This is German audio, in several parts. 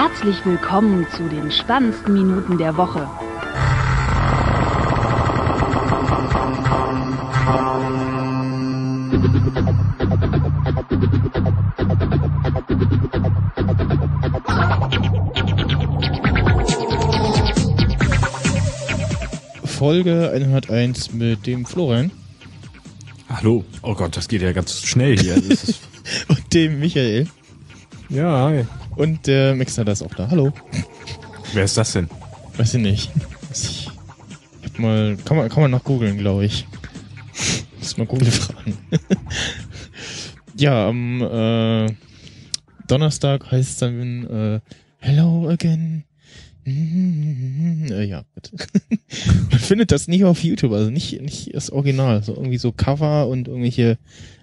Herzlich willkommen zu den spannendsten Minuten der Woche. Folge 101 mit dem Florian Hallo. Oh Gott, das geht ja ganz schnell hier. Und dem Michael Ja, hi. Und der Mixer ist auch da. Hallo. Wer ist das denn? Weiß ich nicht. Ich hab mal, kann man, kann man noch googeln, glaube ich. Muss mal Google fragen. ja, am äh, Donnerstag heißt es dann äh, Hello again. Äh, ja, bitte. Man findet das nicht auf YouTube, also nicht, nicht das Original. So irgendwie so Cover und irgendwelche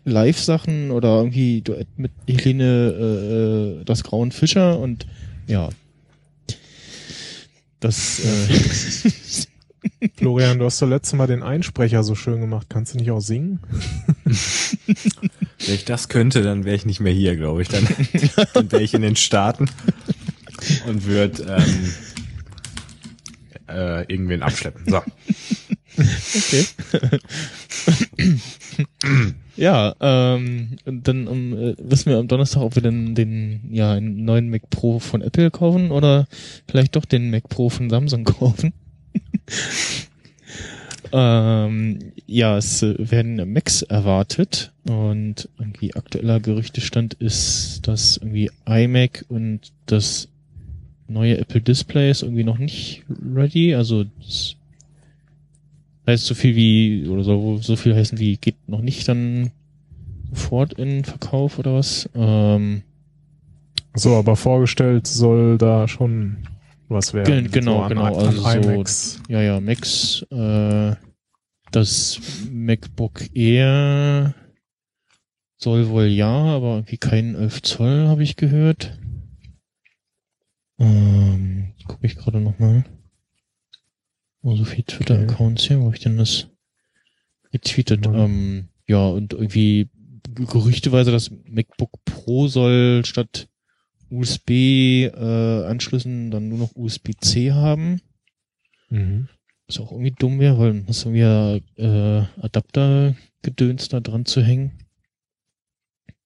Live-Sachen oder irgendwie Duett mit Helene äh, das Grauen Fischer und ja. Das äh, Florian, du hast doch letztes Mal den Einsprecher so schön gemacht. Kannst du nicht auch singen? Wenn ich das könnte, dann wäre ich nicht mehr hier, glaube ich. Dann, dann wäre ich in den Staaten und würde ähm, äh, irgendwen abschleppen. So. Okay. ja, ähm, dann um, äh, wissen wir am Donnerstag, ob wir denn den, ja, einen neuen Mac Pro von Apple kaufen oder vielleicht doch den Mac Pro von Samsung kaufen. ähm, ja, es werden Macs erwartet und irgendwie aktueller Gerüchtestand ist, dass irgendwie iMac und das neue Apple Display ist irgendwie noch nicht ready, also das heißt so viel wie, oder so, so viel heißen wie, geht noch nicht dann sofort in Verkauf oder was. Ähm, So, aber vorgestellt soll da schon was werden. Gen- genau, so an, genau, An also so- ja, ja, Max, äh, das MacBook Air soll wohl ja, aber irgendwie kein 11 Zoll, habe ich gehört. Ähm, gucke ich gerade nochmal. Oh, so viel Twitter-Accounts hier, wo ich denn das getweetet? Mhm. Ähm, ja, und irgendwie gerüchteweise das MacBook Pro soll statt USB-Anschlüssen dann nur noch USB-C haben. Mhm. Was auch irgendwie dumm wäre, weil man muss irgendwie äh, Adaptergedöns da dran zu hängen.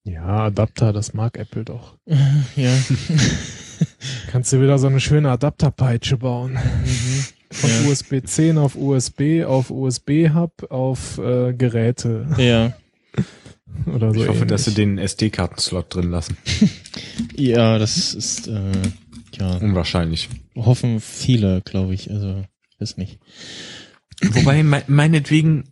Ja, Adapter, das mag Apple doch. ja. Kannst du wieder so eine schöne Adapterpeitsche bauen. mhm. Von Ja. USB 10 auf USB, auf USB-Hub, auf äh, Geräte ja. oder so. Ich hoffe, dass sie ähnlich. den SD-Kartenslot drin lassen. Ja, das ist, äh, ja, Unwahrscheinlich. hoffen viele, glaube ich. Also, ist nicht. Wobei, me meinetwegen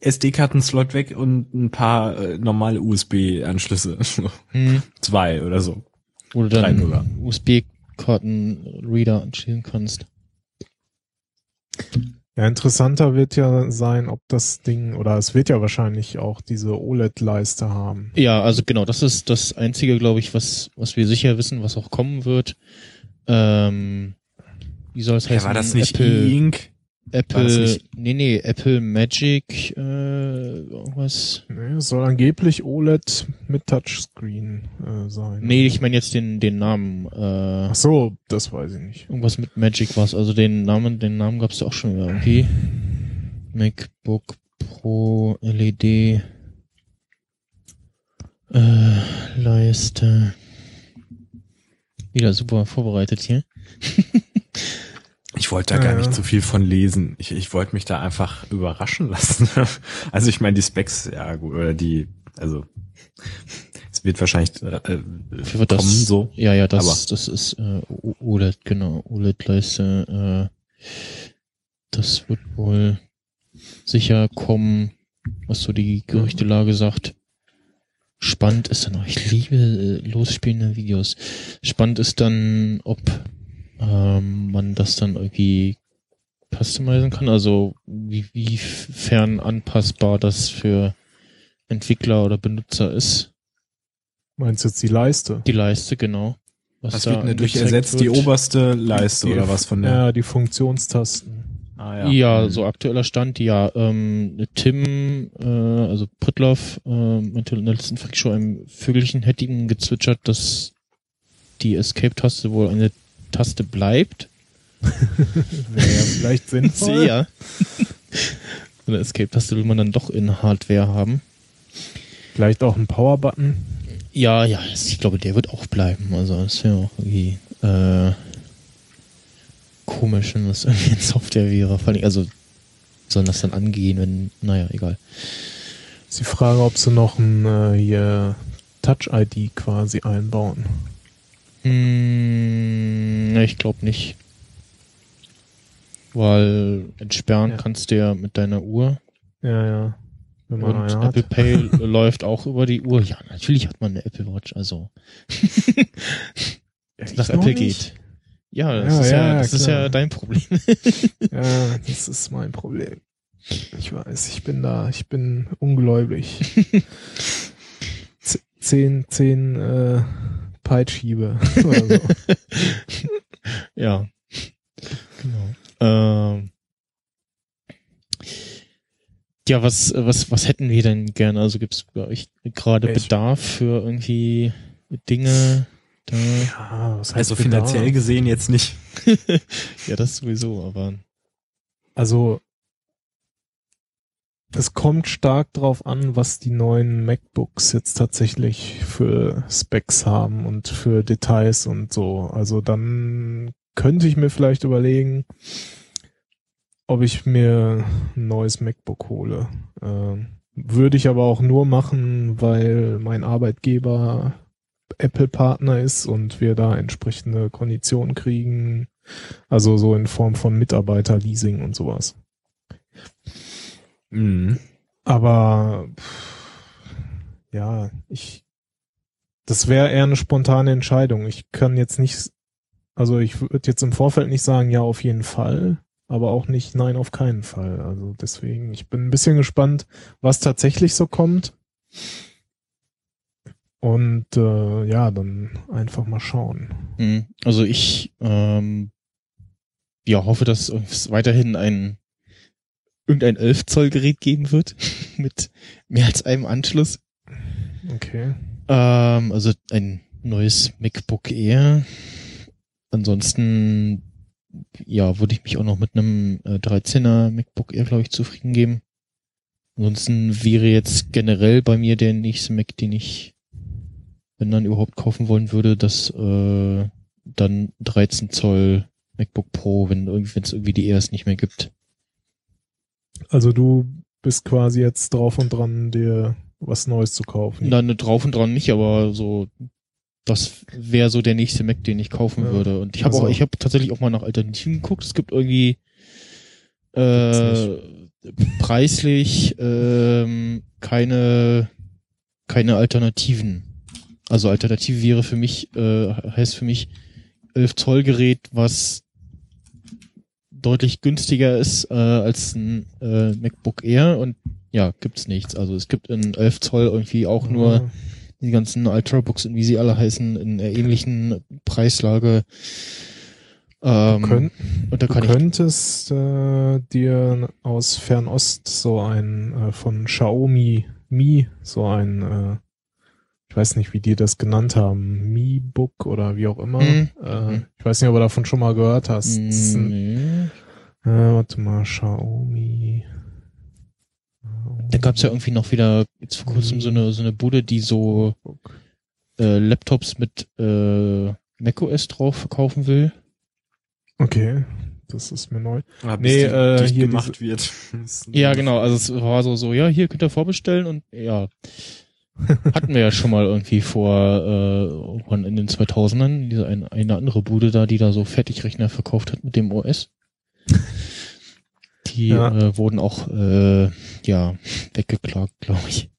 SD-Kartenslot weg und ein paar äh, normale USB-Anschlüsse. Hm. Zwei oder so. Drei dann. USB-Karten-Reader anschließen kannst. Ja, interessanter wird ja sein, ob das Ding, oder es wird ja wahrscheinlich auch diese OLED-Leiste haben. Ja, also genau, das ist das Einzige, glaube ich, was, was wir sicher wissen, was auch kommen wird. Ähm, wie soll es Ja, heißen? war das nicht Apple, E-Ink? Apple, nee, nee, Apple Magic, äh, irgendwas. Nee, es soll angeblich OLED mit Touchscreen äh, sein. Nee, ich meine jetzt den, den Namen, äh, Ach so, das weiß ich nicht. irgendwas mit Magic war's. Also den Namen, den Namen gab's ja auch schon wieder irgendwie. MacBook Pro LED, äh, Leiste. Wieder super vorbereitet hier. Ich wollte da Ja, gar ja. nicht zu viel von lesen. Ich, ich wollte mich da einfach überraschen lassen. Also ich meine, die Specs, ja gut, oder die, also es wird wahrscheinlich äh, wird kommen das? so. Ja, ja, das, Aber- das ist äh, OLED, genau, OLED-Leiste. Äh, das wird wohl sicher kommen, was so die Gerüchtelage sagt. Spannend ist dann auch, ich liebe äh, losspielende Videos. Spannend ist dann, ob ähm, man das dann irgendwie customizen kann, also wie, wie fern anpassbar das für Entwickler oder Benutzer ist. Meinst du jetzt die Leiste? Die Leiste, genau. Was Das da wird dadurch angezeigt ersetzt, die oberste Leiste oder was von der. Ja, die Funktionstasten. Ah, Ja, Mhm. so aktueller Stand, ja. Ähm, Tim, äh, also Pritloff, äh, meinte in der letzten schon einem Vögelchen hätte ihm gezwitschert, dass die Escape-Taste wohl eine Taste bleibt. Wäre ja vielleicht sinnvoll. Sehr. Eine Escape-Taste will man dann doch in Hardware haben. Vielleicht auch ein Power-Button. Ja, ja, ich glaube, der wird auch bleiben. Also das wäre auch irgendwie äh, komisch, wenn das irgendwie in Software wäre. Vor allem, also sollen das dann angehen, wenn, naja, egal. Ist die Frage, ob sie noch ein äh, Touch-ID quasi einbauen. Hm, ne, ich glaube nicht. Weil entsperren Ja. kannst du ja mit deiner Uhr. Ja, ja. Wenn man Und Apple hat. Pay läuft auch über die Uhr. Ja, natürlich hat man eine Apple Watch, also nach Apple nicht. geht. Ja, das, Ja, ist, ja, ja, das ist ja dein Problem. Ja, das ist mein Problem. Ich weiß, ich bin da, ich bin ungläubig. Zehn, zehn äh, Peitschiebe oder so. ja. Genau. Ähm, ja, was, was, was hätten wir denn gerne? Also gibt es bei euch gerade Bedarf für irgendwie Dinge da? Ja, was heißt Also Bedarf? finanziell gesehen jetzt nicht. Ja, das sowieso, aber Also es kommt stark drauf an, was die neuen MacBooks jetzt tatsächlich für Specs haben und für Details und so. Also dann könnte ich mir vielleicht überlegen, ob ich mir ein neues MacBook hole. Ähm, würde ich aber auch nur machen, weil mein Arbeitgeber Apple-Partner ist und wir da entsprechende Konditionen kriegen. Also so in Form von Mitarbeiterleasing und sowas. Mhm. Aber pff, ja, ich das wäre eher eine spontane Entscheidung. Ich kann jetzt nicht, also ich würde jetzt im Vorfeld nicht sagen, ja, auf jeden Fall, aber auch nicht, nein, auf keinen Fall. Also deswegen, ich bin ein bisschen gespannt, was tatsächlich so kommt. Und äh, ja, dann einfach mal schauen. Hm, Also ich ähm, ja, hoffe, dass es weiterhin ein irgendein 11 Zoll Gerät geben wird mit mehr als einem Anschluss. Okay. Ähm, also ein neues MacBook Air. Ansonsten ja, würde ich mich auch noch mit einem äh, 13er MacBook Air, glaube ich, zufrieden geben. Ansonsten wäre jetzt generell bei mir der nächste Mac, den ich, wenn dann überhaupt kaufen wollen würde, das äh, dann 13 Zoll MacBook Pro, wenn irgendwie wenn es irgendwie die Airs nicht mehr gibt. Also du bist quasi jetzt drauf und dran, dir was Neues zu kaufen. Dann drauf und dran nicht, aber so das wäre so der nächste Mac, den ich kaufen Ja. würde. Und ich habe Also- auch, ich habe tatsächlich auch mal nach Alternativen geguckt. Es gibt irgendwie äh, preislich ähm, keine keine Alternativen. Also Alternative wäre für mich äh, heißt für mich 11 Zoll Gerät, was deutlich günstiger ist äh, als ein äh, MacBook Air und ja, gibt's nichts. Also es gibt in 11 Zoll irgendwie auch nur die ganzen Ultrabooks und wie sie alle heißen, in einer ähnlichen Preislage. Ähm, Könnt, und da du kann ich, könntest äh, dir aus Fernost so ein äh, von Xiaomi Mi so ein äh, ich weiß nicht, wie die das genannt haben, Mi Book oder wie auch immer. Mhm. Äh, Mhm. ich weiß nicht, ob du davon schon mal gehört hast. Nee. äh, warte mal, Xiaomi. Da gab's ja irgendwie noch wieder jetzt vor kurzem so eine so eine Bude, die so äh, Laptops mit äh, macOS drauf verkaufen will. Okay, das ist mir neu. Aber Nee, die äh, hier gemacht wird. Ja, genau. Also es war so so, ja, hier könnt ihr vorbestellen und ja, hatten wir ja schon mal irgendwie vor äh, in den 2000ern diese eine, eine andere Bude da, die da so Fertigrechner verkauft hat mit dem OS. Die Ja. äh, wurden auch äh, ja weggeklagt, glaube ich.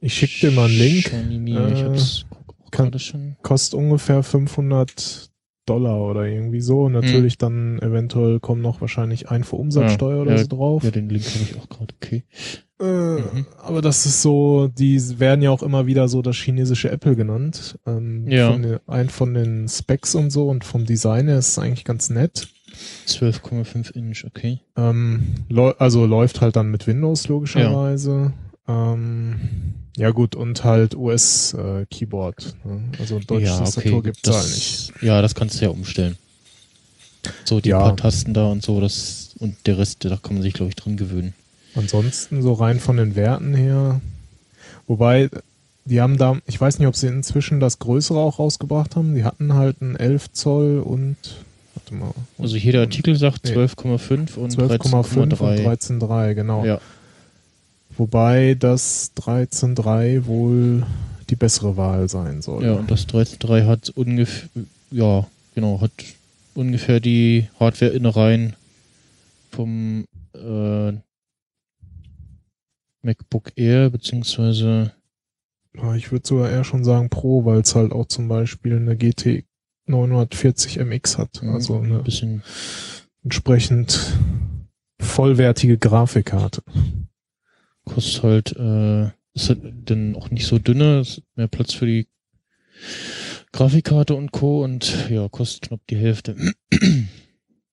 Ich schick dir mal einen Link. Xiaomi Mi, Äh, ich hab's kann- schon. kostet ungefähr 500 Dollar oder irgendwie so. Natürlich dann eventuell kommen noch wahrscheinlich Einfuhrumsatzsteuer Ja, oder ja, so drauf. Ja, den Link habe ich auch gerade. Okay. Äh, Mhm. Aber das ist so, die werden ja auch immer wieder so das chinesische Apple genannt. Ähm, Ja. Von den, ein von den Specs und so und vom Design her ist es eigentlich ganz nett. 12,5 Inch, okay. Ähm, also läuft halt dann mit Windows logischerweise. Ähm, ja gut, und halt US-Keyboard. ne? Also deutsche ja, Tastatur okay, gibt's halt nicht. Ja, das kannst du ja umstellen. So, die Ja. paar Tasten da und so, das und der Rest, da kann man sich, glaube ich, dran gewöhnen. Ansonsten so rein von den Werten her. Wobei, die haben da, ich weiß nicht, ob sie inzwischen das Größere auch rausgebracht haben. Die hatten halt einen 11 Zoll und, warte mal. Also hier der Artikel sagt Nee. 12,5 und 12,5 und 13,3. 13,3, genau. Ja, Wobei das 13,3 wohl die bessere Wahl sein soll. ja, und das 13.3 hat ungefähr, ja, genau, hat ungefähr die Hardware-Innereien vom äh, MacBook Air, beziehungsweise Ja, ich würde sogar eher schon sagen Pro, weil es halt auch zum Beispiel eine GT 940 MX hat. Also ein eine bisschen, entsprechend vollwertige Grafikkarte. kostet halt, äh, ist halt dann auch nicht so dünne, ist mehr Platz für die Grafikkarte und Co. und ja, kostet knapp die Hälfte.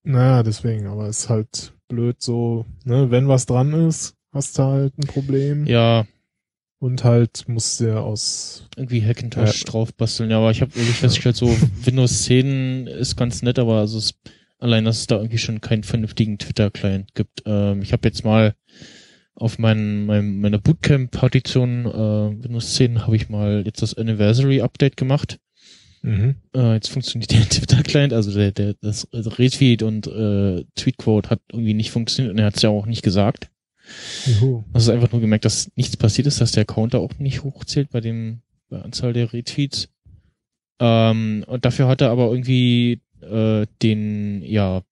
Naja, deswegen, aber es ist halt blöd so, ne, wenn was dran ist, hast du halt ein Problem. Ja, Und halt musst du ja aus, irgendwie Hackintosh Ja. drauf basteln. Ja, aber ich habe irgendwie festgestellt, so Windows 10 ist ganz nett, aber also es, allein, dass es da irgendwie schon keinen vernünftigen Twitter-Client gibt. Ähm, ich habe jetzt mal auf mein, mein, meiner Bootcamp-Partition äh, Windows 10 habe ich mal jetzt das Anniversary-Update gemacht. mhm. Äh, jetzt funktioniert der Twitter-Client, also der, der, das Retweet und äh, Tweetquote hat irgendwie nicht funktioniert und er hat es ja auch nicht gesagt. Juhu. Also einfach nur gemerkt, dass nichts passiert ist, dass der Counter auch nicht hochzählt bei dem bei der Anzahl der Retweets. Ähm, und dafür hat er aber irgendwie äh, den, ja,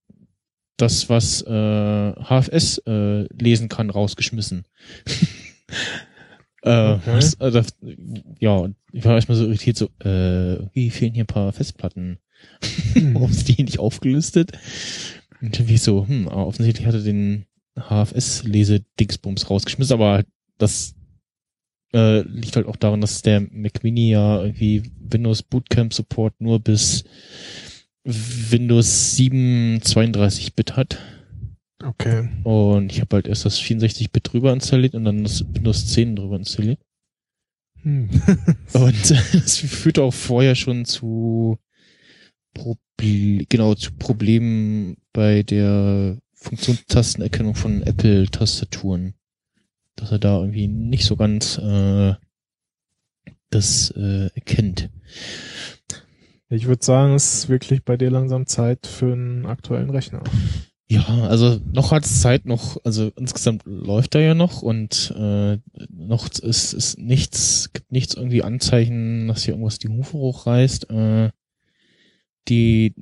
das, was äh, HFS äh, lesen kann, rausgeschmissen. äh, Okay. was, äh, das, ja, und ich war erstmal so irritiert, so, äh, irgendwie fehlen hier ein paar Festplatten. Warum ist die nicht aufgelistet? Und wie so, hm, offensichtlich hatte den HFS-Lese-Dingsbums rausgeschmissen, aber das äh, liegt halt auch daran, dass der Mac Mini ja irgendwie Windows Bootcamp Support nur bis Windows 7 32-Bit hat. Okay. Und ich habe halt erst das 64-Bit drüber installiert und dann das Windows 10 drüber installiert. Hm. Und das führte auch vorher schon zu Proble genau zu Problemen bei der Funktionstastenerkennung von Apple-Tastaturen. Dass er da irgendwie nicht so ganz äh, das äh, erkennt. Ich würde sagen, es ist wirklich bei dir langsam Zeit für einen aktuellen Rechner. Ja, also noch hat's Zeit noch, also insgesamt läuft er ja noch und äh, noch ist, ist nichts, gibt nichts irgendwie Anzeichen, dass hier irgendwas die Hufe hochreißt. Äh, die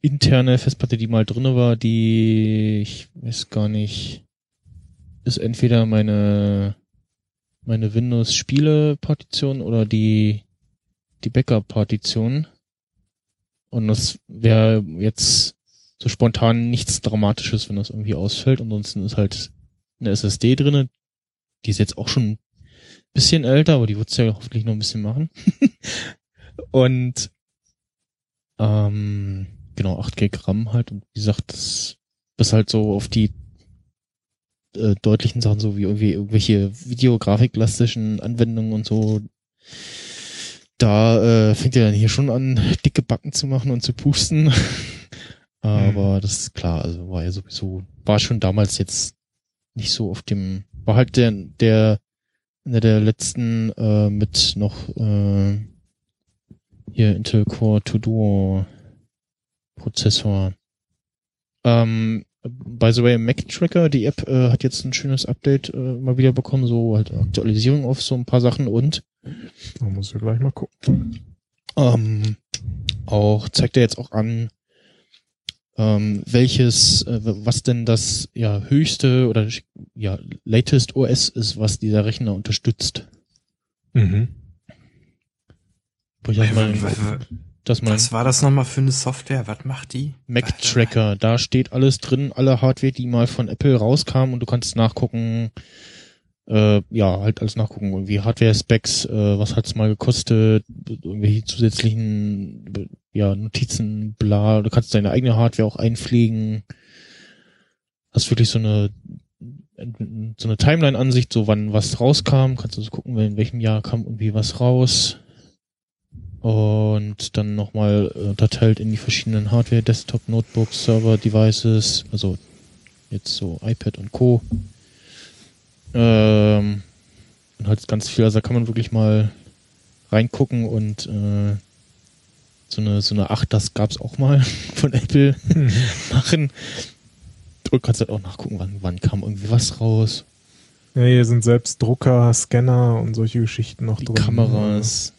interne Festplatte, die mal drinne war, die, ich weiß gar nicht, ist entweder meine meine Windows-Spiele-Partition oder die die Backup-Partition. Und das wäre jetzt so spontan nichts Dramatisches, wenn das irgendwie ausfällt. Ansonsten ist halt eine SSD drinne. Die ist jetzt auch schon ein bisschen älter, aber die wird's ja hoffentlich noch ein bisschen machen. und ähm, genau, 8 GB RAM halt. Und wie gesagt, das ist halt so auf die äh, deutlichen Sachen, so wie irgendwie irgendwelche videografiklastischen Anwendungen und so, da äh, fängt er dann hier schon an, dicke Backen zu machen und zu pusten. Aber das ist klar, also war ja sowieso, war schon damals jetzt nicht so auf dem, war halt der, der, einer der letzten äh, mit noch äh, hier Intel Core to Duo Prozessor. Ähm, by the way, Mac Tracker, die App äh, hat jetzt ein schönes Update äh, mal wieder bekommen, so halt Aktualisierung auf so ein paar Sachen und Da muss ich gleich mal gucken. ähm, auch zeigt er jetzt auch an, ähm, welches, äh, was denn das ja höchste oder ja latest OS ist, was dieser Rechner unterstützt. Mhm. Wo ich auch mal, dass man was war das nochmal für eine Software? Was macht die? Mac Tracker, da steht alles drin, alle Hardware, die mal von Apple rauskam und du kannst nachgucken, äh, ja, halt alles nachgucken, irgendwie Hardware-Specs, äh, was hat's mal gekostet, irgendwelche zusätzlichen, ja, Notizen, bla, du kannst deine eigene Hardware auch einpflegen. Hast wirklich so eine so eine Timeline-Ansicht, so wann was rauskam. Kannst du so gucken, in welchem Jahr kam irgendwie was raus. Und dann nochmal äh, unterteilt in die verschiedenen Hardware, Desktop, Notebooks, Server, Devices, also jetzt so iPad und Co. Ähm, und halt ganz viel, also da kann man wirklich mal reingucken und äh, so eine so eine 8, das gab's auch mal von Apple machen. Du kannst halt auch nachgucken, wann, wann kam irgendwie was raus. Ja, hier sind selbst Drucker, Scanner und solche Geschichten noch Die drin. Kameras.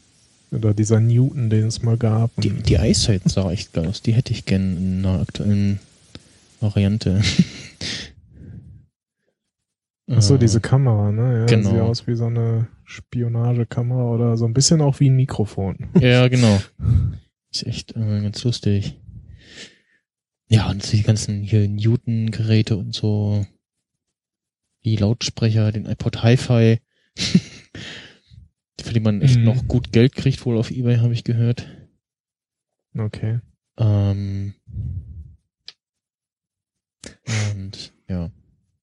Oder dieser Newton, den es mal gab. Die, die Eyesight sah echt geil aus. Die hätte ich gern in einer aktuellen Variante. Ach so, Äh, diese Kamera, ne? Ja, Genau. Sieht aus wie so eine Spionagekamera oder so ein bisschen auch wie ein Mikrofon. Ja, genau. Ist echt äh, ganz lustig. Ja, und die ganzen hier Newton-Geräte und so. Die Lautsprecher, den iPod Hi-Fi. Für die man echt Mhm. noch gut Geld kriegt, wohl auf Ebay, habe ich gehört. Okay. Ähm, und ja.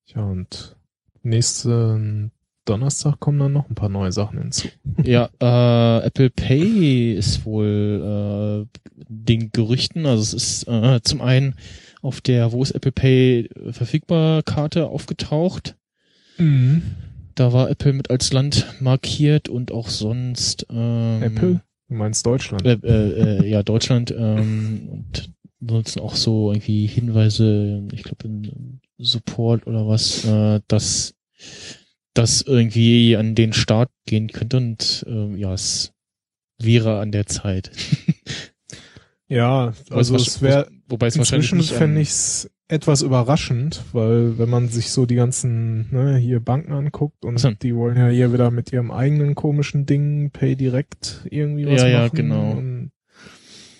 Ja, und nächsten Donnerstag kommen dann noch ein paar neue Sachen hinzu. Ja, äh, Apple Pay ist wohl äh, den Gerüchten, also es ist äh, zum einen auf der Wo ist Apple Pay äh, verfügbar Karte aufgetaucht. Da war Apple mit als Land markiert und auch sonst ähm, Apple? Du meinst Deutschland? äh, äh, äh, ja Deutschland ähm, und ansonsten auch so irgendwie Hinweise, ich glaube in Support oder was, äh, dass das irgendwie an den Start gehen könnte und ähm, ja, es wäre an der Zeit. Ja, also es wäre wobei es inzwischen fände ich es etwas überraschend, weil wenn man sich so die ganzen ne, hier Banken anguckt und so. die wollen ja hier wieder mit ihrem eigenen komischen Ding Pay Direct irgendwie was Ja, ja, machen. genau. Und,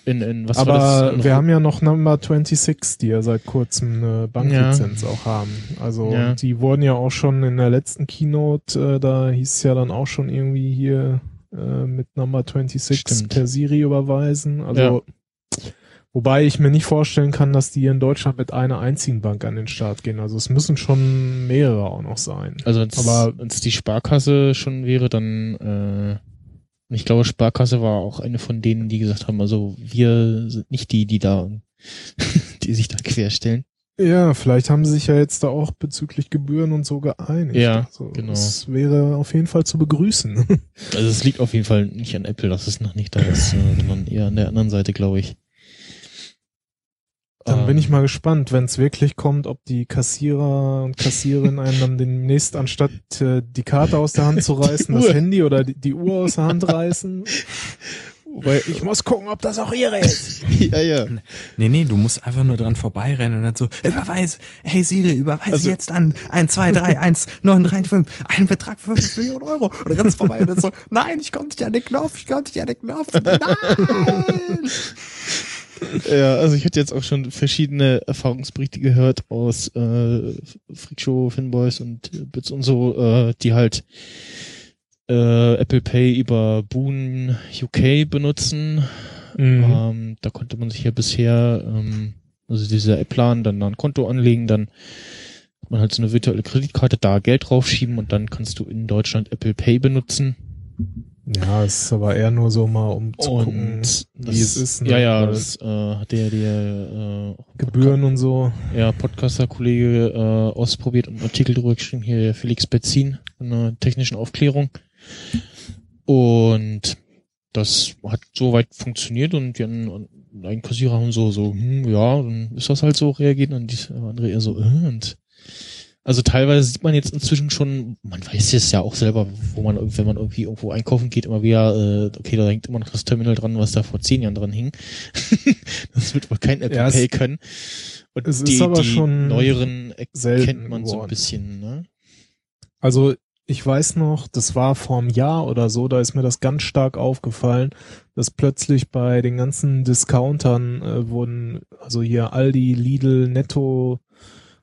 in, in was war aber wir haben ja noch Number 26, die ja seit kurzem eine Banklizenz auch haben. Also Ja. die wurden ja auch schon in der letzten Keynote, äh, da hieß es ja dann auch schon irgendwie hier äh, mit Number 26 Stimmt. per Siri überweisen. Also Ja. Wobei ich mir nicht vorstellen kann, dass die hier in Deutschland mit einer einzigen Bank an den Start gehen. Also es müssen schon mehrere auch noch sein. Also wenn es die Sparkasse schon wäre, dann äh, ich glaube, Sparkasse war auch eine von denen, die gesagt haben, also wir sind nicht die, die da, die sich da querstellen. Ja, vielleicht haben sie sich ja jetzt da auch bezüglich Gebühren und so geeinigt. Ja, also genau. Das wäre auf jeden Fall zu begrüßen. Also es liegt auf jeden Fall nicht an Apple, dass es noch nicht da ist, sondern eher an der anderen Seite, glaube ich. Dann bin Ähm, ich mal gespannt, wenn es wirklich kommt, ob die Kassierer und Kassiererinnen einem dann demnächst anstatt äh, die Karte aus der Hand zu reißen, das. Handy oder die, die Uhr aus der Hand reißen. Weil ich muss gucken, ob das auch ihre ist. ja, ja. Nee, nee, du musst einfach nur dran vorbeirennen und dann so, überweis, hey Siri, überweise Also- jetzt an 1, 2, 3, 1, 9, 3, 5, einen Betrag für 5 Millionen Euro. Und dann rennst vorbei und dann so, nein, ich konnte nicht an den Knopf, ich konnte nicht an den Knopf, nein! Ja, also ich hatte jetzt auch schon verschiedene Erfahrungsberichte gehört aus äh, Freakshow, Finboys und Bits und so, äh, die halt äh, Apple Pay über Boon UK benutzen. Mhm. Ähm, da konnte man sich ja bisher, ähm, also dieser App-Plan, dann da ein Konto anlegen, dann hat man halt so eine virtuelle Kreditkarte, da Geld draufschieben und dann kannst du in Deutschland Apple Pay benutzen. Ja, es ist aber eher nur so mal, um zu und gucken, wie das- es ist. ne? Ja, ja, das äh, hat der, der äh, Gebühren und so. ja, Podcaster-Kollege äh, ausprobiert und einen Artikel drüber geschrieben, hier Felix Betzin von der technischen Aufklärung. Und das hat soweit funktioniert und die anderen Einkassierer haben so, so, hm, ja, dann ist das halt so reagiert und die andere eher so, äh, und also teilweise sieht man jetzt inzwischen schon, man weiß es ja auch selber, wo man, wenn man irgendwie irgendwo einkaufen geht, immer wieder, äh, okay, da hängt immer noch das Terminal dran, was da vor zehn Jahren dran hing. das wird wohl kein Apple Ja, Pay können. Und es ist die, aber die schon neueren selten kennt man so ein geworden. bisschen, ne? Also ich weiß noch, das war vor einem Jahr oder so, da ist mir das ganz stark aufgefallen, dass plötzlich bei den ganzen Discountern äh, wurden, also hier Aldi, Lidl, Netto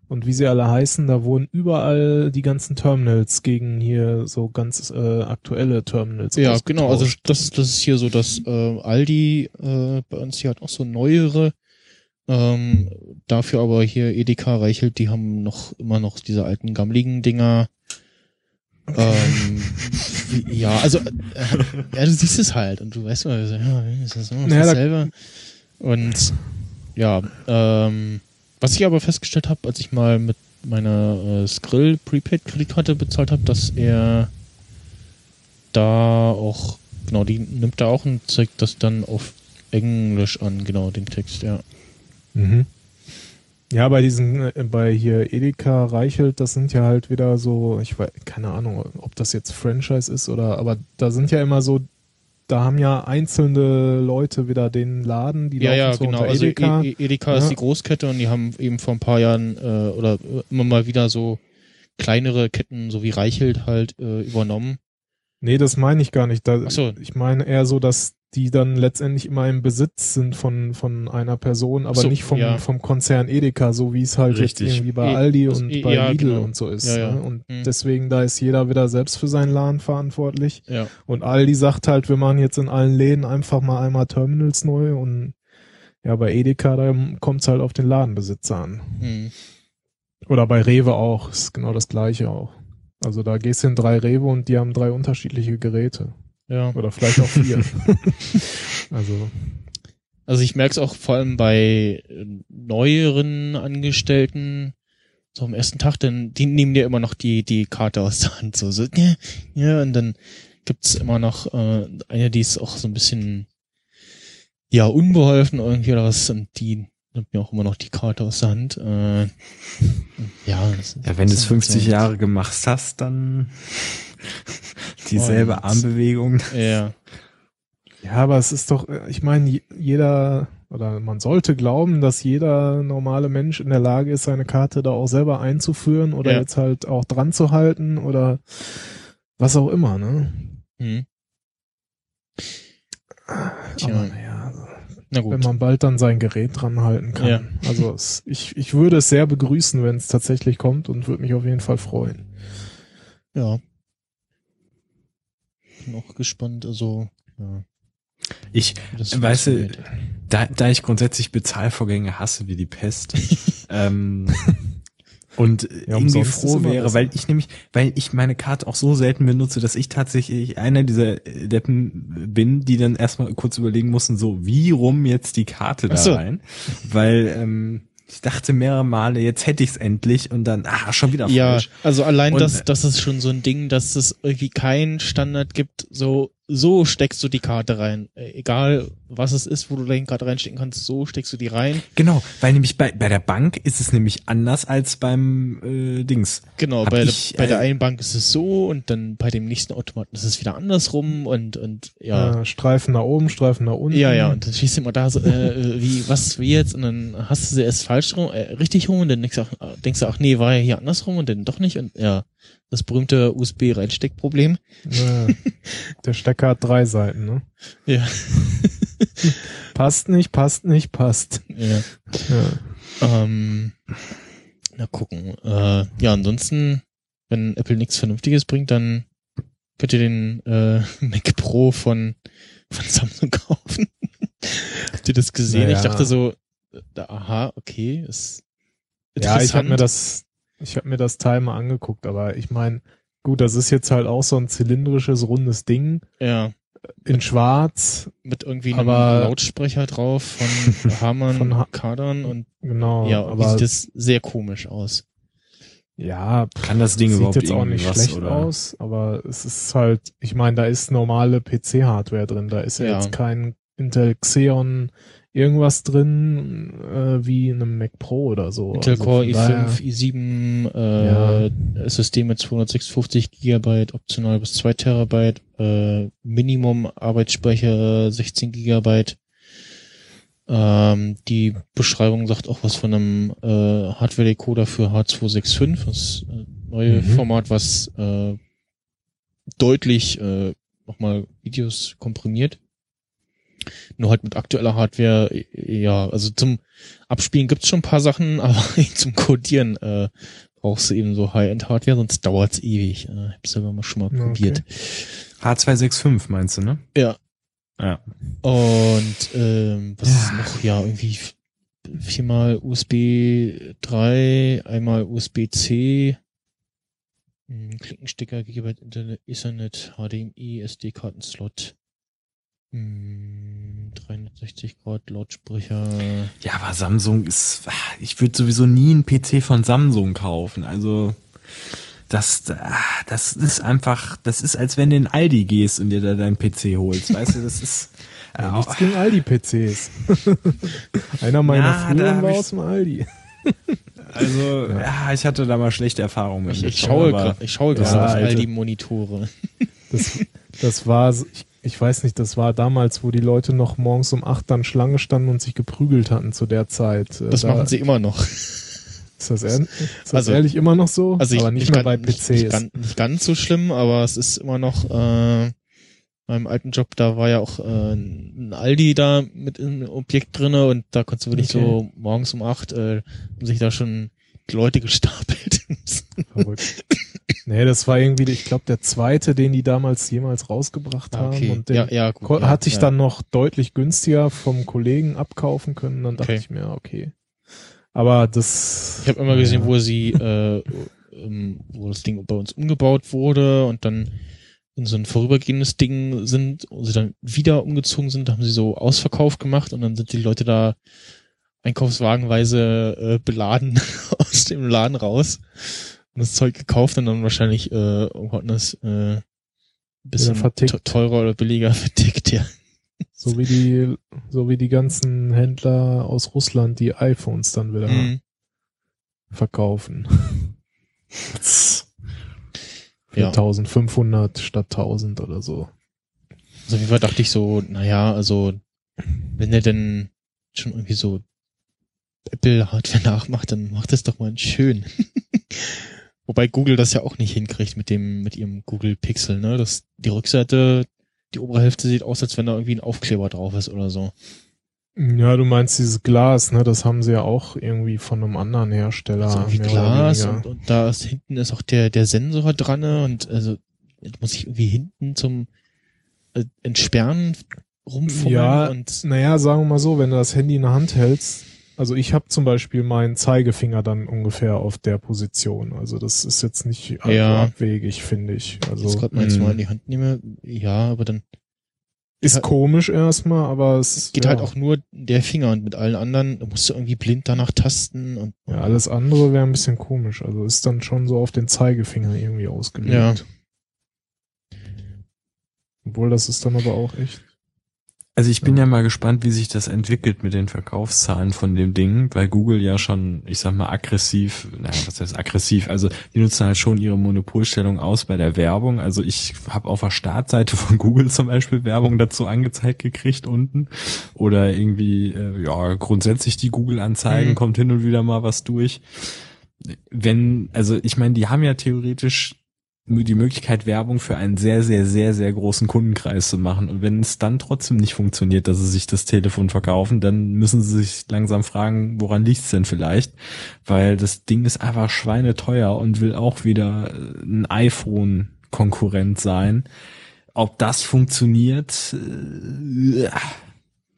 und wie sie alle heißen, da wurden überall die ganzen Terminals gegen hier so ganz äh, aktuelle Terminals. Ja, genau, also das, das ist hier so, dass äh, Aldi äh, bei uns hier hat auch so neuere Ähm, dafür aber hier Edeka Reichelt, die haben noch immer noch diese alten gammligen Dinger. Ähm, ja, also äh, ja, du siehst es halt und du weißt mal, ja, ist das immer Naja, dasselbe? Und ja, ähm, was ich aber festgestellt habe, als ich mal mit meiner äh, Skrill Prepaid Kreditkarte bezahlt habe, dass er da auch genau die nimmt da auch und zeigt das dann auf Englisch an, genau den Text, ja. Mhm. Ja, bei diesen, äh, bei hier Edeka Reichelt, das sind ja halt wieder so, ich weiß, keine Ahnung, ob das jetzt Franchise ist oder, aber da sind ja immer so, da haben ja einzelne Leute wieder den Laden, die Ja, laufen ja, so genau. Also Edeka. E- E- Edeka Ja. ist die Großkette und die haben eben vor ein paar Jahren äh, oder äh, immer mal wieder so kleinere Ketten, so wie Reichelt halt äh, übernommen. Nee, das meine ich gar nicht. Da, so. Ich meine eher so, dass die dann letztendlich immer im Besitz sind von, von einer Person, aber so, nicht vom, ja. vom Konzern Edeka, so wie es halt Richtig. jetzt irgendwie bei E- Aldi und E- bei ja, Lidl genau. und so ist. Ja. Ne? Und Mhm. deswegen, da ist jeder wieder selbst für seinen Laden verantwortlich. Und Aldi sagt halt, wir machen jetzt in allen Läden einfach mal einmal Terminals neu und ja, bei Edeka, da kommt es halt auf den Ladenbesitzer an. Hm. Oder bei Rewe auch, ist genau das gleiche auch. Also da gehst du in drei Rewe und die haben drei unterschiedliche Geräte. Ja. Oder vielleicht auch vier. also, Also ich merke es auch vor allem bei äh, neueren Angestellten, so am ersten Tag, denn die nehmen dir immer noch die, die Karte aus der Hand. So, so ja, ja, und dann gibt's immer noch äh, eine, die ist auch so ein bisschen ja, unbeholfen irgendwie oder was, und die nimmt mir auch immer noch die Karte aus der Hand. Äh, ja, das ist- Ja, wenn du es das ist 50 so- Jahre gemacht hast, dann dieselbe Und- Armbewegung. Ja, ja, aber es ist doch, ich meine, je- jeder, oder man sollte glauben, dass jeder normale Mensch in der Lage ist, seine Karte da auch selber einzuführen oder Ja. jetzt halt auch dran zu halten oder was auch immer, ne? hm. Tja. Aber naja, na wenn man bald dann sein Gerät dran halten kann. Ja. Also es, ich, ich würde es sehr begrüßen, wenn es tatsächlich kommt und würde mich auf jeden Fall freuen. Ja. Bin auch gespannt, also, ja. Ich, das Weißt du, da, da ich grundsätzlich Bezahlvorgänge hasse wie die Pest, ähm, und Ja, irgendwie froh wäre, weil ich nämlich, weil ich meine Karte auch so selten benutze, dass ich tatsächlich einer dieser Deppen bin, die dann erstmal kurz überlegen mussten, so wie rum jetzt die Karte da so. rein, weil ähm, ich dachte mehrere Male, jetzt hätte ich's endlich und dann, ah, schon wieder Ja, falsch. also allein Und- das, das ist schon so ein Ding, dass es irgendwie keinen Standard gibt, so, so steckst du die Karte rein. Äh, Egal, was es ist, wo du deine Karte reinstecken kannst, so steckst du die rein. Genau, weil nämlich bei, bei der Bank ist es nämlich anders als beim äh, Dings. Genau, Hab bei, ich, der, bei der äh, einen Bank ist es so und dann bei dem nächsten Automaten ist es wieder andersrum und, und ja. Äh, Streifen nach oben, Streifen nach unten. Ja, ja, und dann stehst du immer da so, äh, wie, was, wie jetzt? Und dann hast du sie erst falsch rum, äh, richtig rum und dann denkst du, auch, denkst du, ach nee, war ja hier andersrum und dann doch nicht und ja, das berühmte USB-Reinsteckproblem. Ja. Der Stecker hat drei Seiten, ne? Ja. Passt nicht, passt nicht, passt. ja. Ja. Ähm, na gucken. Äh, ja, ansonsten, wenn Apple nichts Vernünftiges bringt, dann könnt ihr den äh, Mac Pro von, von Samsung kaufen. Habt ihr das gesehen? Naja. Ich dachte so, äh, aha, okay, ist Ja, ich habe mir das, ich habe mir das Teil mal angeguckt, aber ich meine, gut, das ist jetzt halt auch so ein zylindrisches, rundes Ding ja, in Schwarz, mit irgendwie einem Lautsprecher drauf von Harman Von Ha- Kardon und genau. ja, aber sieht das sehr komisch aus. ja, Kann das Ding sieht überhaupt jetzt auch nicht irgendwas, schlecht oder? aus, aber es ist halt, ich meine, da ist normale PC-Hardware drin, da ist ja, Ja. jetzt kein Intel Xeon irgendwas drin äh, wie in einem Mac Pro oder so. Intel Also Core von daher- i5, i7, äh, SSD mit 256 Gigabyte, optional bis 2 Terabyte, äh, Minimum Arbeitsspeicher 16 Gigabyte. Ähm, die Beschreibung sagt auch was von einem äh, Hardware-Decoder für H265, das äh, neue Mhm. Format, was äh, deutlich äh, nochmal Videos komprimiert. Nur halt mit aktueller Hardware, ja, also zum Abspielen gibt's schon ein paar Sachen, aber zum Codieren äh, brauchst du eben so High-End-Hardware, sonst dauert's ewig. Äh, ich hab's selber mal schon mal Okay. probiert. H265 meinst du, ne? Ja. Ja. Und ähm, was ist noch? Ja, irgendwie viermal USB 3, einmal USB-C, hm, Klinkenstecker, Gigabyte Internet, Ethernet, HDMI, SD-Kartenslot, 360 Grad Lautsprecher. Ja, aber Samsung ist, ich würde sowieso nie einen PC von Samsung kaufen. Also das, das ist einfach, das ist, als wenn du in Aldi gehst und dir da deinen PC holst. Weißt du, das ist. Ja, nichts gegen Aldi-PCs. Einer meiner Ja, früheren war aus dem Aldi. Also, ja. ich hatte da mal schlechte Erfahrungen mit. Ich, schaue ich schaue Ja, gerade auf all Alter. die Monitore. Das, das war, so- ich, ich weiß nicht, das war damals, wo die Leute noch morgens um acht dann Schlange standen und sich geprügelt hatten zu der Zeit. Äh, Das da, machen sie immer noch. Ist das, ehr, ist das Also- ehrlich immer noch so? Also ich, aber nicht ich mehr kann- bei Nicht, PCs. nicht, ganz, nicht ganz so schlimm, aber es ist immer noch, äh, meinem alten Job, da war ja auch äh, ein Aldi da mit im Objekt drinne und da konntest du wirklich Okay. so morgens um acht, äh, haben sich da schon die Leute gestapelt. Verrückt. Nee, das war irgendwie, ich glaube, der zweite, den die damals jemals rausgebracht haben. okay. Und den ja, ja, gut. ja, hatte ich dann noch deutlich günstiger vom Kollegen abkaufen können. Dann dachte Okay. ich mir, okay. Aber das. Ich habe immer gesehen, wo sie, äh, ähm, wo das Ding bei uns umgebaut wurde und dann in so ein vorübergehendes Ding sind und sie dann wieder umgezogen sind, haben sie so Ausverkauf gemacht und dann sind die Leute da einkaufswagenweise äh, beladen aus dem Laden raus und das Zeug gekauft und dann wahrscheinlich äh, irgendwo anders äh, ein bisschen teurer oder billiger vertickt, ja. So wie die, so wie die ganzen Händler aus Russland, die iPhones dann wieder Mhm. verkaufen. Für Ja. 1500 statt 1000 oder so. Also auf jeden Fall dachte ich so, naja, also wenn er denn schon irgendwie so Apple-Hardware nachmacht, dann macht es doch mal schön. Wobei Google das ja auch nicht hinkriegt mit dem, mit ihrem Google Pixel, ne? Das, die Rückseite, die obere Hälfte sieht aus, als wenn da irgendwie ein Aufkleber drauf ist oder so. Ja, du meinst dieses Glas, ne? Das haben sie ja auch irgendwie von einem anderen Hersteller. Also irgendwie Glas und, und da ist hinten ist auch der, der Sensor dran ne? und also muss ich irgendwie hinten zum äh, Entsperren rumfummeln Ja, und Naja, sagen wir mal so, wenn du das Handy in der Hand hältst, also ich habe zum Beispiel meinen Zeigefinger dann ungefähr auf der Position. Also das ist jetzt nicht Ja. abwegig, finde ich. jetzt Also gerade meins Mhm. mal in die Hand nehme, ja, aber dann ist halt- komisch erstmal, aber es Es geht ja, halt auch nur der Finger und mit allen anderen musst du irgendwie blind danach tasten und Ja, alles andere wäre ein bisschen komisch. Also ist dann schon so auf den Zeigefinger irgendwie ausgelegt. Ja. Obwohl, das ist dann aber auch echt. Also ich bin Ja. ja mal gespannt, wie sich das entwickelt mit den Verkaufszahlen von dem Ding, weil Google ja schon, ich sag mal, aggressiv, naja, was heißt aggressiv, also die nutzen halt schon ihre Monopolstellung aus bei der Werbung. Also ich habe auf der Startseite von Google zum Beispiel Werbung dazu angezeigt gekriegt unten. Oder irgendwie, äh, ja, grundsätzlich die Google-Anzeigen, Mhm. kommt hin und wieder mal was durch. Wenn, also ich meine, die haben ja theoretisch die Möglichkeit, Werbung für einen sehr, sehr, sehr, sehr großen Kundenkreis zu machen. Und wenn es dann trotzdem nicht funktioniert, dass sie sich das Telefon verkaufen, dann müssen sie sich langsam fragen, woran liegt's denn vielleicht? Weil das Ding ist einfach schweineteuer und will auch wieder äh, ein iPhone-Konkurrent sein. Ob das funktioniert, äh, ja,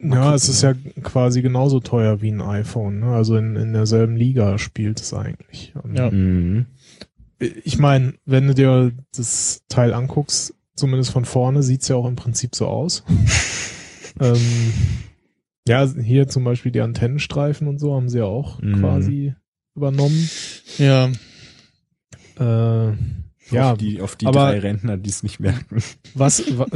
gucken, es ist ja. ja quasi genauso teuer wie ein iPhone. Ne? Also in, in derselben Liga spielt es eigentlich. Und Ja. mhm. Ich meine, wenn du dir das Teil anguckst, zumindest von vorne, sieht's ja auch im Prinzip so aus. ähm, ja, hier zum Beispiel die Antennenstreifen und so haben sie ja auch Mhm. quasi übernommen. ja, Äh, ja, auf die, auf die aber- drei Rentner, die es nicht merken. was, wa-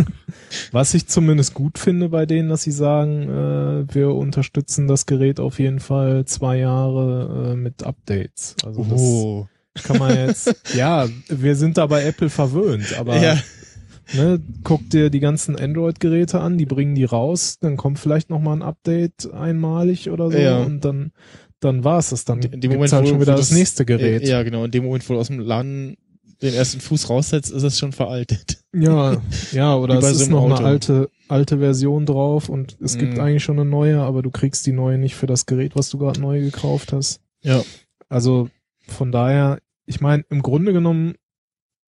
was ich zumindest gut finde bei denen, dass sie sagen, äh, wir unterstützen das Gerät auf jeden Fall zwei Jahre äh, mit Updates. Also das oh, kann man jetzt, ja, wir sind da bei Apple verwöhnt, aber ja, ne, guck dir die ganzen Android-Geräte an, die bringen die raus, dann kommt vielleicht noch mal ein Update einmalig oder so Ja. und dann dann war's das, dann in dem Moment halt wo, schon wieder das das nächste Gerät. Ja, genau, in dem Moment, wo du aus dem Laden den ersten Fuß raussetzt, ist es schon veraltet. Ja, ja, oder es so ist noch eine Auto. alte, alte Version drauf und es gibt Mhm. eigentlich schon eine neue, aber du kriegst die neue nicht für das Gerät, was du gerade neu gekauft hast. Ja. Also von daher, ich meine, im Grunde genommen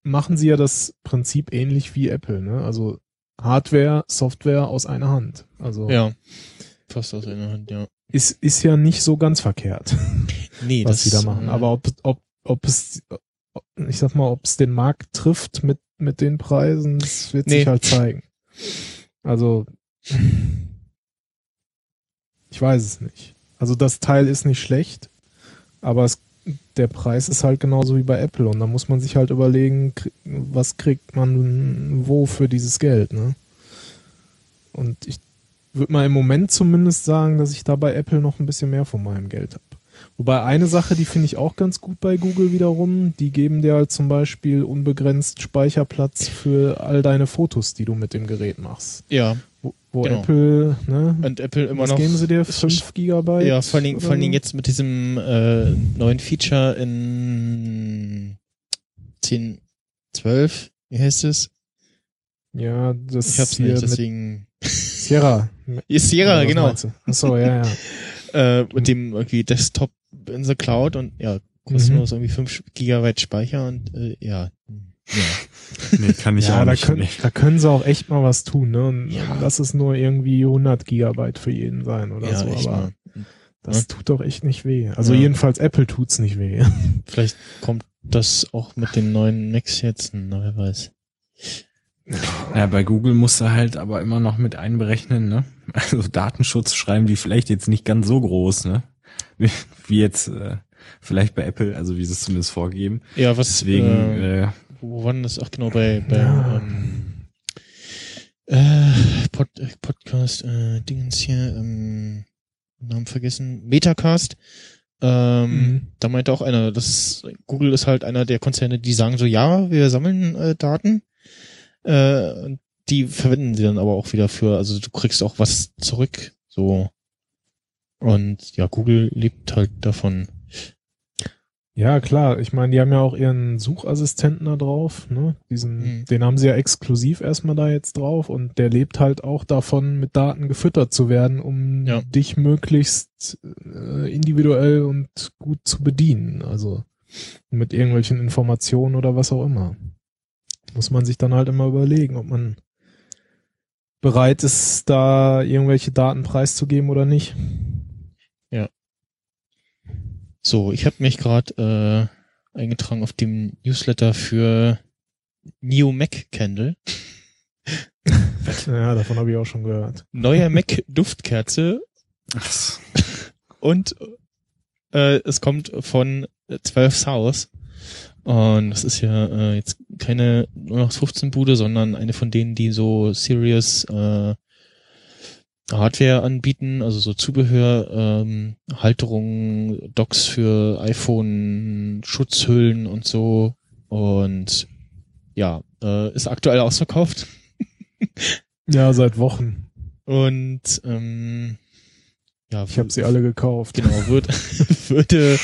machen sie ja das Prinzip ähnlich wie Apple, ne? Also Hardware, Software aus einer Hand. Also Ja. Fast aus einer Hand, ja. ist, ist ja nicht so ganz verkehrt, Nee, was sie da machen. Aber ob, ob, ob es, ich sag mal, ob es den Markt trifft mit, mit den Preisen, das wird Nee. sich halt zeigen. Also, ich weiß es nicht. Also das Teil ist nicht schlecht, aber es, der Preis ist halt genauso wie bei Apple und da muss man sich halt überlegen, was kriegt man wo für dieses Geld, ne? Und ich würde mal im Moment zumindest sagen, dass ich da bei Apple noch ein bisschen mehr von meinem Geld habe. Wobei eine Sache, die finde ich auch ganz gut bei Google wiederum, die geben dir halt zum Beispiel unbegrenzt Speicherplatz für all deine Fotos, die du mit dem Gerät machst. Ja, Wo, wo Genau. Apple, ne? und Apple immer was noch. geben sie dir? 5 Gigabyte? Ja, vor allen Dingen, vor allen Dingen jetzt mit diesem äh, neuen Feature in 10, 12, wie heißt es? Ja, das Ich hab's nicht, deswegen. Sierra. Sierra, was genau. Achso, ja, ja. Äh, mit dem irgendwie Desktop in the Cloud und ja, kostenlos irgendwie 5 Gigabyte Speicher und äh, ja. Ja. Nee, kann ich ja, auch da, nicht. können, nee. da können sie auch echt mal was tun, ne? Und, Ja. lass es nur irgendwie 100 Gigabyte für jeden sein oder ja, so. Aber mal. das Ja. tut doch echt nicht weh. Also jedenfalls Apple tut's nicht weh. Vielleicht kommt das auch mit den neuen Macs jetzt, na, wer weiß. Ja, bei Google musst du halt aber immer noch mit einberechnen, ne? Also Datenschutz schreiben die vielleicht jetzt nicht ganz so groß, ne? Wie, wie jetzt äh, vielleicht bei Apple, also wie sie es zumindest vorgeben. Ja, was Deswegen, äh, äh, wo war denn das? Ach genau, bei, bei Ja. ähm, äh, Pod, äh, Podcast, äh, Dingens hier, ähm, Namen vergessen, Metacast. Ähm, Mhm. Da meinte auch einer, dass Google ist halt einer der Konzerne, die sagen so, ja, wir sammeln äh, Daten. Äh, die verwenden sie dann aber auch wieder für, also du kriegst auch was zurück. So. Und ja, Google lebt halt davon. Ja, klar. Ich meine, die haben ja auch ihren Suchassistenten da drauf, ne? Diesen, Mhm. den haben sie ja exklusiv erstmal da jetzt drauf und der lebt halt auch davon, mit Daten gefüttert zu werden, um Ja. dich möglichst äh, individuell und gut zu bedienen. Also mit irgendwelchen Informationen oder was auch immer. Muss man sich dann halt immer überlegen, ob man bereit ist, da irgendwelche Daten preiszugeben oder nicht. So, ich habe mich gerade äh, eingetragen auf dem Newsletter für Neo Mac Candle. Ja, davon habe ich auch schon gehört. Neue Mac Duftkerze und äh, es kommt von 12 South. Und das ist ja äh, jetzt keine 0815 Bude, sondern eine von denen, die so Serious äh, Hardware anbieten, also so Zubehör, ähm, Halterungen, Docks für iPhone, Schutzhüllen und so. Und ja, äh, ist aktuell ausverkauft. Ja, seit Wochen. Und ähm, ja, Ich habe sie alle gekauft. Genau, würd, würde,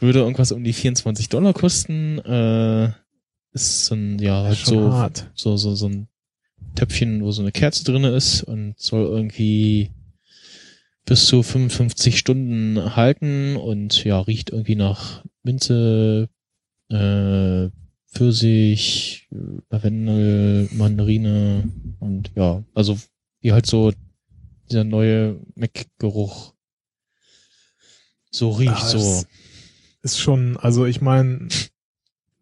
würde irgendwas um die 24 Dollar kosten. Äh, ist so ein, ja, halt so, hart. so, so, so ein Töpfchen, wo so eine Kerze drinne ist und soll irgendwie bis zu 55 Stunden halten und ja, riecht irgendwie nach Minze, äh, Pfirsich, Lavendel, Mandarine und ja, also wie halt so dieser neue Mac-Geruch so riecht, Ah, so. Ist schon, also ich meine,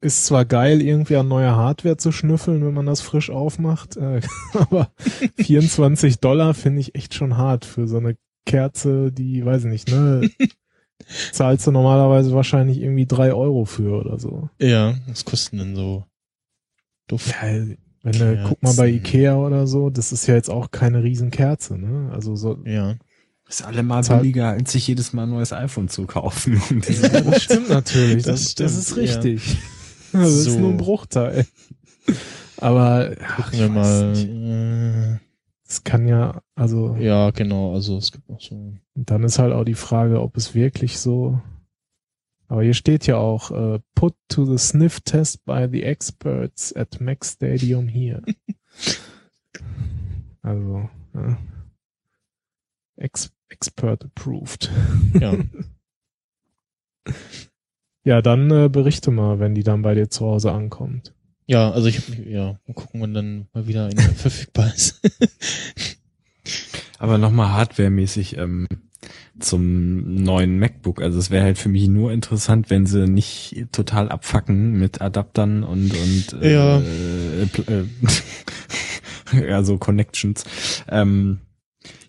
ist zwar geil, irgendwie an neuer Hardware zu schnüffeln, wenn man das frisch aufmacht, äh, aber 24 Dollar finde ich echt schon hart für so eine Kerze, die, weiß ich nicht, ne, zahlst du normalerweise wahrscheinlich irgendwie drei Euro für oder so. Ja, was kosten denn so Duft? Ja, wenn du, guck mal bei. Ikea oder so, das ist ja jetzt auch keine Riesenkerze, ne? Also so, Ja. Ist allemal billiger, als sich jedes Mal ein neues iPhone zu kaufen. Ja, das stimmt natürlich. Das Das, das, stimmt, ist ja. Das ist So. nur ein Bruchteil. Aber ach, ich weiß mal. Äh, Es kann ja, also ja, genau, also es gibt noch so. dann ist halt auch die Frage, ob es wirklich so. Aber hier steht ja auch, äh, put to the sniff test by the experts at Mac Stadium here. also, ja. Ex expert approved. Ja. Ja, dann äh, berichte mal, wenn die dann bei dir zu Hause ankommt. ja, also ich hab ja, mal gucken, wann dann mal wieder eine verfügbar ist. Aber nochmal hardwaremäßig ähm, zum neuen MacBook. Also es wäre halt für mich nur interessant, wenn sie nicht total abfacken mit Adaptern und und äh, Ja. äh, äh, ja so Connections. Ähm,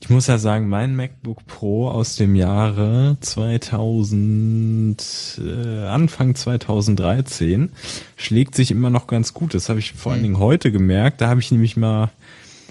ich muss ja sagen, mein MacBook Pro aus dem Jahre 2000, äh, Anfang 2013 schlägt sich immer noch ganz gut. Das habe ich vor allen Mhm. Dingen heute gemerkt. Da habe ich nämlich mal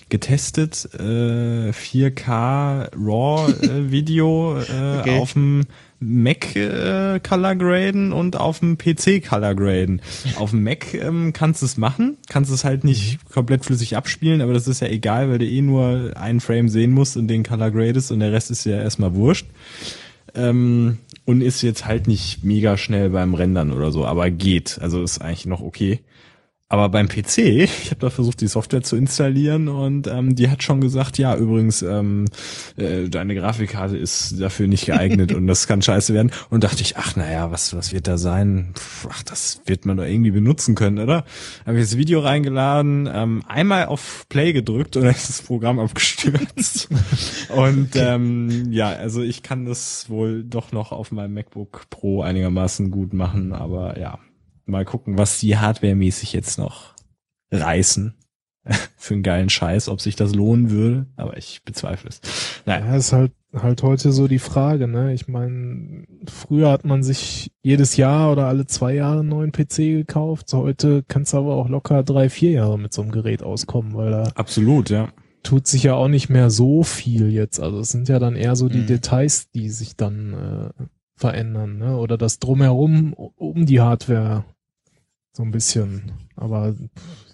getestet, äh, 4K RAW äh, Video äh, Okay. auf dem Mac äh, Color graden und auf dem PC Color graden. Auf dem Mac ähm, kannst du es machen, kannst es halt nicht komplett flüssig abspielen, aber das ist ja egal, weil du eh nur einen Frame sehen musst und den Color gradest und der Rest ist ja erstmal wurscht. Ähm, und ist jetzt halt nicht mega schnell beim Rendern oder so, aber geht. Also ist eigentlich noch okay. Aber beim PC, ich habe da versucht, die Software zu installieren und ähm, die hat schon gesagt, ja, übrigens, ähm, äh, deine Grafikkarte ist dafür nicht geeignet und das kann scheiße werden. Und dachte ich, ach naja, was, was wird da sein? Pff, ach, das wird man doch irgendwie benutzen können, oder? Habe ich das Video reingeladen, ähm, einmal auf Play gedrückt und dann ist das Programm abgestürzt. und ähm, ja, also ich kann das wohl doch noch auf meinem MacBook Pro einigermaßen gut machen, aber ja, mal gucken, was die hardwaremäßig jetzt noch reißen. Für einen geilen Scheiß, ob sich das lohnen würde, aber ich bezweifle es. Naja, Ja, ist halt halt heute so die Frage, ne? Ich meine, früher hat man sich jedes Jahr oder alle zwei Jahre einen neuen PC gekauft. Heute kannst du aber auch locker drei, vier Jahre mit so einem Gerät auskommen, weil da absolut, ja. tut sich ja auch nicht mehr so viel jetzt. Also es sind ja dann eher so die Mhm. Details, die sich dann äh, verändern, ne? Oder das drumherum um die Hardware so ein bisschen. Aber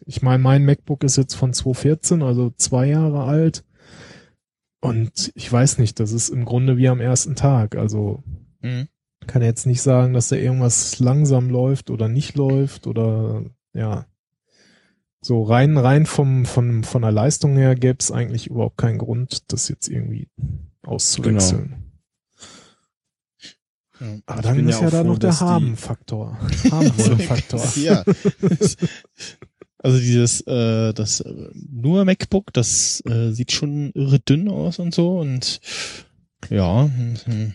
ich meine, mein MacBook ist jetzt von 2014, also zwei Jahre alt. Und ich weiß nicht, das ist im Grunde wie am ersten Tag. Also Mhm. kann jetzt nicht sagen, dass da irgendwas langsam läuft oder nicht läuft oder ja. So rein, rein vom, von, von der Leistung her gäbe es eigentlich überhaupt keinen Grund, das jetzt irgendwie auszuwechseln. Ja. Aber dann ist ja ja, da froh, noch der Haben-Faktor. Haben-Faktor. ja. Also dieses, äh, das äh, nur MacBook, das äh, sieht schon irre dünn aus und so und ja, hm,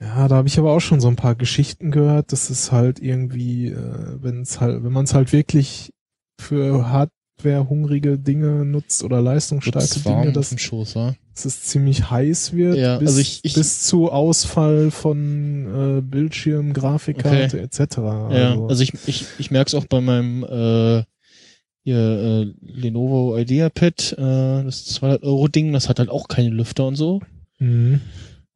Ja, da habe ich aber auch schon so ein paar Geschichten gehört, dass es halt irgendwie, äh, wenn es halt, wenn man es halt wirklich für hardware-hungrige Dinge nutzt oder leistungsstarke Dinge, dem Schoß, wa? Dass es ziemlich heiß wird, Ja, bis, also ich- ich- bis zu Ausfall von äh, Bildschirm, Grafikkarte etc. Ja, also ich, ich, ich merke es auch bei meinem äh, hier, äh, Lenovo IdeaPad, äh, das 200 Euro Ding, das hat halt auch keine Lüfter und so. mhm.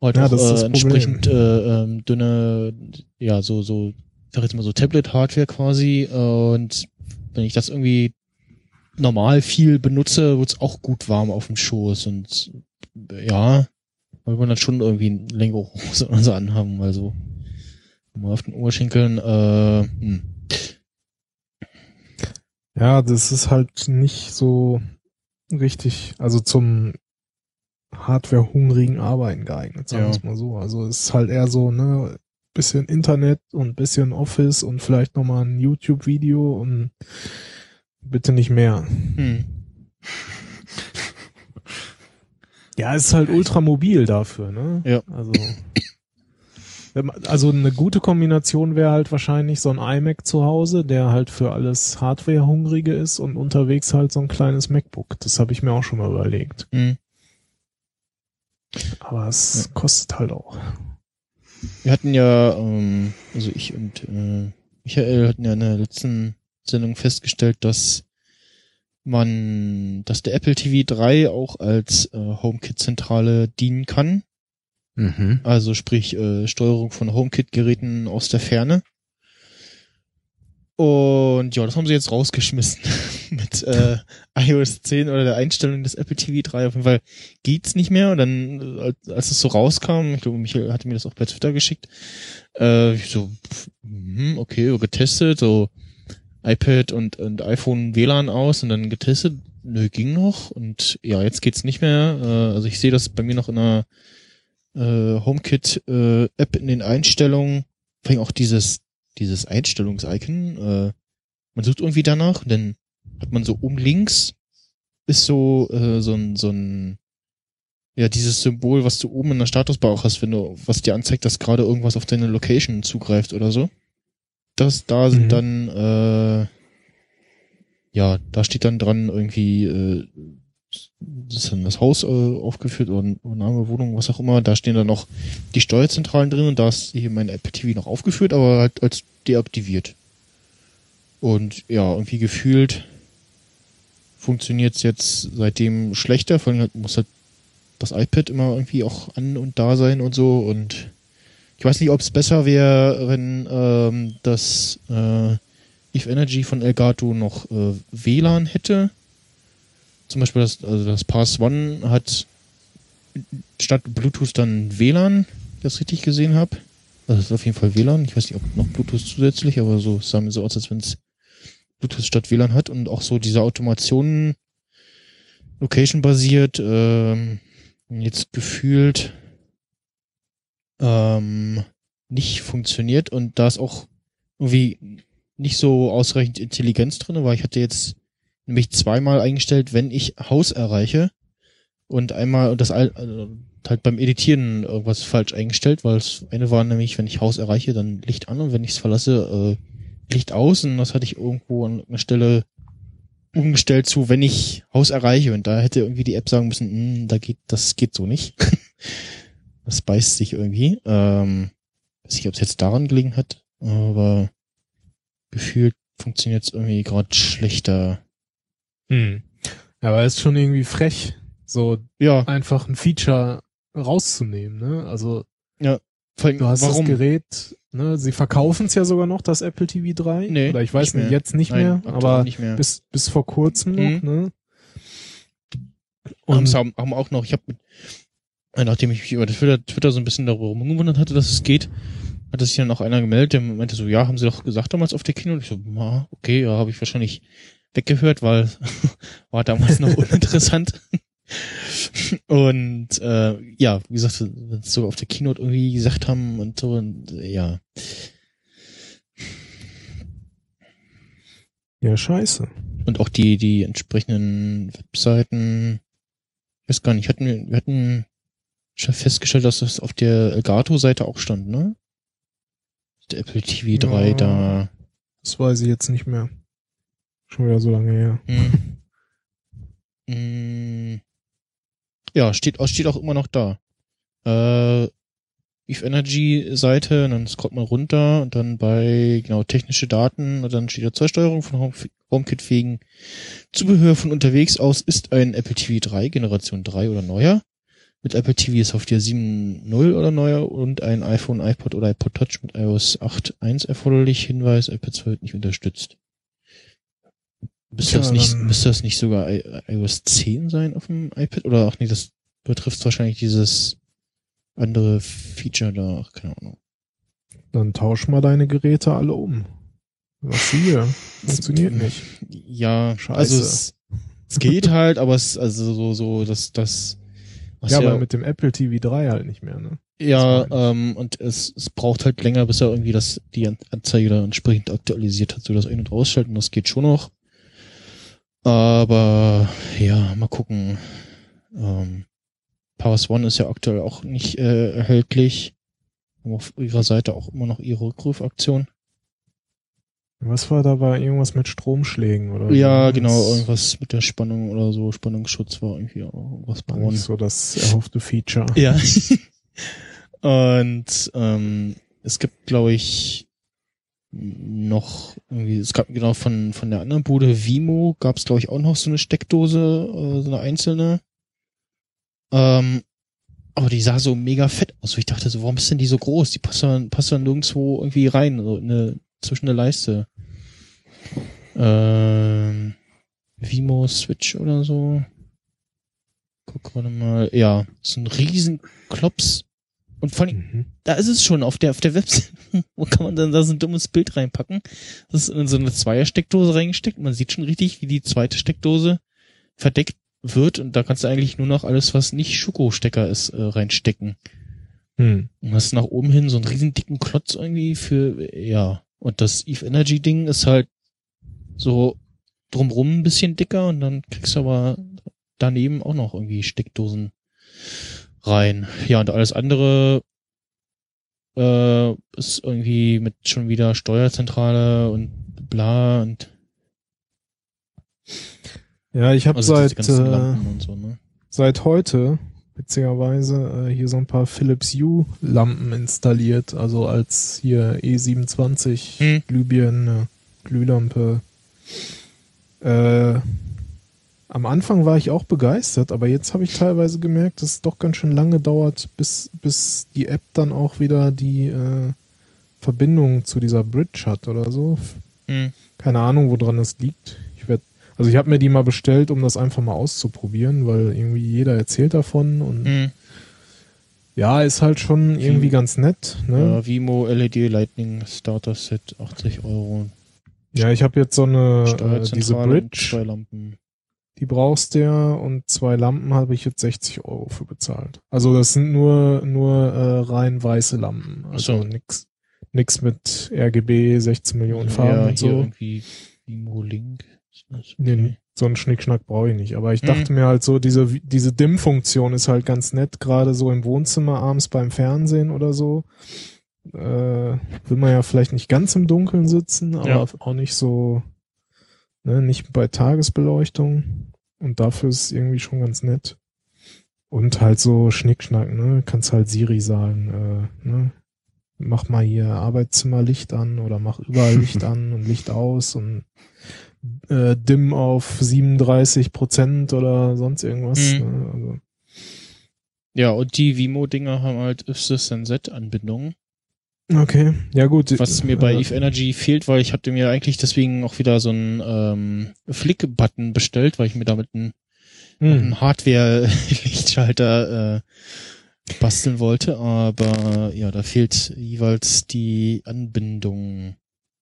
Halt Ja, auch das ist das äh, Problem. entsprechend äh, ähm, dünne, ja, so, so, ich sag jetzt mal so Tablet-Hardware quasi. Äh, und wenn ich das irgendwie normal viel benutze, wird's auch gut warm auf dem Schoß. Und ja, will man dann schon irgendwie eine längere Hose oder so anhaben, also mal auf den Oberschenkeln, äh, hm. Ja, das ist halt nicht so richtig, also zum Hardware-hungrigen Arbeiten geeignet, sagen Ja. wir es mal so. Also es ist halt eher so, ne, bisschen Internet und bisschen Office und vielleicht nochmal ein YouTube-Video und bitte nicht mehr. Hm. Ja, es ist halt ultramobil dafür, ne? Ja. Also, also eine gute Kombination wäre halt wahrscheinlich so ein iMac zu Hause, der halt für alles Hardware-Hungrige ist und unterwegs halt so ein kleines MacBook. Das habe ich mir auch schon mal überlegt. Hm. Aber es kostet halt auch. Wir hatten ja, ähm, also ich und äh, Michael hatten ja in der letzten Sendung festgestellt, dass man, dass der Apple TV 3 auch als äh, HomeKit-Zentrale dienen kann. Mhm. Also sprich äh, Steuerung von HomeKit-Geräten aus der Ferne. Und ja, das haben sie jetzt rausgeschmissen mit äh, iOS 10 oder der Einstellung des Apple TV 3. Auf jeden Fall geht's nicht mehr. Und dann, als- als es so rauskam, ich glaube, Michael hatte mir das auch per Twitter geschickt, äh, ich so, hm, okay, getestet, so iPad und, und iPhone WLAN aus und dann getestet, nö, ging noch. Und ja, jetzt geht's nicht mehr. Äh, also ich sehe das bei mir noch in einer äh, HomeKit-App in den Einstellungen, vor allem auch dieses, dieses Einstellungs-Icon, äh, man sucht irgendwie danach, und dann hat man so oben links ist so, äh, so ein, so ein, ja, dieses Symbol, was du oben in der Statusbar auch hast, wenn du, was dir anzeigt, dass gerade irgendwas auf deine Location zugreift oder so. Das, da sind Mhm. dann, äh, ja, da steht dann dran irgendwie, äh, das ist dann das Haus äh, aufgeführt oder, oder Name, Wohnung, was auch immer. Da stehen dann noch die Steuerzentralen drin und da ist hier mein Apple TV noch aufgeführt, aber halt als deaktiviert. Und ja, irgendwie gefühlt funktioniert es jetzt seitdem schlechter, vor allem halt, muss halt das iPad immer irgendwie auch an und da sein und so und ich weiß nicht, ob es besser wäre, wenn ähm, das äh, Eve Energy von Elgato noch äh, WLAN hätte. Zum Beispiel das, also das Pass One hat statt Bluetooth dann WLAN, ich das richtig gesehen habe. Also das ist auf jeden Fall WLAN. Ich weiß nicht, ob noch Bluetooth zusätzlich, aber so sah mir so aus, als wenn es Bluetooth statt WLAN hat und auch so diese Automationen Location basiert, ähm, jetzt gefühlt ähm, nicht funktioniert und da ist auch irgendwie nicht so ausreichend Intelligenz drin, weil ich hatte jetzt nämlich zweimal eingestellt, wenn ich Haus erreiche und einmal das Al- also halt beim Editieren irgendwas falsch eingestellt, weil das eine war nämlich, wenn ich Haus erreiche, dann Licht an und wenn ich es verlasse, äh, Licht aus und das hatte ich irgendwo an einer Stelle umgestellt zu, wenn ich Haus erreiche und da hätte irgendwie die App sagen müssen, "Hm, da geht, das geht so nicht. das beißt sich irgendwie. Ähm, weiß nicht, ob es jetzt daran gelegen hat, aber gefühlt funktioniert es irgendwie gerade schlechter. Hm. Ja, aber ist schon irgendwie frech, so Ja, einfach ein Feature rauszunehmen, ne? Also vor allem, du hast warum? das Gerät, ne? Sie verkaufen es ja sogar noch, das Apple TV 3. Nee, Oder ich weiß nicht mehr. jetzt nicht Nein, mehr, aber nicht mehr. bis, bis vor kurzem noch, Mhm. ne? Und haben, haben auch noch, ich habe, nachdem ich mich über Twitter, Twitter so ein bisschen darüber gewundert hatte, dass es geht, hat sich dann auch einer gemeldet, der meinte so, ja, haben sie doch gesagt damals auf der Kino. Und ich so, na, okay, ja, habe ich wahrscheinlich weggehört, weil war damals noch uninteressant. und äh, ja, wie gesagt, wenn so auf der Keynote irgendwie gesagt haben und so, und äh, ja. ja, scheiße. Und auch die, die entsprechenden Webseiten, ich weiß gar nicht, hatten wir, wir hatten schon festgestellt, dass das auf der Elgato-Seite auch stand, ne? Der Apple TV 3 Ja. da. Das weiß ich jetzt nicht mehr. Schon wieder so lange her. Hm. Hm. Ja, steht, auch- steht auch immer noch da. Äh, Eve Energy Seite, und dann scrollt man runter und dann bei, genau, technische Daten und dann steht da zur Steuerung von Home, HomeKit-fähigen Zubehör von unterwegs aus ist ein Apple TV 3, Generation 3 oder neuer. Mit Apple TV Software 7.0 oder neuer und ein iPhone, iPod oder iPod Touch mit iOS 8.1 erforderlich. Hinweis, iPad 2 wird nicht unterstützt. Müsste das nicht, müsste das nicht sogar iOS 10 sein auf dem iPad? Oder ach nee, das betrifft wahrscheinlich dieses andere Feature da, ach, keine Ahnung. Dann tausch mal deine Geräte alle um. Was hier? Funktioniert nicht. Ja, Scheiße. also es, es geht halt, aber es, also so, so, das, das, was Ja, ja, aber mit dem Apple TV 3 halt nicht mehr, ne? ja, ähm, und es, es braucht halt länger, bis er irgendwie das, die An- Anzeige da entsprechend aktualisiert hat, so das Ein- und Ausschalten, das geht schon noch. Aber, ja, mal gucken. Ähm, Powers One ist ja aktuell auch nicht äh, erhältlich. Haben auf ihrer Seite auch immer noch ihre Rückrufaktion. Was war da? War irgendwas mit Stromschlägen oder Ja, so? genau, irgendwas mit der Spannung oder so, Spannungsschutz war irgendwie auch irgendwas war braun. nicht so das erhoffte Feature. Ja. Und ähm, es gibt, glaube ich, noch irgendwie, es gab genau von von der anderen Bude Vimo gab es glaube ich auch noch so eine Steckdose, äh, so eine einzelne. Ähm, aber die sah so mega fett aus. Ich dachte so, warum ist denn die so groß? Die passt dann, passt dann nirgendwo irgendwie rein, so in eine, zwischen eine Leiste. Ähm, Vimo Switch oder so. Guck gerade mal. Ja, so ein riesen Klops. Und vor allem, Mhm. da ist es schon auf der, auf der Website. Wo kann man dann da so ein dummes Bild reinpacken? Das ist in so eine Zweiersteckdose reingesteckt. Man sieht schon richtig, wie die zweite Steckdose verdeckt wird. Und da kannst du eigentlich nur noch alles, was nicht Schokostecker ist, äh, reinstecken. Hm. Und hast nach oben hin so einen riesen dicken Klotz irgendwie für, ja. Und das Eve Energy Ding ist halt so drumrum ein bisschen dicker und dann kriegst du aber daneben auch noch irgendwie Steckdosen rein. Ja, und alles andere äh, ist irgendwie mit schon wieder Steuerzentrale und bla und Ja, ich habe also seit, äh, so, ne? seit heute witzigerweise äh, hier so ein paar Philips Hue Lampen installiert, also als hier E27 Hm. Glühbirne, Glühlampe. Äh, am Anfang war ich auch begeistert, aber jetzt habe ich teilweise gemerkt, dass es doch ganz schön lange dauert, bis, bis die App dann auch wieder die äh, Verbindung zu dieser Bridge hat oder so. Hm. Keine Ahnung, woran das liegt. Also ich habe mir die mal bestellt, um das einfach mal auszuprobieren, weil irgendwie jeder erzählt davon und Hm. ja, ist halt schon irgendwie ganz nett. Ne? Ja, Vimo LED Lightning Starter Set, 80 Euro. Ja, ich habe jetzt so eine äh, diese Bridge, zwei Lampen. die brauchst du ja und zwei Lampen habe ich jetzt 60 Euro für bezahlt. Also das sind nur nur äh, rein weiße Lampen, also so. nix nix mit RGB 16 Millionen Farben ja, und hier so. irgendwie Vimo Link. Nee, okay? so einen Schnickschnack brauche ich nicht. Aber ich Mhm. dachte mir halt so, diese, diese Dimm-Funktion ist halt ganz nett, gerade so im Wohnzimmer abends beim Fernsehen oder so. Äh, will man ja vielleicht nicht ganz im Dunkeln sitzen, aber Ja. auch nicht so, ne, nicht bei Tagesbeleuchtung. Und dafür ist es irgendwie schon ganz nett. Und halt so Schnickschnack, ne? Kannst halt Siri sagen, äh, ne? Mach mal hier Arbeitszimmer Licht an oder mach überall Licht an und Licht aus und äh, Dimm auf 37 Prozent oder sonst irgendwas. Mhm. Ne? Also, Ja, und die Vimo-Dinger haben halt If-This-Then-That-Anbindungen. okay, ja gut. Was mir bei äh, Eve Energy fehlt, weil ich hatte mir eigentlich deswegen auch wieder so einen ähm, Flick-Button bestellt, weil ich mir damit einen, hm. einen Hardware-Lichtschalter äh, basteln wollte, aber ja, da fehlt jeweils die Anbindung.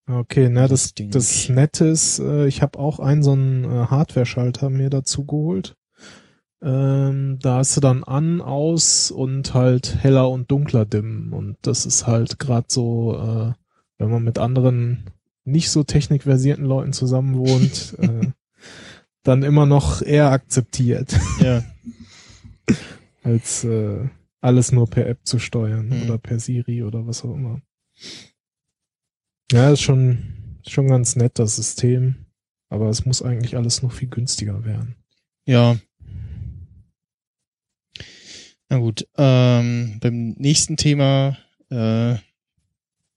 Okay, na Das das, Ding. das Nette ist, äh, ich habe auch einen so einen äh, Hardware-Schalter mir dazu geholt. Ähm, da hast du dann an, aus und halt heller und dunkler dimmen. Und das ist halt gerade so, äh, wenn man mit anderen nicht so technikversierten Leuten zusammen wohnt, äh, dann immer noch eher akzeptiert, Ja, als äh, alles nur per App zu steuern Mhm. oder per Siri oder was auch immer. Ja, ist schon, ist schon ganz nett, das System. Aber es muss eigentlich alles noch viel günstiger werden. ja. Na gut, ähm, beim nächsten Thema, äh,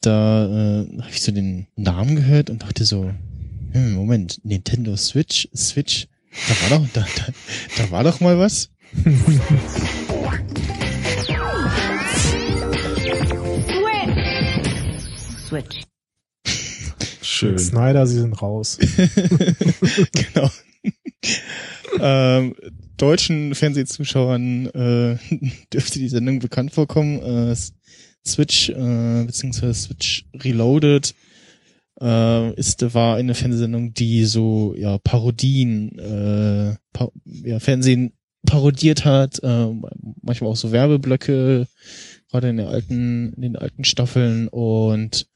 da äh, habe ich so den Namen gehört und dachte so, hm, Moment, Nintendo Switch, Switch, da war doch, da, da, da war doch mal was. Switch. Schön. Snyder, sie sind raus. genau. ähm, deutschen Fernsehzuschauern äh, dürfte die Sendung bekannt vorkommen. Äh, Switch äh, beziehungsweise Switch Reloaded äh, ist war eine Fernsehsendung, die so ja Parodien, äh, pa ja Fernsehen parodiert hat, äh, manchmal auch so Werbeblöcke, gerade in den alten in den alten Staffeln und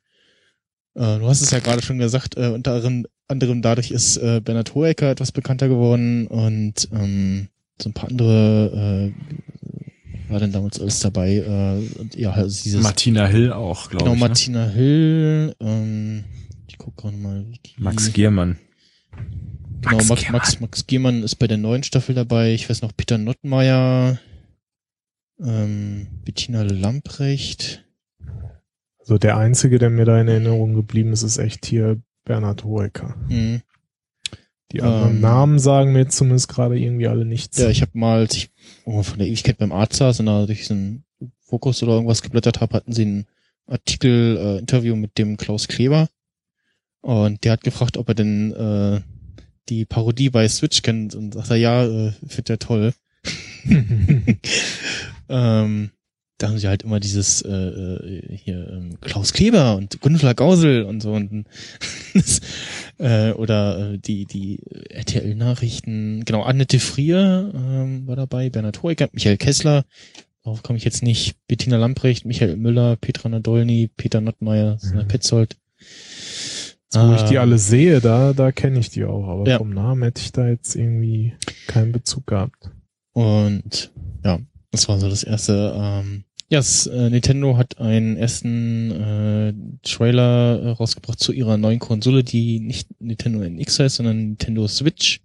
äh, du hast es ja gerade schon gesagt, äh, unter anderem, anderem dadurch ist äh, Bernhard Hoeker etwas bekannter geworden und ähm, so ein paar andere äh, war denn damals alles dabei. Äh, und ja, also dieses Martina Hill auch, glaube genau ich. Ne? Martina Hill, ähm, ich guck gerade mal. Max Giermann. genau, Max Max, Giermann. Max, Max Giermann ist bei der neuen Staffel dabei. Ich weiß noch, Peter Nottmeier, ähm, Bettina Lamprecht. Also der einzige, der mir da in Erinnerung geblieben ist, ist echt hier Bernhard Hoeker. Mhm. Die anderen Ähm. Namen sagen mir jetzt zumindest gerade irgendwie alle nichts. Ja, ich habe mal, als ich oh, von der Ewigkeit beim Arzt saß und da durch so einen Fokus oder irgendwas geblättert habe, hatten sie einen Artikel, äh, Interview mit dem Klaus Kleber. Und der hat gefragt, ob er denn äh, die Parodie bei Switch kennt und sagt er, ja, äh, findet er toll. ähm, da haben sie halt immer dieses äh, äh, hier ähm, Klaus Kleber und Gunvla Gausel und so und das, äh, oder äh, die die RTL Nachrichten genau Annette Frier ähm, war dabei Bernhard Hoeker Michael Kessler darauf komme ich jetzt nicht Bettina Lamprecht Michael Müller Petra Nadolny Peter Nottmeier Mhm. Petzold Jetzt, wo ich die Ähm, alle sehe, da, da kenne ich die auch, aber Ja. vom Namen hätte ich da jetzt irgendwie keinen Bezug gehabt. Und ja, Das war so das erste. Ähm, ja, es, äh, Nintendo hat einen ersten äh, Trailer äh, rausgebracht zu ihrer neuen Konsole, die nicht Nintendo NX heißt, sondern Nintendo Switch.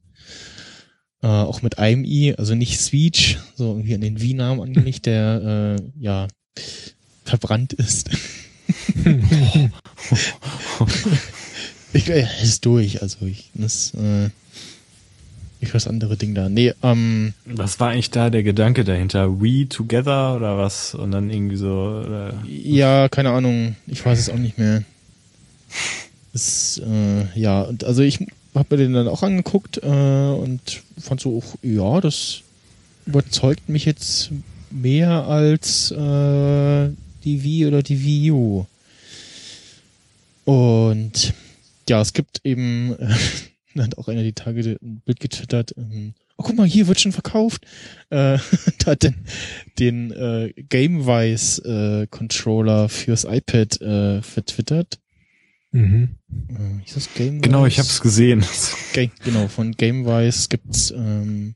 Äh, auch mit einem i, also nicht Switch, so irgendwie an den Wii-Namen angelegt, der äh, ja verbrannt ist. ich, ja, ist durch, also ich das äh, ich weiß andere Ding da. Nee, ähm, Was war eigentlich da der Gedanke dahinter? We Together oder was? Und dann irgendwie so. Oder? Ja, keine Ahnung. Ich weiß es auch nicht mehr. Es, äh, ja, und also ich habe mir den dann auch angeguckt äh, und fand so, auch, ja, das überzeugt mich jetzt mehr als äh, die Wii oder die Wii U. Und ja, es gibt eben, äh, hat auch einer die Tage ein Bild getwittert, ähm, oh guck mal, hier wird schon verkauft. Äh, da hat den, den äh, GameWise äh, Controller fürs iPad äh, vertwittert. Mhm. Äh, ist das GameWise? Genau, ich habe es gesehen. Ga genau, von GameWise gibt's ähm,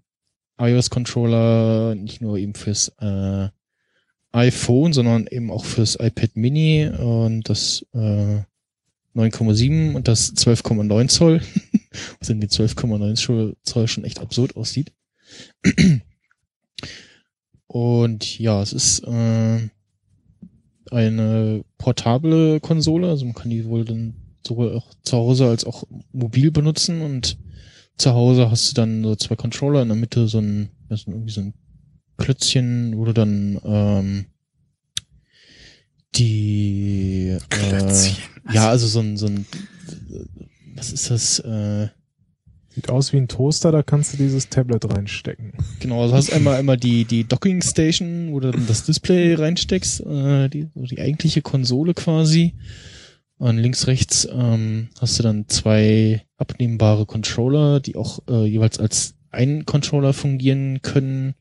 iOS-Controller nicht nur eben fürs äh, iPhone, sondern eben auch fürs iPad Mini und das äh, 9,7 und das 12,9 Zoll, was in die 12,9 Zoll schon echt absurd aussieht. Und ja, es ist äh, eine portable Konsole, also man kann die wohl dann sowohl auch zu Hause als auch mobil benutzen und zu Hause hast du dann so zwei Controller in der Mitte so ein, ist irgendwie so ein Klötzchen, wo du dann ähm, die äh, Klötzchen. Ja, also so ein, so ein was ist das? Äh, Sieht aus wie ein Toaster, da kannst du dieses Tablet reinstecken. Genau, also hast einmal einmal die die Docking Station, wo du dann das Display reinsteckst, äh, die so die eigentliche Konsole quasi. Und links rechts ähm, hast du dann zwei abnehmbare Controller, die auch äh, jeweils als ein Controller fungieren können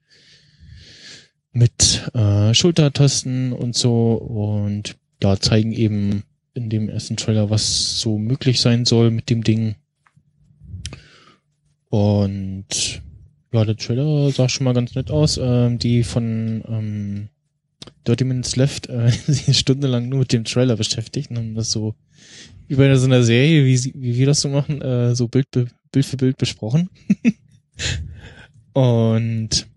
mit äh, Schultertasten und so und ja zeigen eben in dem ersten Trailer, was so möglich sein soll mit dem Ding. Und ja, der Trailer sah schon mal ganz nett aus. Ähm, die von ähm, Dirty Minutes Left äh, stundenlang nur mit dem Trailer beschäftigt und haben das so über so einer Serie, wie, wie wir das so machen, äh, so Bild, Bild für Bild besprochen. und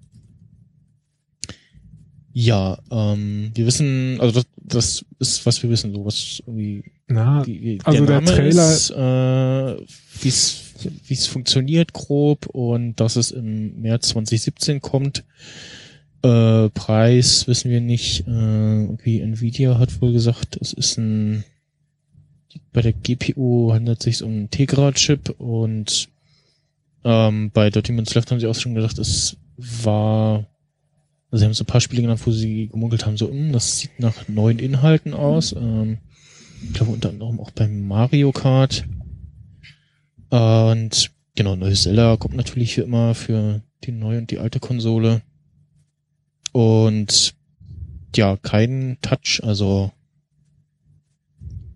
ja, ähm, wir wissen, also das, das ist, was wir wissen, so was irgendwie Na, wie, wie also der Name Trailer- ist, äh, wie es wie es funktioniert grob und dass es im März 2017 kommt. Äh, Preis wissen wir nicht. Äh, irgendwie Nvidia hat wohl gesagt, es ist ein bei der GPU handelt es sich um einen Tegra-Chip und ähm, bei Documents Left haben sie auch schon gesagt, es war also sie haben so ein paar Spiele genannt, wo sie gemunkelt haben, so, hm, das sieht nach neuen Inhalten aus. Ähm, ich glaube unter anderem auch beim Mario Kart. Und genau, neues Zelda kommt natürlich für immer für die neue und die alte Konsole. Und ja, kein Touch, also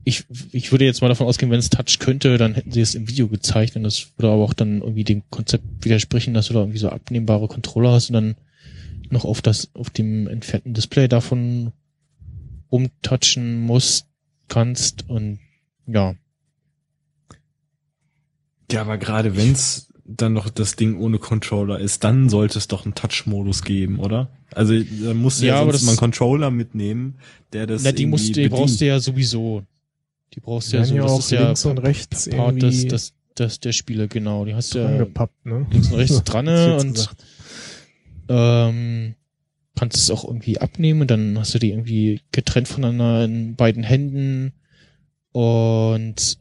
ich, ich würde jetzt mal davon ausgehen, wenn es Touch könnte, dann hätten sie es im Video gezeigt und das würde aber auch dann irgendwie dem Konzept widersprechen, dass du da irgendwie so abnehmbare Controller hast und dann noch auf das, auf dem entfernten Display davon rumtouchen musst, kannst und ja. Ja, aber gerade wenn's dann noch das Ding ohne Controller ist, dann sollte es doch einen Touch-Modus geben, oder? Also da musst du ja, Ja, aber sonst das- mal einen Controller mitnehmen, der das Na, die musst du, die brauchst du ja sowieso. Die brauchst du ja so, ja das ist ja links und rechts Part des, irgendwie des, des, der Spiele, genau. Die hast du ja angepappt, ne? links und rechts dran und gesagt. Ähm, kannst es auch irgendwie abnehmen und dann hast du die irgendwie getrennt voneinander in beiden Händen und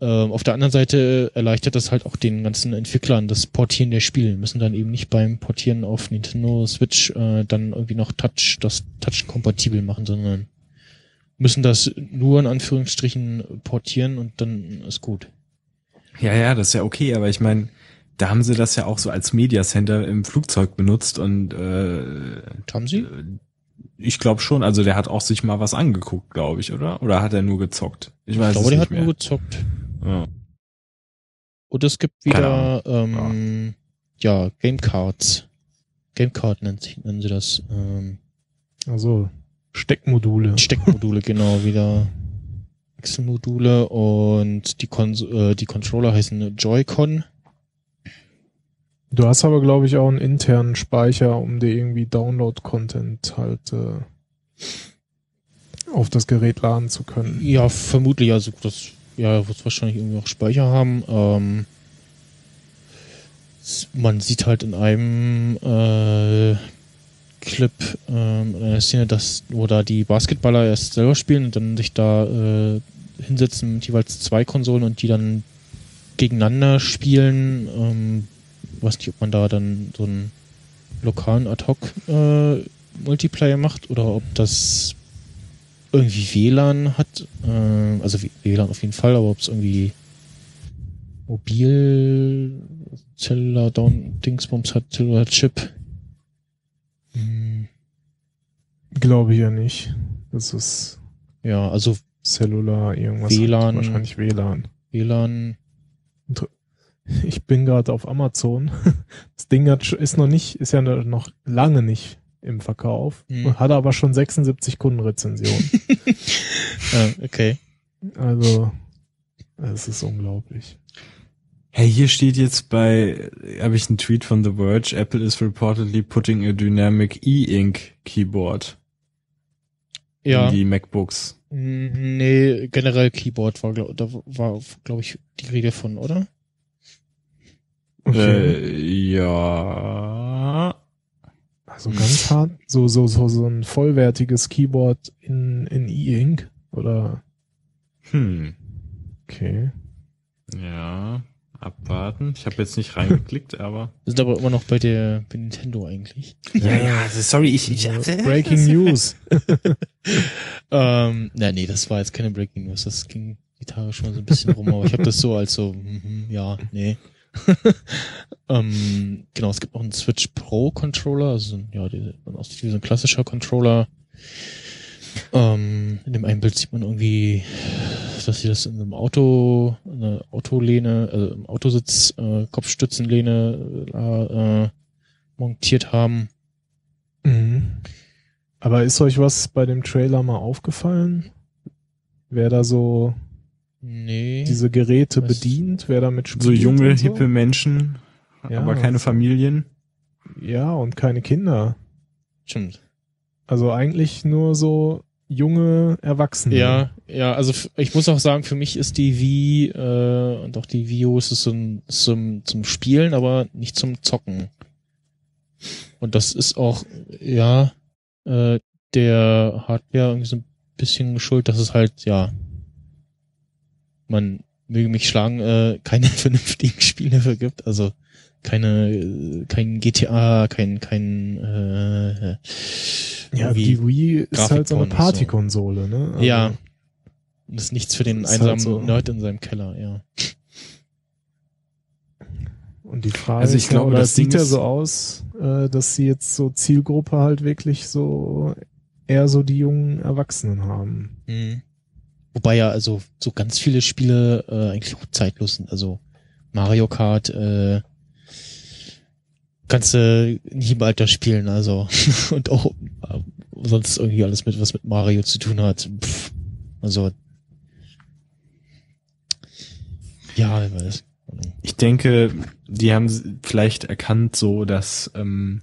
ähm, auf der anderen Seite erleichtert das halt auch den ganzen Entwicklern das Portieren der Spiele. Die müssen dann eben nicht beim Portieren auf Nintendo Switch äh, dann irgendwie noch Touch, das Touch kompatibel machen, sondern müssen das nur in Anführungsstrichen portieren und dann ist gut. Ja, ja, das ist ja okay, aber ich meine, da haben sie das ja auch so als Media Center im Flugzeug benutzt und äh, Haben sie? äh, ich glaube schon, also der hat auch sich mal was angeguckt, glaube ich, oder? Oder hat er nur gezockt? Ich weiß ich glaube, es der nicht hat mehr. nur gezockt. ja. Und es gibt wieder ähm, ja. Game Cards Gamecard nennt sich, nennen sie das. Ähm, Also Steckmodule. Steckmodule, genau, wieder Wechselmodule und die, Kons äh, die Controller heißen Joy-Con. Du hast aber, glaube ich, auch einen internen Speicher, um dir irgendwie Download-Content halt äh, auf das Gerät laden zu können. Ja, vermutlich, also das, ja, wird wahrscheinlich irgendwie auch Speicher haben. Ähm, man sieht halt in einem äh, Clip ähm, in einer Szene, dass, wo da die Basketballer erst selber spielen und dann sich da äh, hinsetzen mit jeweils zwei Konsolen und die dann gegeneinander spielen. Ähm, weiß nicht, ob man da dann so einen lokalen Ad-Hoc äh, Multiplayer macht oder ob das irgendwie WLAN hat. Äh, also WLAN auf jeden Fall, aber ob es irgendwie mobil Cellular Down Dingsbums hat, Cellular Chip. Hm, Glaube ich ja nicht. Das ist Ja, also Cellular irgendwas. WLAN. Wahrscheinlich WLAN. WLAN. Ich bin gerade auf Amazon. Das Ding hat, ist noch nicht, ist ja noch lange nicht im Verkauf, Hm. hat aber schon 76 Kundenrezensionen. Äh, okay. also, es ist unglaublich. Hey, hier steht jetzt bei, habe ich einen Tweet von The Verge, Apple is reportedly putting a dynamic E-Ink Keyboard Ja. in die MacBooks. Nee, generell Keyboard war, glaub, da war, glaube ich, die Rede von, oder? Äh, ja. Also ganz hart, so, so, so, so ein vollwertiges Keyboard in, in E-Ink oder, Hm. okay. Ja. Abwarten. Ich habe jetzt nicht reingeklickt, aber. Wir sind aber immer noch bei der, bei Nintendo eigentlich. Ja, ja, also sorry, ich, ich Breaking News. Ähm, na, nee, das war jetzt keine Breaking News. Das ging die Tage schon mal so ein bisschen rum, aber ich habe das so als so, mhm, ja, nee. ähm, genau, es gibt noch einen Switch Pro Controller, also ja, die, man aussieht wie so ein klassischer Controller. Ähm, in dem einen Bild sieht man irgendwie, dass sie das in einem Auto, in einer Autolehne, also im Autositz, äh, Kopfstützenlehne äh, äh, montiert haben. Mhm. Aber ist euch was bei dem Trailer mal aufgefallen? Wer da so Nee. diese Geräte Was? bedient, wer damit spielt? so junge, so? hippe Menschen, Ja, aber keine so. Familien. Ja, und keine Kinder. Stimmt. Also eigentlich nur so junge Erwachsene. Ja, ja, also ich muss auch sagen, für mich ist die Wii äh, und auch die Wii U ist es so ein, zum, zum Spielen, aber nicht zum Zocken. Und das ist auch, ja, äh, der Hardware irgendwie so ein bisschen schuld, dass es halt, ja, man möge mich schlagen, äh, keine vernünftigen Spiele dafür gibt. Also keine, äh, kein GTA, kein, kein, äh, Ja, die Wii ist halt so eine und so. Partykonsole, ne? Also, Ja. Das ist nichts für den halt einsamen so. Nerd in seinem Keller, ja. Und die Frage Also ich ist, glaube, das es sieht ja so aus, äh, dass sie jetzt so Zielgruppe halt wirklich so eher so die jungen Erwachsenen haben. Mhm. Wobei ja also so ganz viele Spiele äh, eigentlich auch zeitlos sind. Also Mario Kart äh, kannst du in jedem Alter spielen, also und auch äh, sonst irgendwie alles mit was mit Mario zu tun hat. Pff, also ja, ich weiß. Ich denke, die haben vielleicht erkannt so, dass ähm,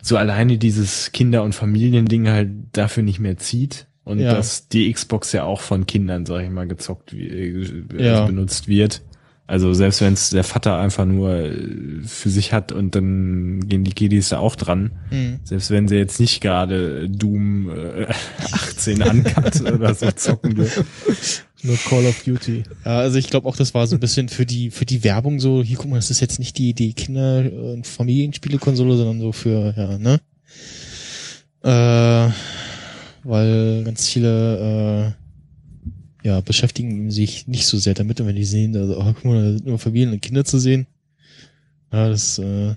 so alleine dieses Kinder- und Familiending halt dafür nicht mehr zieht und Ja. dass die Xbox ja auch von Kindern, sag ich mal, gezockt, äh, Ja. benutzt wird. Also selbst wenn es der Vater einfach nur äh, für sich hat und dann gehen die Kiddies da auch dran. Mhm. Selbst wenn sie jetzt nicht gerade Doom äh, 18 uncut oder so zocken dürfen. Nur Call of Duty. Ja, also ich glaube auch, das war so ein bisschen für die für die Werbung so, hier guck mal, das ist jetzt nicht die die Kinder- und Familienspielekonsole, sondern so für ja, ne? Äh, weil ganz viele äh, ja, beschäftigen sich nicht so sehr damit und wenn die sehen, also, oh, guck mal, da sind nur Familien und Kinder zu sehen. Ja, das äh,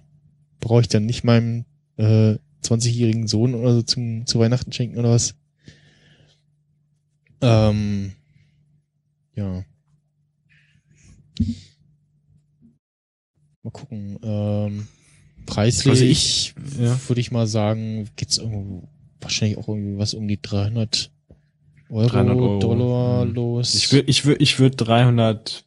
brauche ich dann nicht meinem äh, 20-jährigen Sohn oder so zum, zu Weihnachten schenken oder was. Ähm, ja. Mal gucken. Ähm, Preislich Also ich- ja. würde ich mal sagen, geht's irgendwo wahrscheinlich auch irgendwie was um die 300 Euro, 300 Euro. Dollar Hm. los. Ich würde ich würd, ich würd 300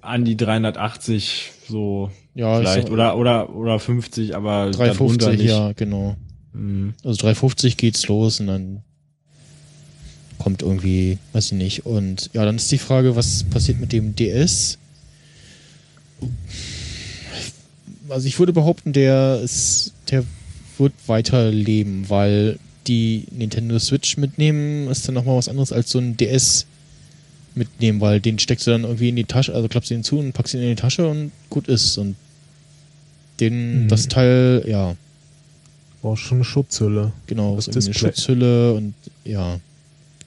an die 380 so ja, ich vielleicht sag- oder oder oder 50, aber darunter 350, nicht. ja, genau. Mhm. Also 350 geht's los und dann kommt irgendwie, weiß ich nicht. Und ja, dann ist die Frage, was passiert mit dem DS? Also ich würde behaupten, der ist, der wird weiterleben, weil die Nintendo Switch mitnehmen ist dann nochmal was anderes als so ein DS mitnehmen, weil den steckst du dann irgendwie in die Tasche, also klappst du ihn zu und packst ihn in die Tasche und gut ist. Und den, Mhm. das Teil, ja, Brauchst schon eine Schutzhülle. Genau, Das irgendwie eine. Schutzhülle und ja,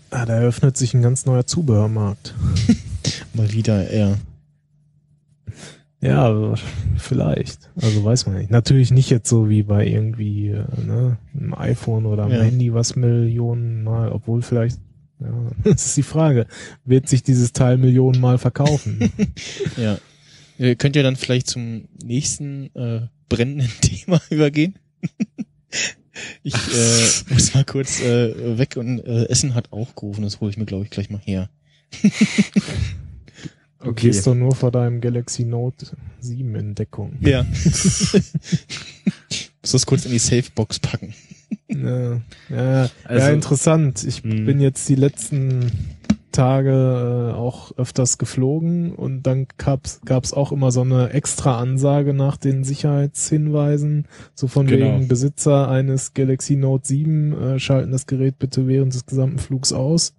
Ah, da eröffnet sich ein ganz neuer Zubehörmarkt. mal wieder, ja. Ja, vielleicht. Also weiß man nicht. Natürlich nicht jetzt so wie bei irgendwie äh, ne, einem iPhone oder einem Ja. Handy, was Millionen mal, obwohl vielleicht, ja, das ist die Frage, wird sich dieses Teil Millionen mal verkaufen? ja. Ihr könnt ja dann vielleicht zum nächsten äh, brennenden Thema übergehen. ich äh, muss mal kurz äh, weg und äh, Essen hat auch gerufen, das hole ich mir, glaube ich, gleich mal her. Du Okay. gehst doch nur vor deinem Galaxy Note 7 in Deckung. Ja. muss das kurz in die Safebox packen. Ja, ja, Also- ja interessant. Ich Hm. bin jetzt die letzten Tage äh, auch öfters geflogen und dann gab's gab's auch immer so eine extra Ansage nach den Sicherheitshinweisen, so von Genau. wegen Besitzer eines Galaxy Note 7 äh, schalten das Gerät bitte während des gesamten Flugs aus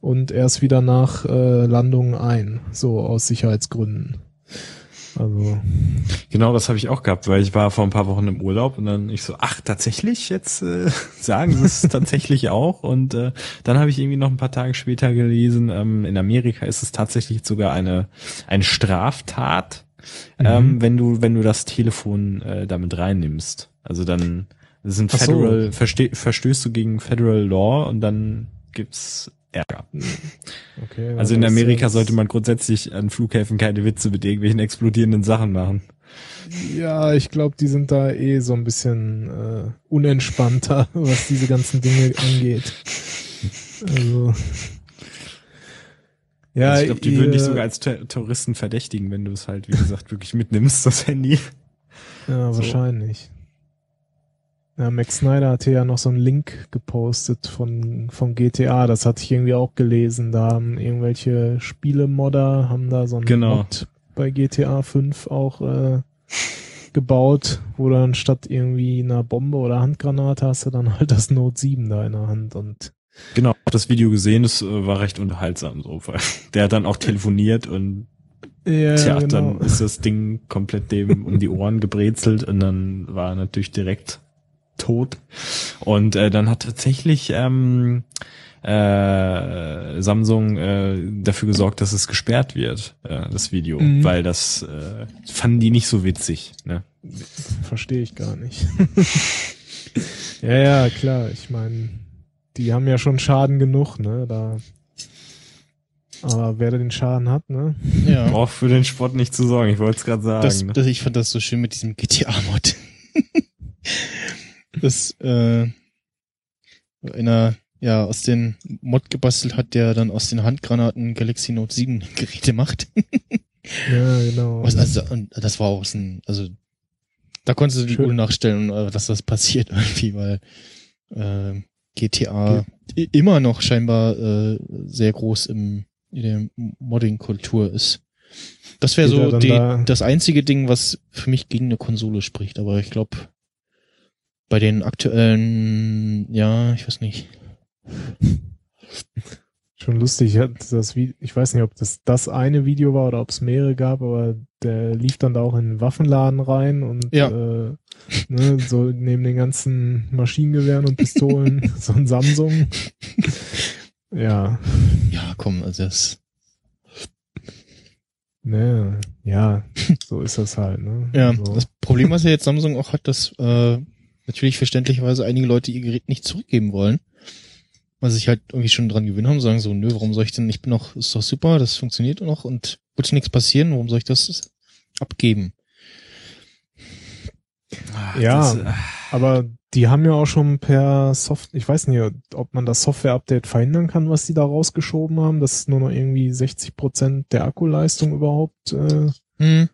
und erst wieder nach äh, Landung ein, so aus Sicherheitsgründen. Also Genau, das habe ich auch gehabt, weil ich war vor ein paar Wochen im Urlaub und dann ich so, ach tatsächlich, jetzt äh, sagen sie es tatsächlich auch und äh, dann habe ich irgendwie noch ein paar Tage später gelesen, ähm, in Amerika ist es tatsächlich sogar eine eine Straftat, Mhm. ähm, wenn du wenn du das Telefon äh, damit reinnimmst. Also dann so. Federal versteh, verstößt du gegen Federal Law und dann gibt's Ärger. okay. Also in Amerika sollte man grundsätzlich an Flughäfen keine Witze mit irgendwelchen explodierenden Sachen machen. Ja, ich glaube, die sind da eh so ein bisschen äh, unentspannter, was diese ganzen Dinge angeht. Also. Ja, also ich glaube, die würden dich ihr- sogar als Ter Terroristen verdächtigen, wenn du es halt, wie gesagt, wirklich mitnimmst, das Handy. Ja, so. wahrscheinlich. Ja, Max Snyder hatte ja noch so einen Link gepostet von, von GTA, das hatte ich irgendwie auch gelesen. Da haben irgendwelche Spielemodder, haben da so einen Genau. Mod bei GTA 5 auch äh, gebaut, wo dann statt irgendwie einer Bombe oder Handgranate hast du dann halt das Note 7 da in der Hand und Genau, hab das Video gesehen, das äh, war recht unterhaltsam so. weil Der hat dann auch telefoniert und ja, tja, genau. dann ist das Ding komplett dem um die Ohren gebrezelt und dann war er natürlich direkt tot. Und äh, dann hat tatsächlich ähm, äh, Samsung äh, dafür gesorgt, dass es gesperrt wird, äh, das Video, Mhm. weil das äh, fanden die nicht so witzig. Ne? Verstehe ich gar nicht. ja, ja, klar. Ich meine, die haben ja schon Schaden genug, ne? Da. Aber wer da den Schaden hat, ne? Ja. Braucht für den Sport nicht zu sorgen, ich wollte es gerade sagen. Das, ne? das, ich fand das so schön mit diesem GTA-Mod. das äh, einer ja aus den Mod gebastelt hat, der dann aus den Handgranaten Galaxy Note 7 Geräte macht. Ja, genau. Was, also, und das war auch so ein, also da konntest du die. Uhr nachstellen, äh, dass das passiert irgendwie, weil äh, GTA i- immer noch scheinbar äh, sehr groß im in der Modding-Kultur ist. Das wäre so die, da- das einzige Ding, was für mich gegen eine Konsole spricht. Aber ich glaube, bei den aktuellen, ja, ich weiß nicht. Schon lustig, das ich weiß nicht, ob das das eine Video war oder ob es mehrere gab, aber der lief dann da auch in den Waffenladen rein und Ja. äh, ne, so neben den ganzen Maschinengewehren und Pistolen so ein Samsung. Ja, Ja, komm, also das, ne, ja, so ist das halt, ne? ja, Also, das Problem, was ja jetzt Samsung auch hat, dass äh, natürlich verständlicherweise einige Leute ihr Gerät nicht zurückgeben wollen. Weil sie sich halt irgendwie schon dran gewöhnt haben, sagen so, nö, warum soll ich denn, ich bin doch, ist doch super, das funktioniert noch und wird nichts passieren, warum soll ich das abgeben? Ah, Ja. das, äh, Aber die haben ja auch schon per Soft, ich weiß nicht, ob man das Software-Update verhindern kann, was die da rausgeschoben haben, dass es nur noch irgendwie 60 Prozent der Akkuleistung überhaupt äh, Hm.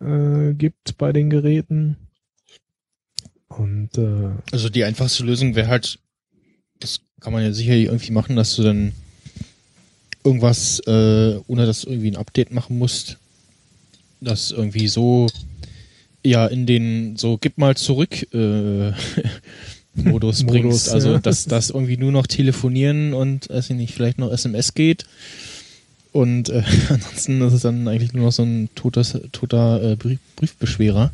äh, gibt bei den Geräten. Und äh, Also die einfachste Lösung wäre halt, das kann man ja sicherlich irgendwie machen, dass du dann irgendwas, äh, ohne dass du irgendwie ein Update machen musst, das irgendwie so, ja, in den, so gib mal zurück, äh, Modus Modus, bringst. Also, ja. dass das irgendwie nur noch telefonieren und, weiß ich nicht, vielleicht noch SMS geht. Und äh, ansonsten ist es dann eigentlich nur noch so ein totes, toter äh, Brief, Briefbeschwerer.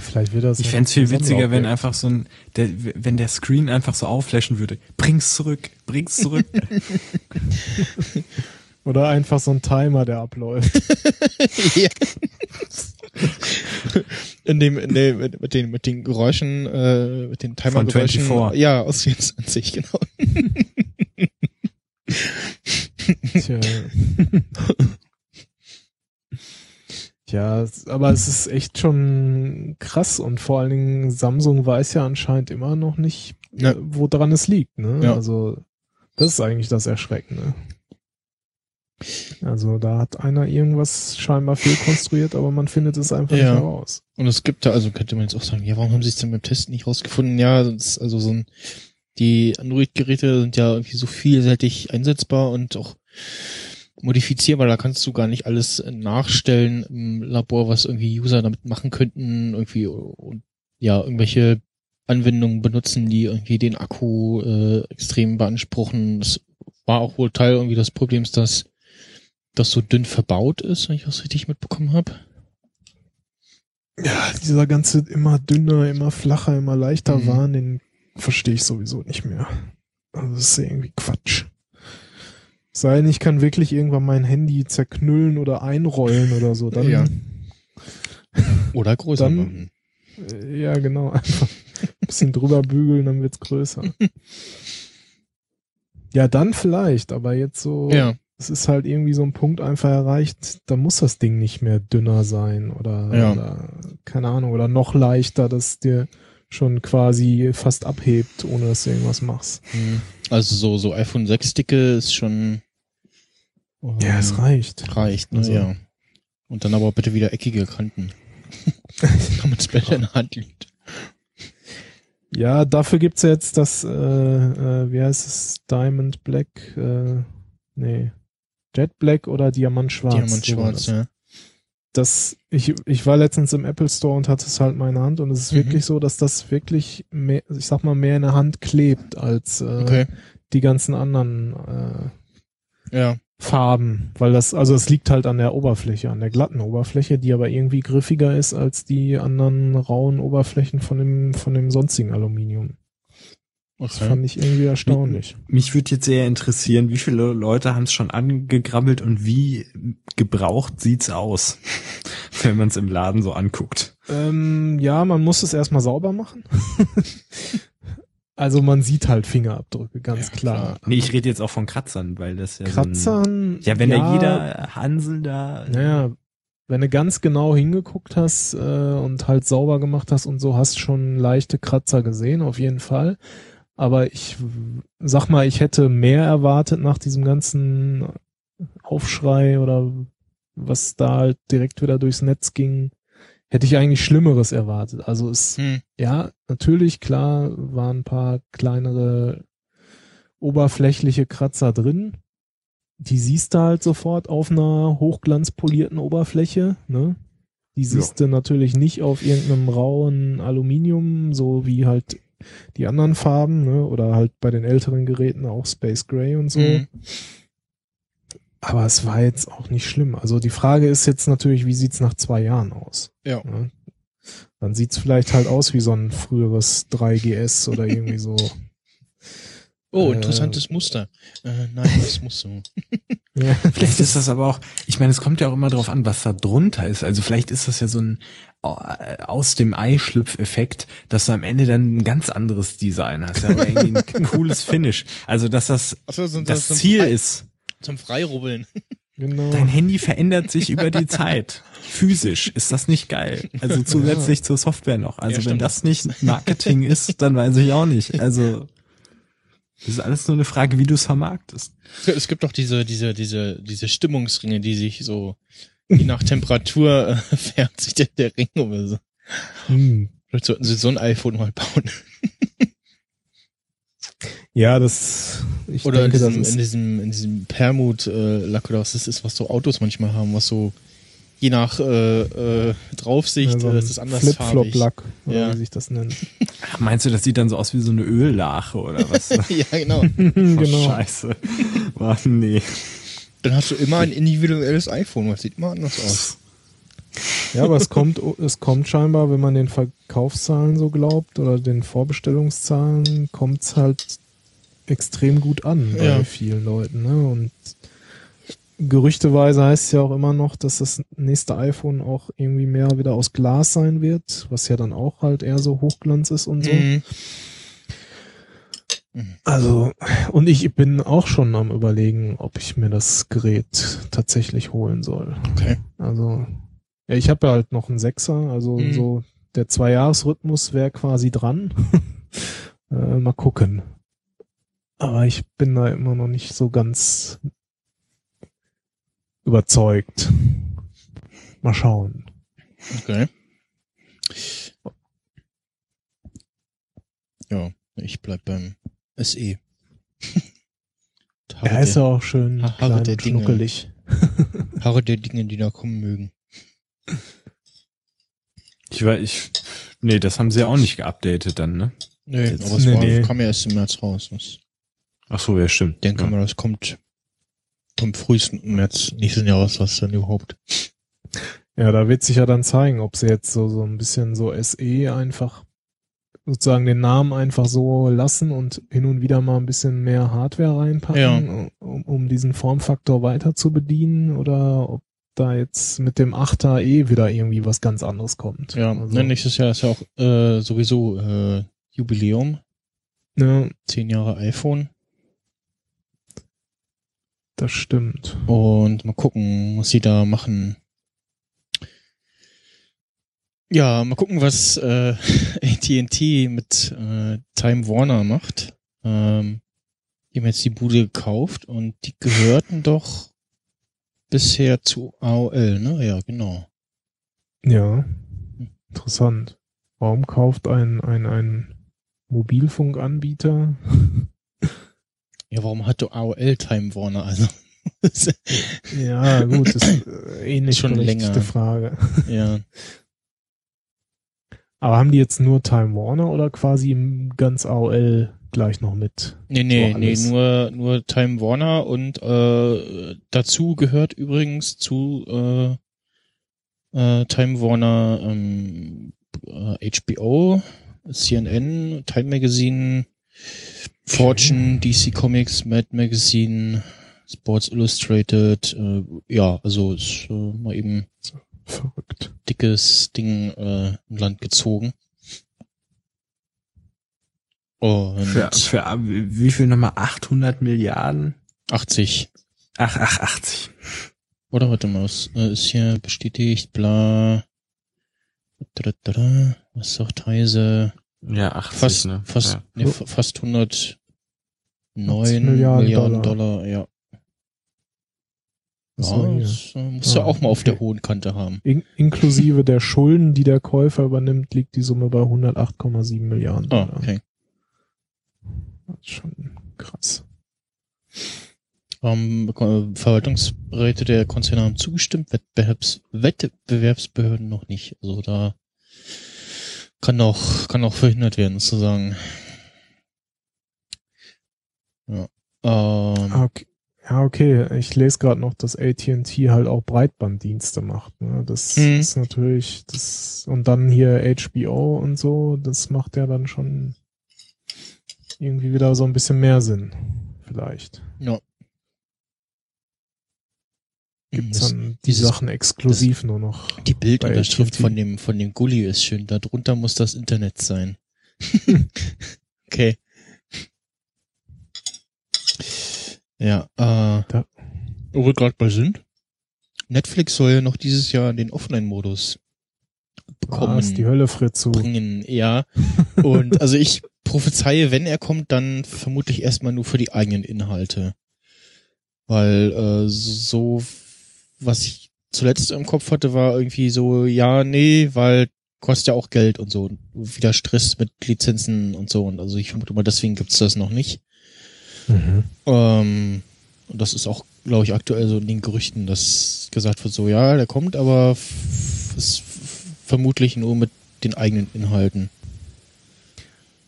Vielleicht wird das. ich ja fände noch viel witziger, wenn einfach so ein, der, wenn der Screen einfach so aufflashen würde. Bring's zurück, bring's zurück. Oder einfach so ein Timer, der abläuft. ja. In dem, in dem, mit, den, mit den Geräuschen, äh, mit den Timer-Geräuschen. 24. Ja, aus 24, genau. Tja. ja, aber es ist echt schon krass und vor allen Dingen Samsung weiß ja anscheinend immer noch nicht, Ja. äh, woran es liegt. Ne? Ja. Also das ist eigentlich das Erschreckende. Also da hat einer irgendwas scheinbar fehlkonstruiert, aber man findet es einfach Ja. nicht heraus. Und es gibt da, also könnte man jetzt auch sagen, ja, warum haben sie es denn beim Testen nicht rausgefunden? Ja, also so ein, die Android-Geräte sind ja irgendwie so vielseitig einsetzbar und auch modifizierbar. Da kannst du gar nicht alles nachstellen im Labor, was irgendwie User damit machen könnten, irgendwie und ja, irgendwelche Anwendungen benutzen, die irgendwie den Akku äh, extrem beanspruchen. Das war auch wohl Teil irgendwie des Problems, dass das so dünn verbaut ist, wenn ich das richtig mitbekommen habe. Ja, dieser ganze immer dünner, immer flacher, immer leichter Mhm. Wahn, den verstehe ich sowieso nicht mehr. Also das ist irgendwie Quatsch. Sei denn, ich kann wirklich irgendwann mein Handy zerknüllen oder einrollen oder so. Dann, Ja. Oder größer Dann- machen. äh, ja genau, einfach ein bisschen drüber bügeln, dann wird's größer. ja, dann vielleicht, aber jetzt so, Ja. es ist halt irgendwie so ein Punkt einfach erreicht, da muss das Ding nicht mehr dünner sein oder, Ja. oder keine Ahnung, oder noch leichter, dass dir schon quasi fast abhebt, ohne dass du irgendwas machst. Mhm. Also so, so iPhone 6 Dicke ist schon ähm, Ja, es reicht. reicht, ne? Also- ja. Und dann aber bitte wieder eckige Kanten. Damit es besser in der Hand liegt. Ja, dafür gibt's ja jetzt das, äh, äh, wie heißt es, Diamond Black, äh, nee, Jet Black oder Diamant Schwarz. Diamant schwarz, ja. Das, ich, ich war letztens im Apple Store und hatte es halt in meiner Hand und es ist Mhm. wirklich so, dass das wirklich mehr, ich sag mal, mehr in der Hand klebt als äh, Okay. die ganzen anderen äh, Ja. Farben, weil das, also es liegt halt an der Oberfläche, an der glatten Oberfläche, die aber irgendwie griffiger ist als die anderen rauen Oberflächen von dem, von dem sonstigen Aluminium. Das Okay. fand ich irgendwie erstaunlich. Mich würde jetzt sehr interessieren, wie viele Leute haben es schon angegrabbelt und wie gebraucht sieht's aus, wenn man es im Laden so anguckt. Ähm, ja, man muss es erstmal sauber machen. also man sieht halt Fingerabdrücke, ganz Ja, klar. klar. Nee, ich rede jetzt auch von Kratzern, weil das ja So Kratzern. ein, ja, wenn da jeder Hansel da. Naja, wenn du ganz genau hingeguckt hast äh, und halt sauber gemacht hast und so, hast schon leichte Kratzer gesehen, auf jeden Fall. Aber ich sag mal, ich hätte mehr erwartet nach diesem ganzen Aufschrei oder was da halt direkt wieder durchs Netz ging. Hätte ich eigentlich Schlimmeres erwartet. Also es, Hm. ja, natürlich, klar, waren ein paar kleinere oberflächliche Kratzer drin. Die siehst du halt sofort auf einer hochglanzpolierten Oberfläche, ne? Die siehst du natürlich nicht auf irgendeinem rauen Aluminium, so wie halt die anderen Farben, ne? Oder halt bei den älteren Geräten auch Space Gray und so. Mhm. Aber es war jetzt auch nicht schlimm. Also die Frage ist jetzt natürlich, wie sieht's nach zwei Jahren aus? Ja. Ne? Dann sieht's vielleicht halt aus wie so ein früheres 3GS oder irgendwie so. Oh, Äh, interessantes Muster. Äh, nein, das muss so. Ja. Vielleicht ist das aber auch, ich meine, es kommt ja auch immer drauf an, was da drunter ist. Also vielleicht ist das ja so ein äh, aus dem Ei-Schlüpf-Effekt, dass du am Ende dann ein ganz anderes Design hast. Ja, irgendwie ein cooles Finish. Also dass das Achso, so, das Ziel ist. Zum Freirubbeln. Genau. Dein Handy verändert sich über die Zeit. physisch. Ist das nicht geil? Also zusätzlich zur Software noch. Also Ja, wenn das nicht Marketing ist, dann weiß ich auch nicht. Also das ist alles nur eine Frage, wie du es vermarktest. Es gibt doch diese, diese, diese, diese Stimmungsringe, die sich so, je nach Temperatur äh, färbt sich der, der Ring oder so. Hm. Vielleicht sollten sie so ein iPhone mal bauen. Ja, das, ich Oder in denke, das diesem, ist, in diesem, in diesem Permut-Lack oder was das ist, was so Autos manchmal haben, was so je nach äh, äh, Draufsicht ja, so äh, ist es anders. Flip-Flop-Lack, Ja. wie sich das nennt. Ach, meinst du, das sieht dann so aus wie so eine Öllache oder was? ja, genau. Oh, genau. Scheiße. Boah, nee. Dann hast du immer ein individuelles iPhone, das sieht immer anders aus. Ja, aber es kommt, es kommt scheinbar, wenn man den Verkaufszahlen so glaubt oder den Vorbestellungszahlen, kommt's halt extrem gut an bei Ja. vielen Leuten. Ne? Und gerüchteweise heißt es ja auch immer noch, dass das nächste iPhone auch irgendwie mehr wieder aus Glas sein wird, was ja dann auch halt eher so Hochglanz ist und so. Mhm. Also, und ich bin auch schon am überlegen, ob ich mir das Gerät tatsächlich holen soll. Okay. Also, ja, ich habe ja halt noch einen Sechser, also Mhm. so der Zwei-Jahres-Rhythmus wäre quasi dran. äh, mal gucken. Aber ich bin da immer noch nicht so ganz überzeugt. Mal schauen. Okay. Ja, ich bleib beim SE. Er ist ja der, auch schön Haare klein der und Dinge. schnuckelig. Haare der Dinge, die da kommen mögen. Ich war, ich, nee, das haben sie ja auch nicht geupdatet dann, ne? Nee, Jetzt- aber es nee, war, nee. kam ja erst im März raus. Ich Ach so, ja, stimmt. denke ja. mal, das kommt am frühesten März nächsten Jahres, was dann überhaupt. Ja, da wird sich ja dann zeigen, ob sie jetzt so, so ein bisschen so SE einfach sozusagen den Namen einfach so lassen und hin und wieder mal ein bisschen mehr Hardware reinpacken, um, um diesen Formfaktor weiter zu bedienen oder ob da jetzt mit dem 8er eh wieder irgendwie was ganz anderes kommt. Ja, also, ne, nächstes Jahr ist ja auch äh, sowieso äh, Jubiläum, ne, zehn Jahre iPhone. das stimmt. Und mal gucken, was sie da machen. Ja, mal gucken, was äh, AT&T mit äh, Time Warner macht. Ähm, die haben jetzt die Bude gekauft und die gehörten doch bisher zu AOL, ne? Ja, genau. Ja, interessant. Warum kauft ein, ein, ein Mobilfunkanbieter Ja, warum hatte AOL Time Warner? Also, Ja, gut, ist äh, ähnlich Schon länger. Frage. ja. Aber haben die jetzt nur Time Warner oder quasi im ganz AOL gleich noch mit? Nee, nee, So nee, nur, nur Time Warner und äh, dazu gehört übrigens zu äh, äh, Time Warner ähm, äh, HBO, CNN, Time Magazine, Fortune, DC Comics, Mad Magazine, Sports Illustrated, äh, ja, also ist äh, mal eben. Dickes Ding äh, im Land gezogen. Und Für, für wie viel nochmal? 800 Milliarden? 80. Ach, ach, 80. Oder warte mal, was äh, ist hier bestätigt, bla. Was sagt Heise? Ja, 80, Fast, ne? fast, ja. nee, fa- fast 109 Milliarden Milliarden, Dollar. Dollar. ja. So, ja, hier. das äh, muss ja auch mal auf okay. der hohen Kante haben. In inklusive der Schulden, die der Käufer übernimmt, liegt die Summe bei 108,7 Milliarden Ah, Dollar. okay. Das ist schon krass. Ähm, Verwaltungsräte der Konzerne haben zugestimmt, Wettbewerbs Wettbewerbsbehörden noch nicht. Also da kann noch, kann noch verhindert werden, sozusagen. Ja. Ähm, Ah, okay. Ja, okay. Ich lese gerade noch, dass AT&T halt auch Breitbanddienste macht. Ne? Das Mhm. ist natürlich das und dann hier HBO und so. Das macht ja dann schon irgendwie wieder so ein bisschen mehr Sinn. Vielleicht ja. gibt's Das- dann die dieses- Sachen exklusiv nur noch. Die Bildunterschrift von dem, von dem Gully ist schön. Darunter muss das Internet sein. okay. Ja, äh, Da- wo wir gerade bei sind. Netflix soll ja noch dieses Jahr den Offline-Modus bekommen. Was, die Hölle fritt zu. bringen, ja. Und also ich prophezeie, wenn er kommt, dann vermutlich erstmal nur für die eigenen Inhalte. Weil äh, so, was ich zuletzt im Kopf hatte, war irgendwie so, ja, nee, weil kostet ja auch Geld und so. Und wieder Stress mit Lizenzen und so. Und also ich vermute mal, deswegen gibt's das noch nicht. Mhm. Ähm, und das ist auch, glaube ich, aktuell so in den Gerüchten, dass gesagt wird, so, ja, der kommt, aber ist vermutlich nur mit den eigenen Inhalten.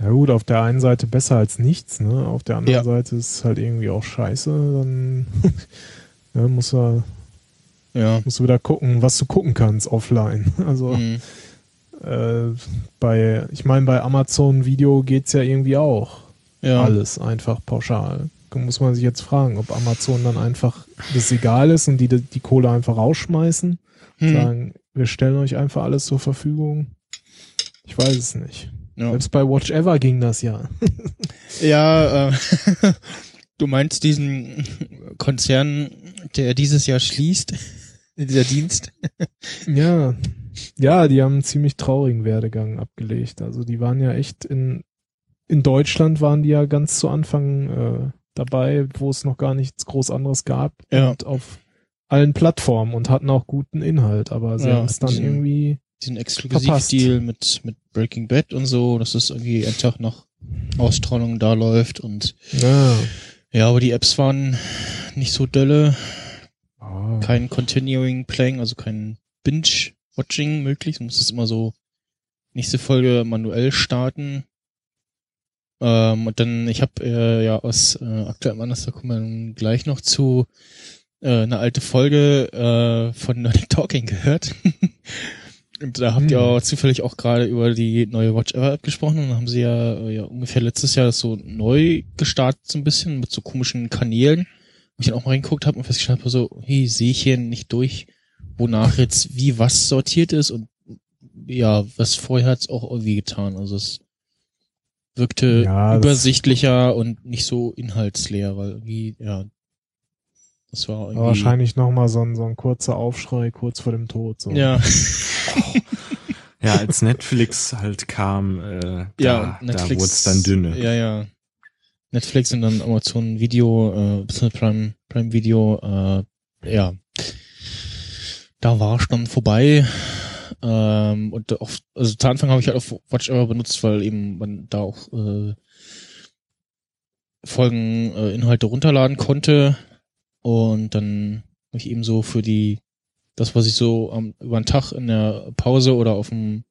Ja gut, auf der einen Seite besser als nichts, ne? Auf der anderen Ja. Seite ist es halt irgendwie auch scheiße, dann ja, muss er Ja. musst du wieder gucken, was du gucken kannst offline. Also Mhm. äh, bei, ich meine, bei Amazon Video geht's ja irgendwie auch. Ja. Alles einfach pauschal. Da muss man sich jetzt fragen, ob Amazon dann einfach das egal ist und die die Kohle einfach rausschmeißen, Hm. sagen, wir stellen euch einfach alles zur Verfügung. Ich weiß es nicht. Ja, Selbst bei Watch Ever ging das ja. ja äh, du meinst diesen Konzern, der dieses Jahr schließt, dieser Dienst? Ja, ja, die haben einen ziemlich traurigen Werdegang abgelegt. Also die waren ja echt in in Deutschland waren die ja ganz zu Anfang äh, dabei, wo es noch gar nichts groß anderes gab Ja. und auf allen Plattformen und hatten auch guten Inhalt, aber sie Ja, haben es dann diesen- irgendwie Diesen Exklusivdeal mit, mit Breaking Bad und so, dass das irgendwie ein Tag nach Ausstrahlung da läuft und ja, ja, aber die Apps waren nicht so dolle, ah, kein Continuing Playing, also kein Binge-Watching möglich. Du musstest immer so nächste Folge manuell starten. Ähm, und dann, ich habe äh, ja aus äh, aktuellem Anlass, da kommen wir gleich noch zu, äh, eine alte Folge äh, von Nerdic Talking gehört. und da habt ihr Hm. auch zufällig auch gerade über die neue Watch Ever App gesprochen. Und dann haben sie ja, äh, ja ungefähr letztes Jahr das so neu gestartet, so ein bisschen mit so komischen Kanälen wo ich dann auch mal reingeguckt habe und festgestellt habe, so, hey, sehe ich hier nicht durch, wonach jetzt wie was sortiert ist und ja, was vorher hat's auch irgendwie getan. Also es wirkte Ja, übersichtlicher und nicht so inhaltsleer, weil irgendwie, ja, das war irgendwie. wahrscheinlich nochmal so ein, so ein kurzer Aufschrei kurz vor dem Tod. So. Ja, Ja, als Netflix halt kam, äh, da, ja, und da Netflix. wurde es dann dünne. Ja, ja. Netflix und dann Amazon Video, äh, Prime, Prime Video, äh, ja. Da war es dann vorbei. Ähm, und auf, also zu Anfang habe ich halt auf Watch Ever benutzt, weil eben man da auch äh, Folgen, äh, Inhalte runterladen konnte. Und dann habe ich eben so für die, das, was ich so am, über den Tag in der Pause oder auf dem,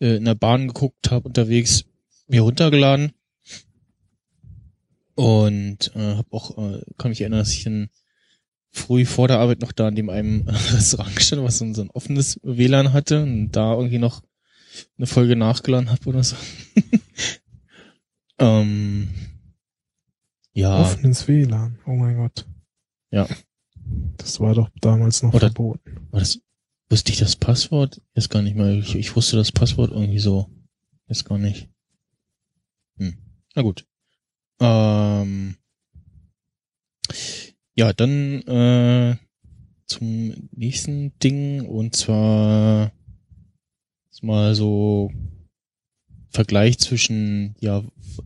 äh, in der Bahn geguckt habe unterwegs, mir runtergeladen. Und äh, habe auch, äh, kann mich erinnern, dass ich dann früh vor der Arbeit noch da in dem einem Restaurant stand, was so ein, so ein offenes WLAN hatte und da irgendwie noch eine Folge nachgeladen habe oder so. ähm, ja, Offenes WLAN. Oh mein Gott. Ja. Das war doch damals noch Oder- verboten. war das, wusste ich das Passwort? Jetzt gar nicht mehr. Ich, ich wusste das Passwort irgendwie so. Jetzt gar nicht. Hm. Na gut. Ähm, ja, dann äh, zum nächsten Ding und zwar mal so Vergleich zwischen ja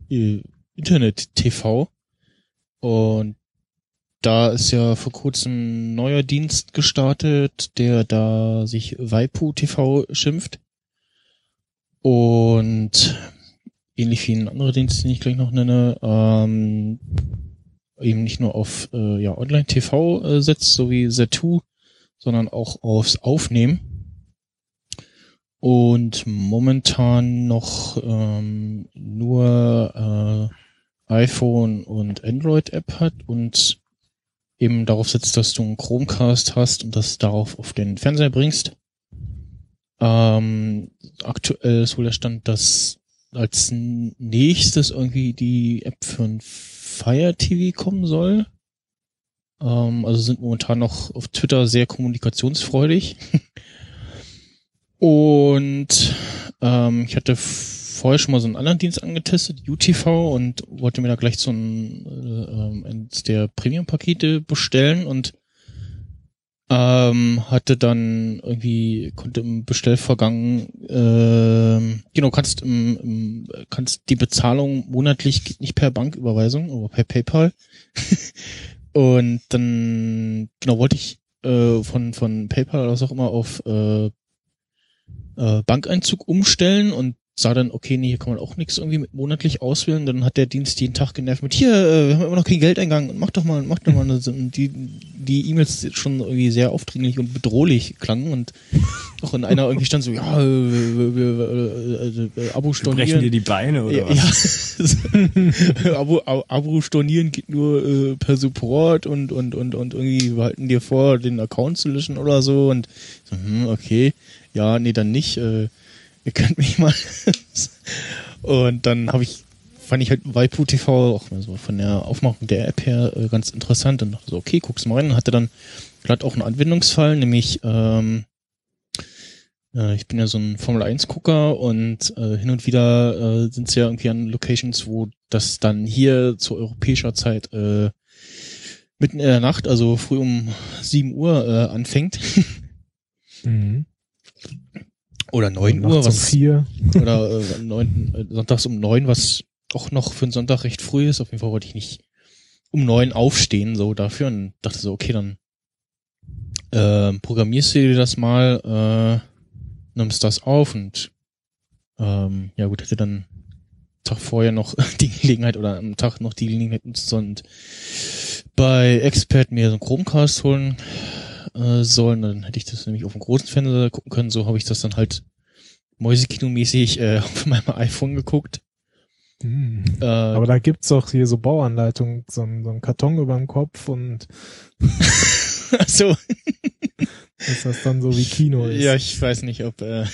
äh, Internet TV und da ist ja vor kurzem ein neuer Dienst gestartet, der da sich Waipu TV schimpft. Und ähnlich wie ein anderer Dienst, den ich gleich noch nenne, ähm, eben nicht nur auf äh, ja, Online-TV äh, setzt, so wie Z2, sondern auch aufs Aufnehmen. Und momentan noch ähm, nur äh, iPhone und Android-App hat und eben darauf setzt, dass du einen Chromecast hast und das darauf auf den Fernseher bringst. Ähm, aktuell ist wohl der Stand, dass als nächstes irgendwie die App für ein Fire TV kommen soll. Ähm, also sind momentan noch auf Twitter sehr kommunikationsfreudig. Und ähm, ich hatte vorher schon mal so einen anderen Dienst angetestet, UTV, und wollte mir da gleich so ein äh, ähm, eins der Premium-Pakete bestellen und Ähm, hatte dann irgendwie, konnte im Bestellvorgang, ähm, genau, kannst im, im, kannst die Bezahlung monatlich geht nicht per Banküberweisung, aber per PayPal. Und dann, genau, wollte ich äh, von, von PayPal oder was auch immer auf äh, äh, Bankeinzug umstellen und sah dann, okay, nee, hier kann man auch nichts irgendwie monatlich auswählen. Dann hat der Dienst jeden Tag genervt mit, hier, äh, wir haben immer noch kein Geldeingang, mach doch mal, mach doch mal. eine, die die E-Mails schon irgendwie sehr aufdringlich und bedrohlich klangen und auch in einer irgendwie stand so, ja, äh, wir, wir, äh, äh, Abo stornieren. Brechen dir die Beine oder was? ja. Abo, Abo, stornieren geht nur äh, per Support und und und und irgendwie wir halten dir vor, den Account zu löschen oder so und so, hm, okay, ja, nee, dann nicht. Äh, ihr könnt mich mal. und dann habe ich fand ich halt Waipu TV auch mal so von der Aufmachung der App her äh, ganz interessant und dachte so, okay, guck's mal rein und hatte dann gerade auch einen Anwendungsfall, nämlich ähm, äh, ich bin ja so ein Formel 1 Gucker und äh, hin und wieder äh, sind es ja irgendwie an Locations, wo das dann hier zu europäischer Zeit äh, mitten in der Nacht, also früh um 7 Uhr äh, anfängt. Mhm. Oder 9 Nachts Uhr, um was vier. oder äh, neun, äh, sonntags um neun, was auch noch für einen Sonntag recht früh ist. Auf jeden Fall wollte ich nicht um neun aufstehen, so dafür und dachte so, okay, dann äh, programmierst du dir das mal, äh, nimmst das auf und ähm, ja gut, hätte dann Tag vorher noch die Gelegenheit oder am Tag noch die Gelegenheit nutzen und bei Expert mir so einen Chromecast holen äh, sollen. Dann hätte ich das nämlich auf dem großen Fernseher gucken können. So habe ich das dann halt Mäusekino-mäßig äh, auf meinem iPhone geguckt. Mhm. Äh, Aber da gibt's doch hier so Bauanleitungen, so, ein- so ein Karton über dem Kopf und so, dass das dann so wie Kino ist. ja, ich weiß nicht, ob äh,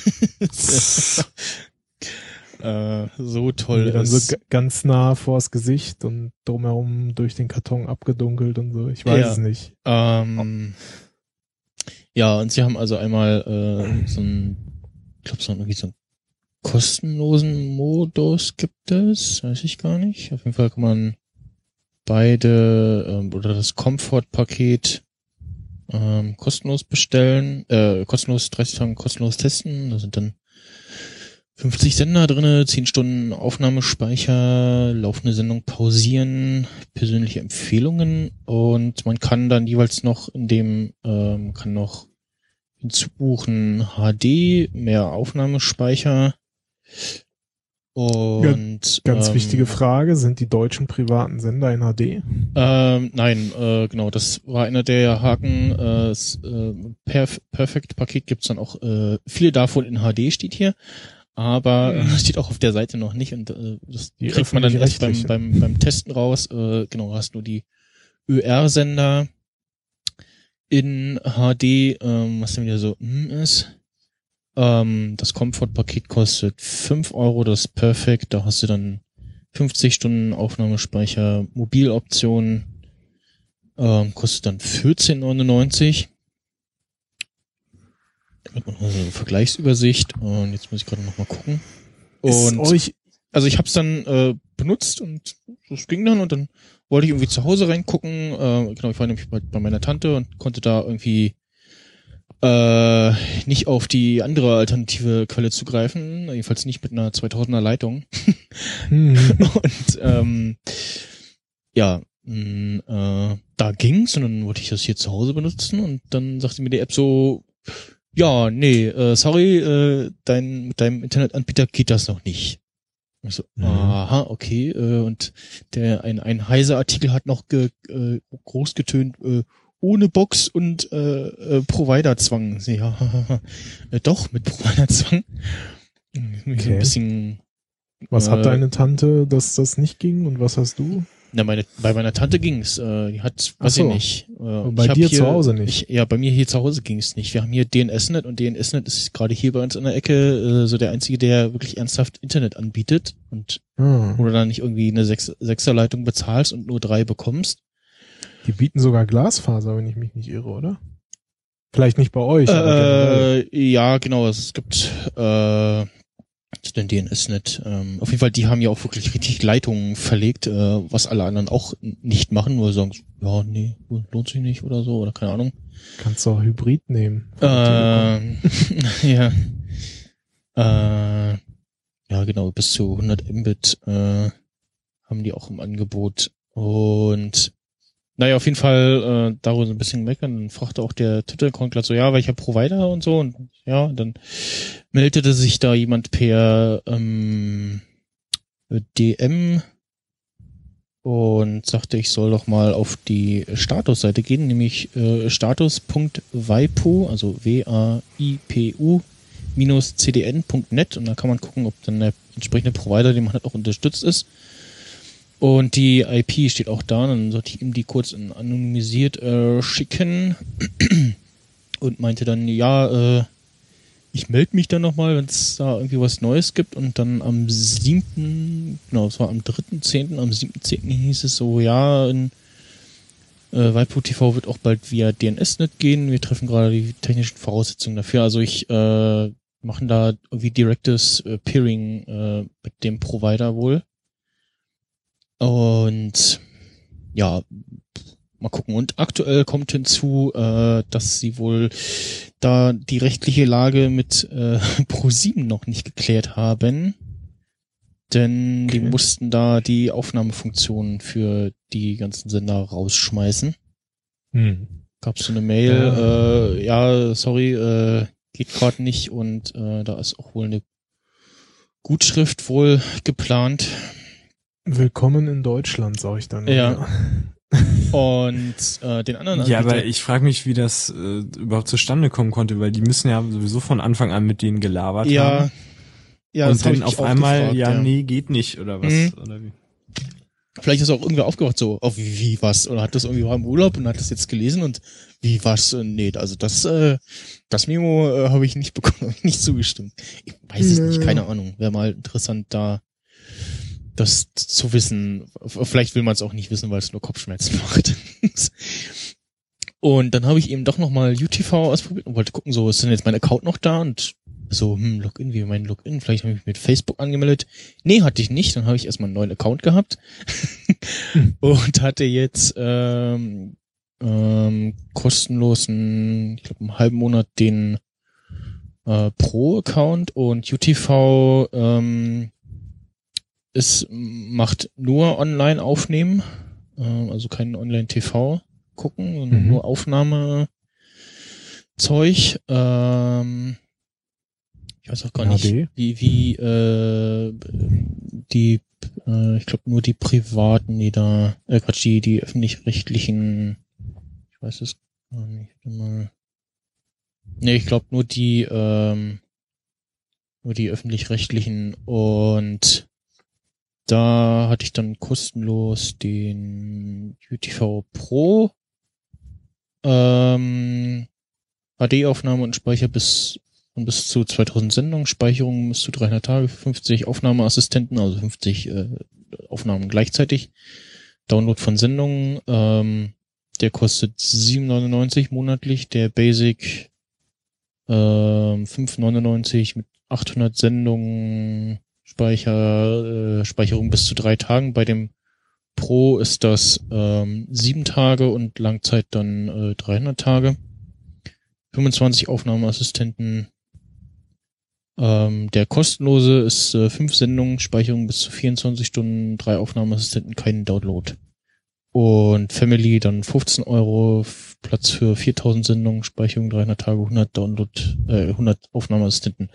äh, so toll Irgendwie dann so ist. ga- ganz nah vors Gesicht und drumherum durch den Karton abgedunkelt und so. Ich weiß Ja. es nicht. Ähm, ja, und sie haben also einmal äh, so ein, ich glaube, so irgendwie so einen kostenlosen Modus gibt es, weiß ich gar nicht. Auf jeden Fall kann man beide ähm, oder das Comfort-Paket ähm, kostenlos bestellen, äh, kostenlos 30 Tage kostenlos testen. Da sind dann 50 Sender drinne, 10 Stunden Aufnahmespeicher, laufende Sendung pausieren, persönliche Empfehlungen und man kann dann jeweils noch in dem, ähm, kann noch hinzubuchen HD, mehr Aufnahmespeicher und Ganz ähm, wichtige Frage, sind die deutschen privaten Sender in HD? ähm, nein, äh, genau, das war einer der Haken. Äh, das, äh, Perf Perfect-Paket gibt's dann auch, äh, viele davon in HD steht hier, aber äh, Mhm. steht auch auf der Seite noch nicht und äh, das Die kriegt man dann erst beim, beim, beim Testen raus. Äh, genau, hast nur die ÖR-Sender in HD, ähm, was dann wieder so hm, ist. Ähm, das Comfort-Paket kostet 5 Euro, das Perfect, da hast du dann 50 Stunden Aufnahmespeicher, Mobiloption, ähm, kostet dann 14,99. Damit man mal so eine Vergleichsübersicht. Und jetzt muss ich gerade noch mal gucken. Und euch, also ich habe es dann äh, benutzt und das ging dann und dann wollte ich irgendwie zu Hause reingucken. Äh, genau, ich war nämlich bei, bei meiner Tante und konnte da irgendwie äh, nicht auf die andere alternative Quelle zugreifen, jedenfalls nicht mit einer 2000er Leitung. hm, Und ähm, ja, mh, äh, da ging's und dann wollte ich das hier zu Hause benutzen und dann sagte mir die App so, ja, nee, äh, sorry, äh, dein, mit deinem Internetanbieter geht das noch nicht. Ich so, Mhm. aha, okay, äh, und der ein, ein heiser Artikel hat noch ge, äh, groß getönt, äh, ohne Box und äh, äh, Providerzwang. Ja, äh, doch, mit Providerzwang. Okay. ein bisschen was äh, hat deine Tante, dass das nicht ging und was hast du? Na, meine, bei meiner Tante ging's. Äh, die hat, weiß so. ich nicht. Äh, und bei dir hier, zu Hause nicht? Ich, ja, bei mir hier zu Hause ging's nicht. Wir haben hier DNSNet und DNSNet ist gerade hier bei uns in der Ecke äh, so der einzige, der wirklich ernsthaft Internet anbietet und Ah, wo du dann nicht irgendwie eine Sechs Sechserleitung bezahlst und nur drei bekommst. die bieten sogar Glasfaser, wenn ich mich nicht irre, oder? Vielleicht nicht bei euch. Äh, ja, genau. Es gibt äh, zu den DNS-Net. Ähm, auf jeden Fall, die haben ja auch wirklich richtig Leitungen verlegt, äh, was alle anderen auch nicht machen, nur sagen, ja, nee, lohnt sich nicht oder so, oder keine Ahnung. Kannst du auch Hybrid nehmen. Ähm, ja. Äh, ja, genau, bis zu 100 Mbit äh, haben die auch im Angebot. Und naja, auf jeden Fall äh, darüber so ein bisschen meckern. Dann fragte auch der Twitter-Account so, ja, welcher Provider und so. Und ja, dann meldete sich da jemand per ähm, DM und sagte, ich soll doch mal auf die Statusseite gehen, nämlich äh, status.waipu, also W-A-I-P-U minus cdn.net und da kann man gucken, ob dann der entsprechende Provider, den man hat, auch unterstützt ist. Und die IP steht auch da, dann sollte ich ihm die kurz anonymisiert äh, schicken. Und meinte dann, ja, äh, ich melde mich dann nochmal, wenn es da irgendwie was Neues gibt und dann am siebten, genau, es war am dritten, zehnten, am siebten, zehnten hieß es so, ja, in äh, Waipu TV wird auch bald via DNS-Net gehen. Wir treffen gerade die technischen Voraussetzungen dafür. Also ich äh, machen da irgendwie direktes äh, Peering äh, mit dem Provider wohl. Und ja, mal gucken. Und aktuell kommt hinzu, äh, dass sie wohl da die rechtliche Lage mit äh, Pro7 noch nicht geklärt haben. Denn die Okay. mussten da die Aufnahmefunktionen für die ganzen Sender rausschmeißen. Hm. Gab so eine Mail, Ja. äh, ja, sorry, äh, geht gerade nicht und äh, da ist auch wohl eine Gutschrift wohl geplant. Willkommen in Deutschland, sag ich dann. Ja. Und äh, den anderen Ja, Anbieter- aber ich frage mich, wie das äh, überhaupt zustande kommen konnte, weil die müssen ja sowieso von Anfang an mit denen gelabert ja, haben. ja, das und ich dann auf auch einmal, gefragt, ja, nee, geht nicht, oder was? Mhm. Oder wie? Vielleicht ist auch irgendwer aufgewacht so, oh, wie, wie was? Oder hat das irgendwie war im Urlaub und hat das jetzt gelesen und wie was? Äh, Nee, also das, äh, das Memo äh, habe ich nicht bekommen, hab ich nicht zugestimmt. Ich weiß es nicht, Nö. keine Ahnung. Wäre mal interessant da das zu wissen. Vielleicht will man es auch nicht wissen, weil es nur Kopfschmerzen macht. und dann habe ich eben doch nochmal UTV ausprobiert und wollte gucken, so ist denn jetzt mein Account noch da und so, hm, Login, wie mein Login, vielleicht habe ich mich mit Facebook angemeldet. Nee, hatte ich nicht, dann habe ich erstmal einen neuen Account gehabt und hatte jetzt ähm, ähm, kostenlosen, ich glaube, einen halben Monat den äh, Pro-Account und UTV ähm, es macht nur online aufnehmen, ähm, also kein Online-TV gucken, sondern Mhm. nur Aufnahmezeug. Ähm, ich weiß auch gar nicht, HD? wie, wie äh, die, äh, ich glaube nur die privaten, die da, äh, Quatsch, die, die öffentlich-rechtlichen, ich weiß es gar nicht, mal. Nee, ich glaube nur die, ähm, nur die öffentlich-rechtlichen und da hatte ich dann kostenlos den UTV Pro ähm, HD-Aufnahme und Speicher bis von bis zu 2000 Sendungen, Speicherung bis zu 300 Tage, 50 Aufnahmeassistenten, also 50 äh, Aufnahmen gleichzeitig. Download von Sendungen, ähm, der kostet 7,99 monatlich, der Basic ähm, 5,99 mit 800 Sendungen, Speicher, äh, Speicherung bis zu drei Tagen. Bei dem Pro ist das ähm, sieben Tage und Langzeit dann äh, 300 Tage. 25 Aufnahmeassistenten. Ähm, der kostenlose ist äh, fünf Sendungen, Speicherung bis zu 24 Stunden, drei Aufnahmeassistenten, keinen Download. Und Family dann 15 Euro, Platz für 4000 Sendungen, Speicherung 300 Tage, 100 Download, äh, 100 Aufnahmeassistenten.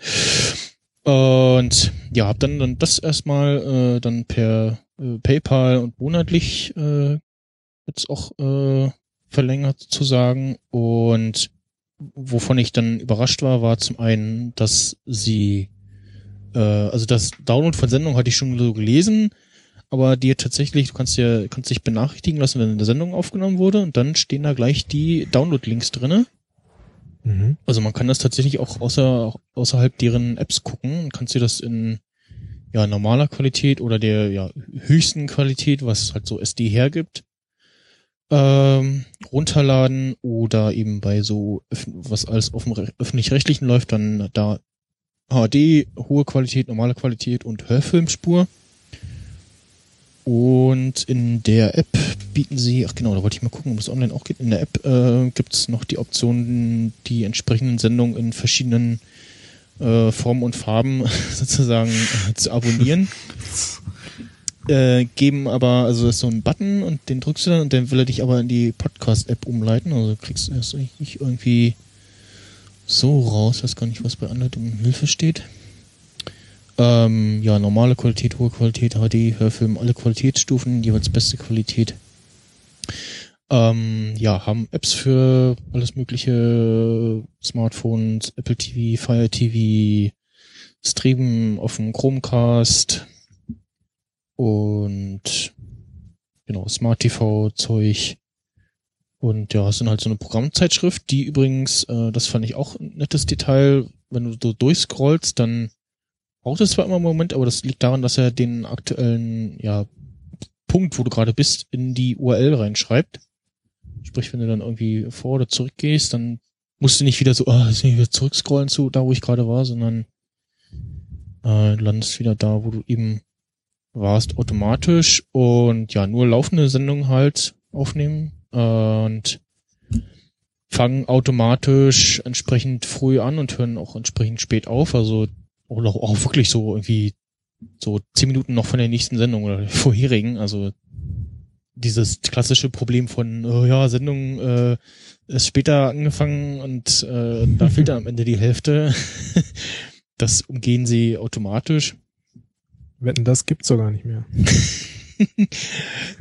Und ja, hab dann, dann das erstmal äh, dann per äh, PayPal und monatlich äh, jetzt auch äh, verlängert sozusagen. Und wovon ich dann überrascht war, war zum einen, dass sie, äh, also das Download von Sendung hatte ich schon so gelesen, aber dir tatsächlich, du kannst ja, kannst dich benachrichtigen lassen, wenn eine Sendung aufgenommen wurde und dann stehen da gleich die Download-Links drinne. Mhm. Also man kann das tatsächlich auch außer, außerhalb deren Apps gucken. Kannst du das in ja, normaler Qualität oder der ja, höchsten Qualität, was halt so SD hergibt, ähm, runterladen oder eben bei so, was alles auf dem Re- öffentlich-rechtlichen läuft, dann da HD, hohe Qualität, normale Qualität und Hörfilmspur. Und in der App bieten sie, ach genau, da wollte ich mal gucken, ob es online auch geht. In der App äh, gibt es noch die Option, die entsprechenden Sendungen in verschiedenen äh, Formen und Farben sozusagen äh, zu abonnieren. Äh, geben aber, also ist so ein Button und den drückst du dann und dann will er dich aber in die Podcast-App umleiten. Also kriegst du das nicht irgendwie so raus, weiß gar nicht, was bei Anleitung und Hilfe steht. Ähm, ja, normale Qualität, hohe Qualität, HD, Hörfilm, alle Qualitätsstufen, jeweils beste Qualität. Ähm, ja, haben Apps für alles mögliche Smartphones, Apple TV, Fire TV, Streamen auf dem Chromecast und genau, Smart TV Zeug. Und ja, es sind halt so eine Programmzeitschrift, die übrigens, äh, das fand ich auch ein nettes Detail, wenn du so durchscrollst, dann braucht es zwar immer einen Moment, aber das liegt daran, dass er den aktuellen, ja, Punkt, wo du gerade bist, in die URL reinschreibt. Sprich, wenn du dann irgendwie vor oder zurück gehst, dann musst du nicht wieder so, ah, oh, wieder zurückscrollen zu da, wo ich gerade war, sondern äh, landest wieder da, wo du eben warst, automatisch und ja, nur laufende Sendungen halt aufnehmen und fangen automatisch entsprechend früh an und hören auch entsprechend spät auf. Also oder auch wirklich so irgendwie so zehn Minuten noch von der nächsten Sendung oder der vorherigen. Also dieses klassische Problem von, oh ja, Sendung äh, ist später angefangen und äh, da fehlt dann am Ende die Hälfte. das umgehen sie automatisch. Wetten, das gibt's doch gar nicht mehr.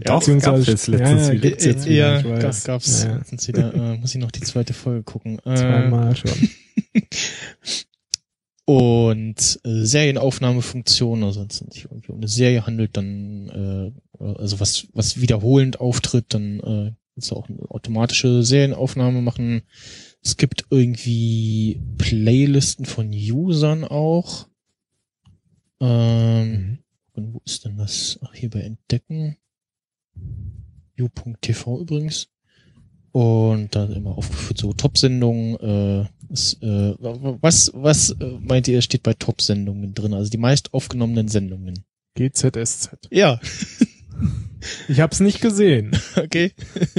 ja, Beziehungsweise- gab's jetzt letztens ja, ja, wieder. gibt's jetzt wieder, ja, ich weiß. ga- gab's Ja, ja. letztens wieder. Äh, muss ich noch die zweite Folge gucken. Äh, Zweimal schon. Und äh, Serienaufnahmefunktion, also wenn es sich irgendwie um eine Serie handelt, dann äh, also was was wiederholend auftritt, dann äh, kannst du auch eine automatische Serienaufnahme machen. Es gibt irgendwie Playlisten von Usern auch. Ähm, Mhm. und wo ist denn das? Ach, hier bei Entdecken. U.tv übrigens. Und da immer aufgeführt so Top-Sendungen. Äh, ist, äh, was was äh, meint ihr, steht bei Top-Sendungen drin? Also die meist aufgenommenen Sendungen. GZSZ. Ja, Ich hab's nicht gesehen. okay.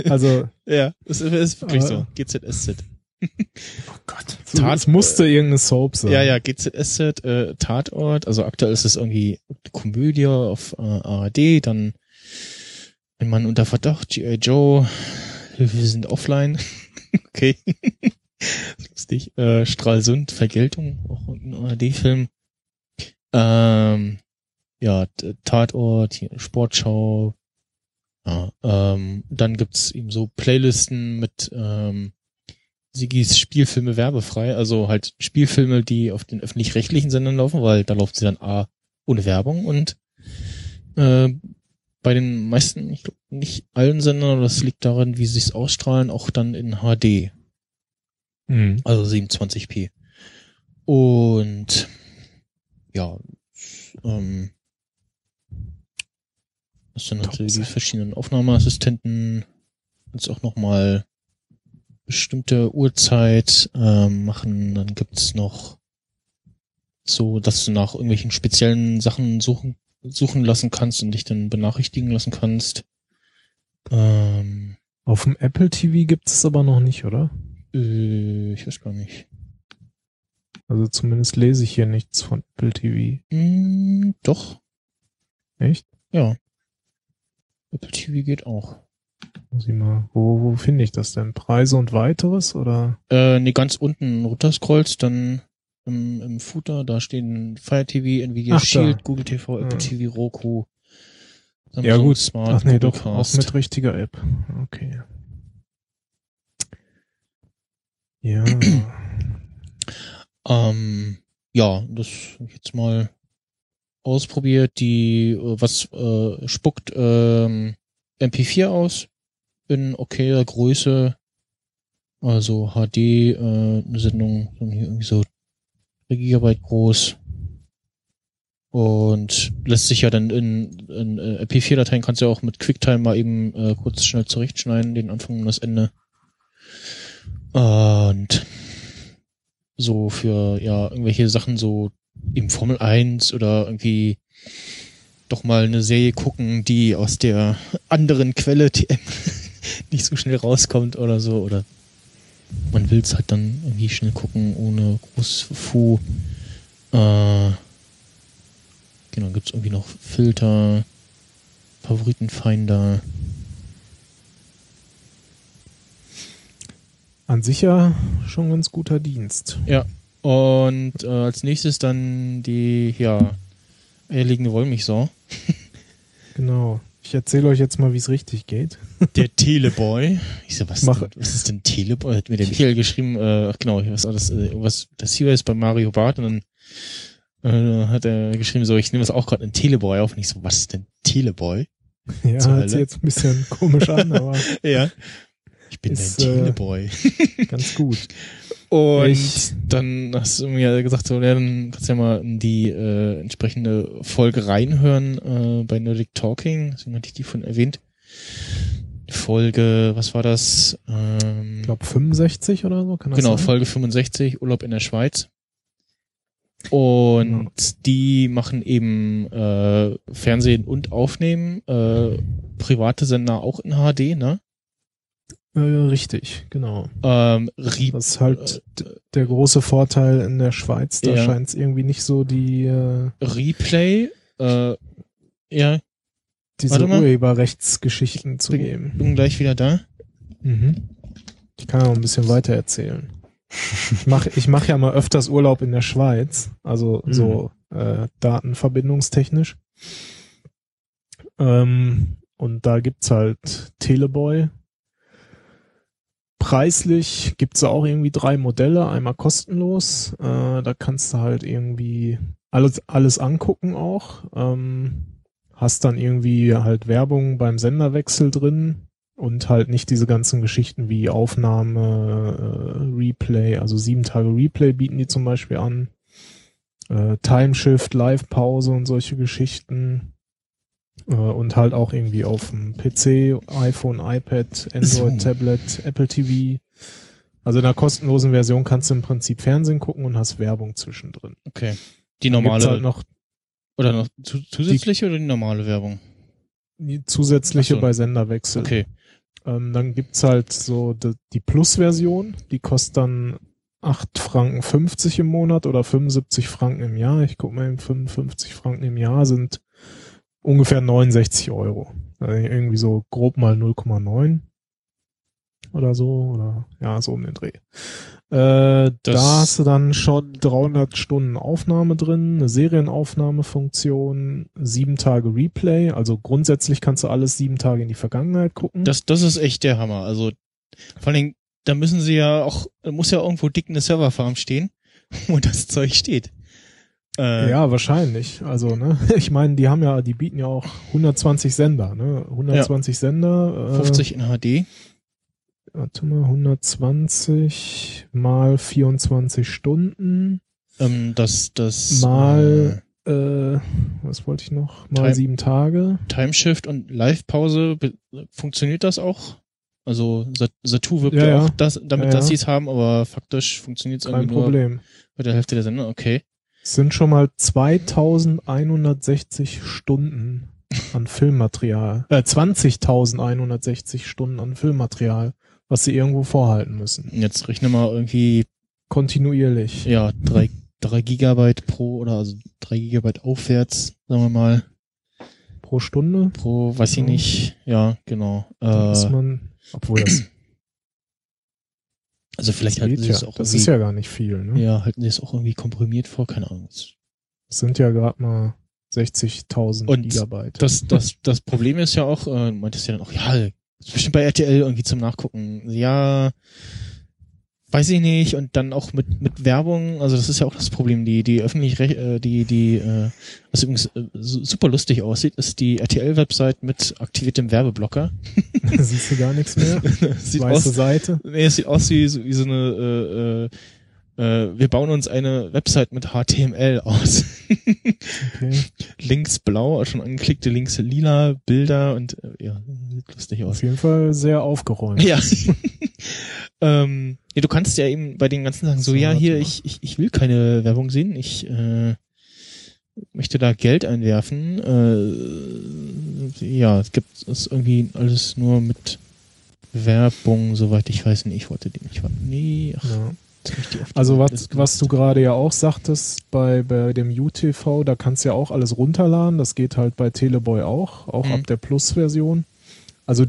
Also, Ja, es ist, wirklich Ah. so. GZSZ. Oh Gott. Tat- es musste irgendeine Soap sein. Ja, ja, GZSZ, äh, Tatort. Also aktuell ist es irgendwie Komödie auf äh, ARD, dann ein Mann unter Verdacht, G.I. Joe, wir sind offline. okay. Lustig. Äh, Stralsund, Vergeltung, auch ein ARD-Film. Ähm, ja, Tatort, Sportschau. Ja, ähm, dann gibt's eben so Playlisten mit ähm, Sigis Spielfilme werbefrei, also halt Spielfilme, die auf den öffentlich-rechtlichen Sendern laufen, weil da laufen sie dann A ohne Werbung und äh, bei den meisten, ich glaube nicht allen Sendern, das liegt daran, wie sie es ausstrahlen, auch dann in HD, Mhm. also 27p. Und ja, ähm, das sind natürlich die verschiedenen Aufnahmeassistenten, jetzt auch nochmal bestimmte Uhrzeit ähm, machen. Dann gibt's noch so, dass du nach irgendwelchen speziellen Sachen suchen, suchen lassen kannst und dich dann benachrichtigen lassen kannst. Ähm, Auf dem Apple TV gibt es aber noch nicht, oder? Äh, ich weiß gar nicht. Also zumindest lese ich hier nichts von Apple TV. Hm, doch, Echt? ja. Apple TV geht auch. Muss ich mal. Wo, wo finde ich das denn? Preise und weiteres oder? Äh, nee, ganz unten runterscrollst, dann im, im Footer, da stehen Fire TV, Nvidia Ach, da. Shield, Google TV, Apple Ja. TV, Roku. Samsung Ja, gut. Smart, Ach nee, Google doch, auch Cast. mit richtiger App. Okay. Ja. Ähm, ja, das jetzt mal ausprobiert. Die, äh, was äh, spuckt ähm, MP4 aus in okayer Größe. Also HD, äh, eine Sendung irgendwie so 3 Gigabyte groß. Und lässt sich ja dann in, in äh, MP4-Dateien kannst du ja auch mit QuickTime mal eben äh, kurz schnell zurechtschneiden, den Anfang und das Ende. Und so für ja irgendwelche Sachen so im Formel 1 oder irgendwie doch mal eine Serie gucken, die aus der anderen Quelle TM nicht so schnell rauskommt oder so oder man will es halt dann irgendwie schnell gucken ohne groß Fu. Äh, genau, gibt's irgendwie noch Filter, Favoritenfinder. An sich ja schon ganz guter Dienst. Ja. Und äh, als nächstes dann die, ja, eierlegende Wollmilchsau. Genau. Ich erzähle euch jetzt mal, wie es richtig geht. Der Teleboy. Ich so, was, Mach- denn, was ist denn Teleboy? Hat mir der Michael geschrieben, äh, genau, was das, äh, was, das hier ist bei Mario Bart und dann äh, hat er geschrieben, so, ich nehme das auch gerade in Teleboy auf und ich so, was ist denn Teleboy? Ja, hört sich jetzt ein bisschen komisch an, aber Ja. Ich bin Ist, dein äh, Teleboy. ganz gut. Und Ich- dann hast du mir gesagt, so, ja, dann kannst du ja mal in die äh, entsprechende Folge reinhören äh, bei Nerdic Talking. Deswegen hatte ich die von erwähnt. Folge, was war das? Ähm, Ich glaube 65 oder so, kann das genau, sein? Folge 65, Urlaub in der Schweiz. Und Genau. die machen eben äh, Fernsehen und Aufnehmen, äh, private Sender auch in HD, ne? Äh, richtig, genau. Ähm, Re Das ist halt d- der große Vorteil in der Schweiz. Da Ja. scheint es irgendwie nicht so die äh, Replay, äh, ja, diese. Urheberrechtsgeschichten zu Bin- geben. bin gleich wieder da. Mhm. Ich kann ja noch ein bisschen weiter erzählen. Ich mache ich mach ja mal öfters Urlaub in der Schweiz, also Mhm. so äh, datenverbindungstechnisch. Ähm, und da gibt's halt Teleboy. Preislich gibt's da auch irgendwie drei Modelle, einmal kostenlos. Äh, da kannst du halt irgendwie alles, alles angucken auch. Ähm, hast dann irgendwie halt Werbung beim Senderwechsel drin und halt nicht diese ganzen Geschichten wie Aufnahme, äh, Replay, also sieben Tage Replay bieten die zum Beispiel an. Äh, Timeshift, Live-Pause und solche Geschichten. Äh, und halt auch irgendwie auf dem PC, iPhone, iPad, Android, So. Tablet, Apple TV. Also in der kostenlosen Version kannst du im Prinzip Fernsehen gucken und hast Werbung zwischendrin. Okay. Die normale, halt noch oder noch zu, zusätzliche oder die normale Werbung? die zusätzliche so. bei Senderwechsel. Okay. Ähm, dann gibt's halt so die, die Plus-Version, die kostet dann 8 Franken 50 im Monat oder 75 Franken im Jahr. Ich guck mal, 55 Franken im Jahr sind ungefähr 69 Euro. Also irgendwie so grob mal 0,9 oder so oder ja, so um den Dreh. Äh, Das- da hast du dann schon 300 Stunden Aufnahme drin, eine Serienaufnahmefunktion, sieben Tage Replay. Also grundsätzlich kannst du alles sieben Tage in die Vergangenheit gucken. Das, das ist echt der Hammer. Also, vor allen Dingen, da müssen sie ja auch, da muss ja irgendwo dick eine Serverfarm stehen, wo das Zeug steht. Äh, Ja, wahrscheinlich. Also, ne, ich meine, die haben ja, die bieten ja auch 120 Sender, ne? 120 Sender. Äh, 50 in HD. Warte mal, 120 mal 24 Stunden Ähm, das, das, mal, äh, was wollte ich noch? Mal Time- sieben Tage. äh, Timeshift und Live-Pause, funktioniert das auch? Also, Sat- Satu wirbt Ja, ja, ja. auch, das, damit Ja, dass ja. sie es haben, aber faktisch funktioniert es irgendwie nur Problem. bei der Hälfte der Sender. Okay. Es sind schon mal 2160 Stunden an Filmmaterial. Äh, 20.160 Stunden an Filmmaterial, was sie irgendwo vorhalten müssen. Jetzt rechne mal irgendwie, Kontinuierlich. ja, drei, drei Gigabyte pro oder also drei Gigabyte aufwärts, sagen wir mal, Pro Stunde. pro, weiß ich Ja. nicht. Ja, genau. Da ist Äh, man, obwohl das, also vielleicht halten sie ja. es auch Das irgendwie, ist ja gar nicht viel, ne? ja, halten sie es auch irgendwie komprimiert vor, keine Ahnung. Das sind ja gerade mal 60.000 Und Gigabyte. Das, das, das Problem ist ja auch, äh, du meintest ja dann auch, ja, ist bestimmt bei RTL irgendwie zum Nachgucken. Ja, weiß ich nicht. Und dann auch mit, mit Werbung, also das ist ja auch das Problem, die, die öffentlich, äh, die, die, äh, was übrigens äh, su- super lustig aussieht, ist die RTL-Website mit aktiviertem Werbeblocker. Siehst du gar nichts mehr? sieht Weiße aus, Seite. nee, es sieht aus wie, so- wie so eine, äh, äh, äh, wir bauen uns eine Website mit HTML aus. Okay. links blau, schon angeklickte, links lila Bilder und äh, ja, sieht lustig aus. Auf jeden Fall sehr aufgeräumt. Ja. Ähm, ja, du kannst ja eben bei den ganzen Sachen so, ja, hier, ich, ich, ich will keine Werbung sehen, ich äh, möchte da Geld einwerfen. Äh, ja, es gibt es irgendwie alles nur mit Werbung, soweit ich weiß. Nee, ich wollte die nicht. Nee, ach, Ja. Also was, was du gerade ja auch sagtest bei, bei dem UTV, da kannst du ja auch alles runterladen. Das geht halt bei Teleboy auch, auch Mhm. ab der Plus-Version. Also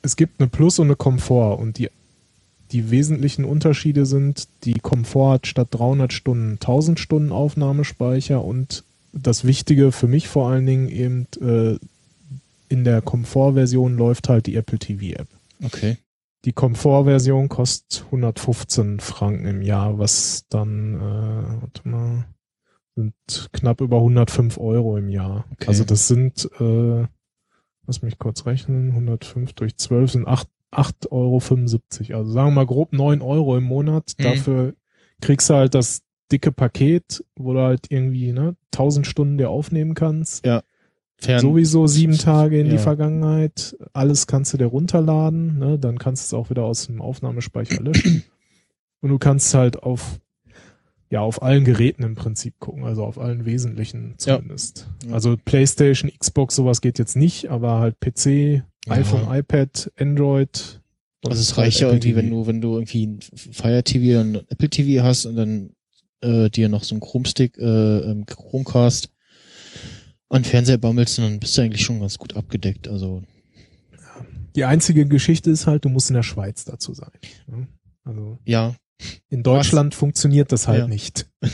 es gibt eine Plus und eine Komfort und die, die wesentlichen Unterschiede sind, die Komfort hat statt 300 Stunden 1000 Stunden Aufnahmespeicher und das Wichtige für mich vor allen Dingen eben äh, in der Komfortversion läuft halt die Apple TV App. Okay. Die Komfortversion kostet 115 Franken im Jahr, was dann, äh, warte mal, sind knapp über 105 Euro im Jahr. Okay. Also das sind, äh, lass mich kurz rechnen, 105 durch 12 sind 8, 8,75 Euro. Also sagen wir mal grob 9 Euro im Monat. Mhm. Dafür kriegst du halt das dicke Paket, wo du halt irgendwie ne, 1000 Stunden dir aufnehmen kannst. Fern Sowieso sieben Tage in die Ja. Vergangenheit. Alles kannst du dir runterladen, ne? dann kannst du es auch wieder aus dem Aufnahmespeicher löschen. Und du kannst halt auf, ja, auf allen Geräten im Prinzip gucken, also auf allen wesentlichen Ja. zumindest. Ja. Also Playstation, Xbox, sowas geht jetzt nicht, aber halt PC, Ja. iPhone, iPad, Android. Also es reicht ja irgendwie, wenn TV. du, wenn du irgendwie ein Fire TV und ein Apple TV hast und dann äh, dir noch so einen Chrome-Stick, äh, ähm, Chromecast an Fernseher bammelst, dann bist du eigentlich schon ganz gut abgedeckt. Also Die einzige Geschichte ist halt, du musst in der Schweiz dazu sein. ne? Also ja, in Deutschland funktioniert das halt Ja. nicht.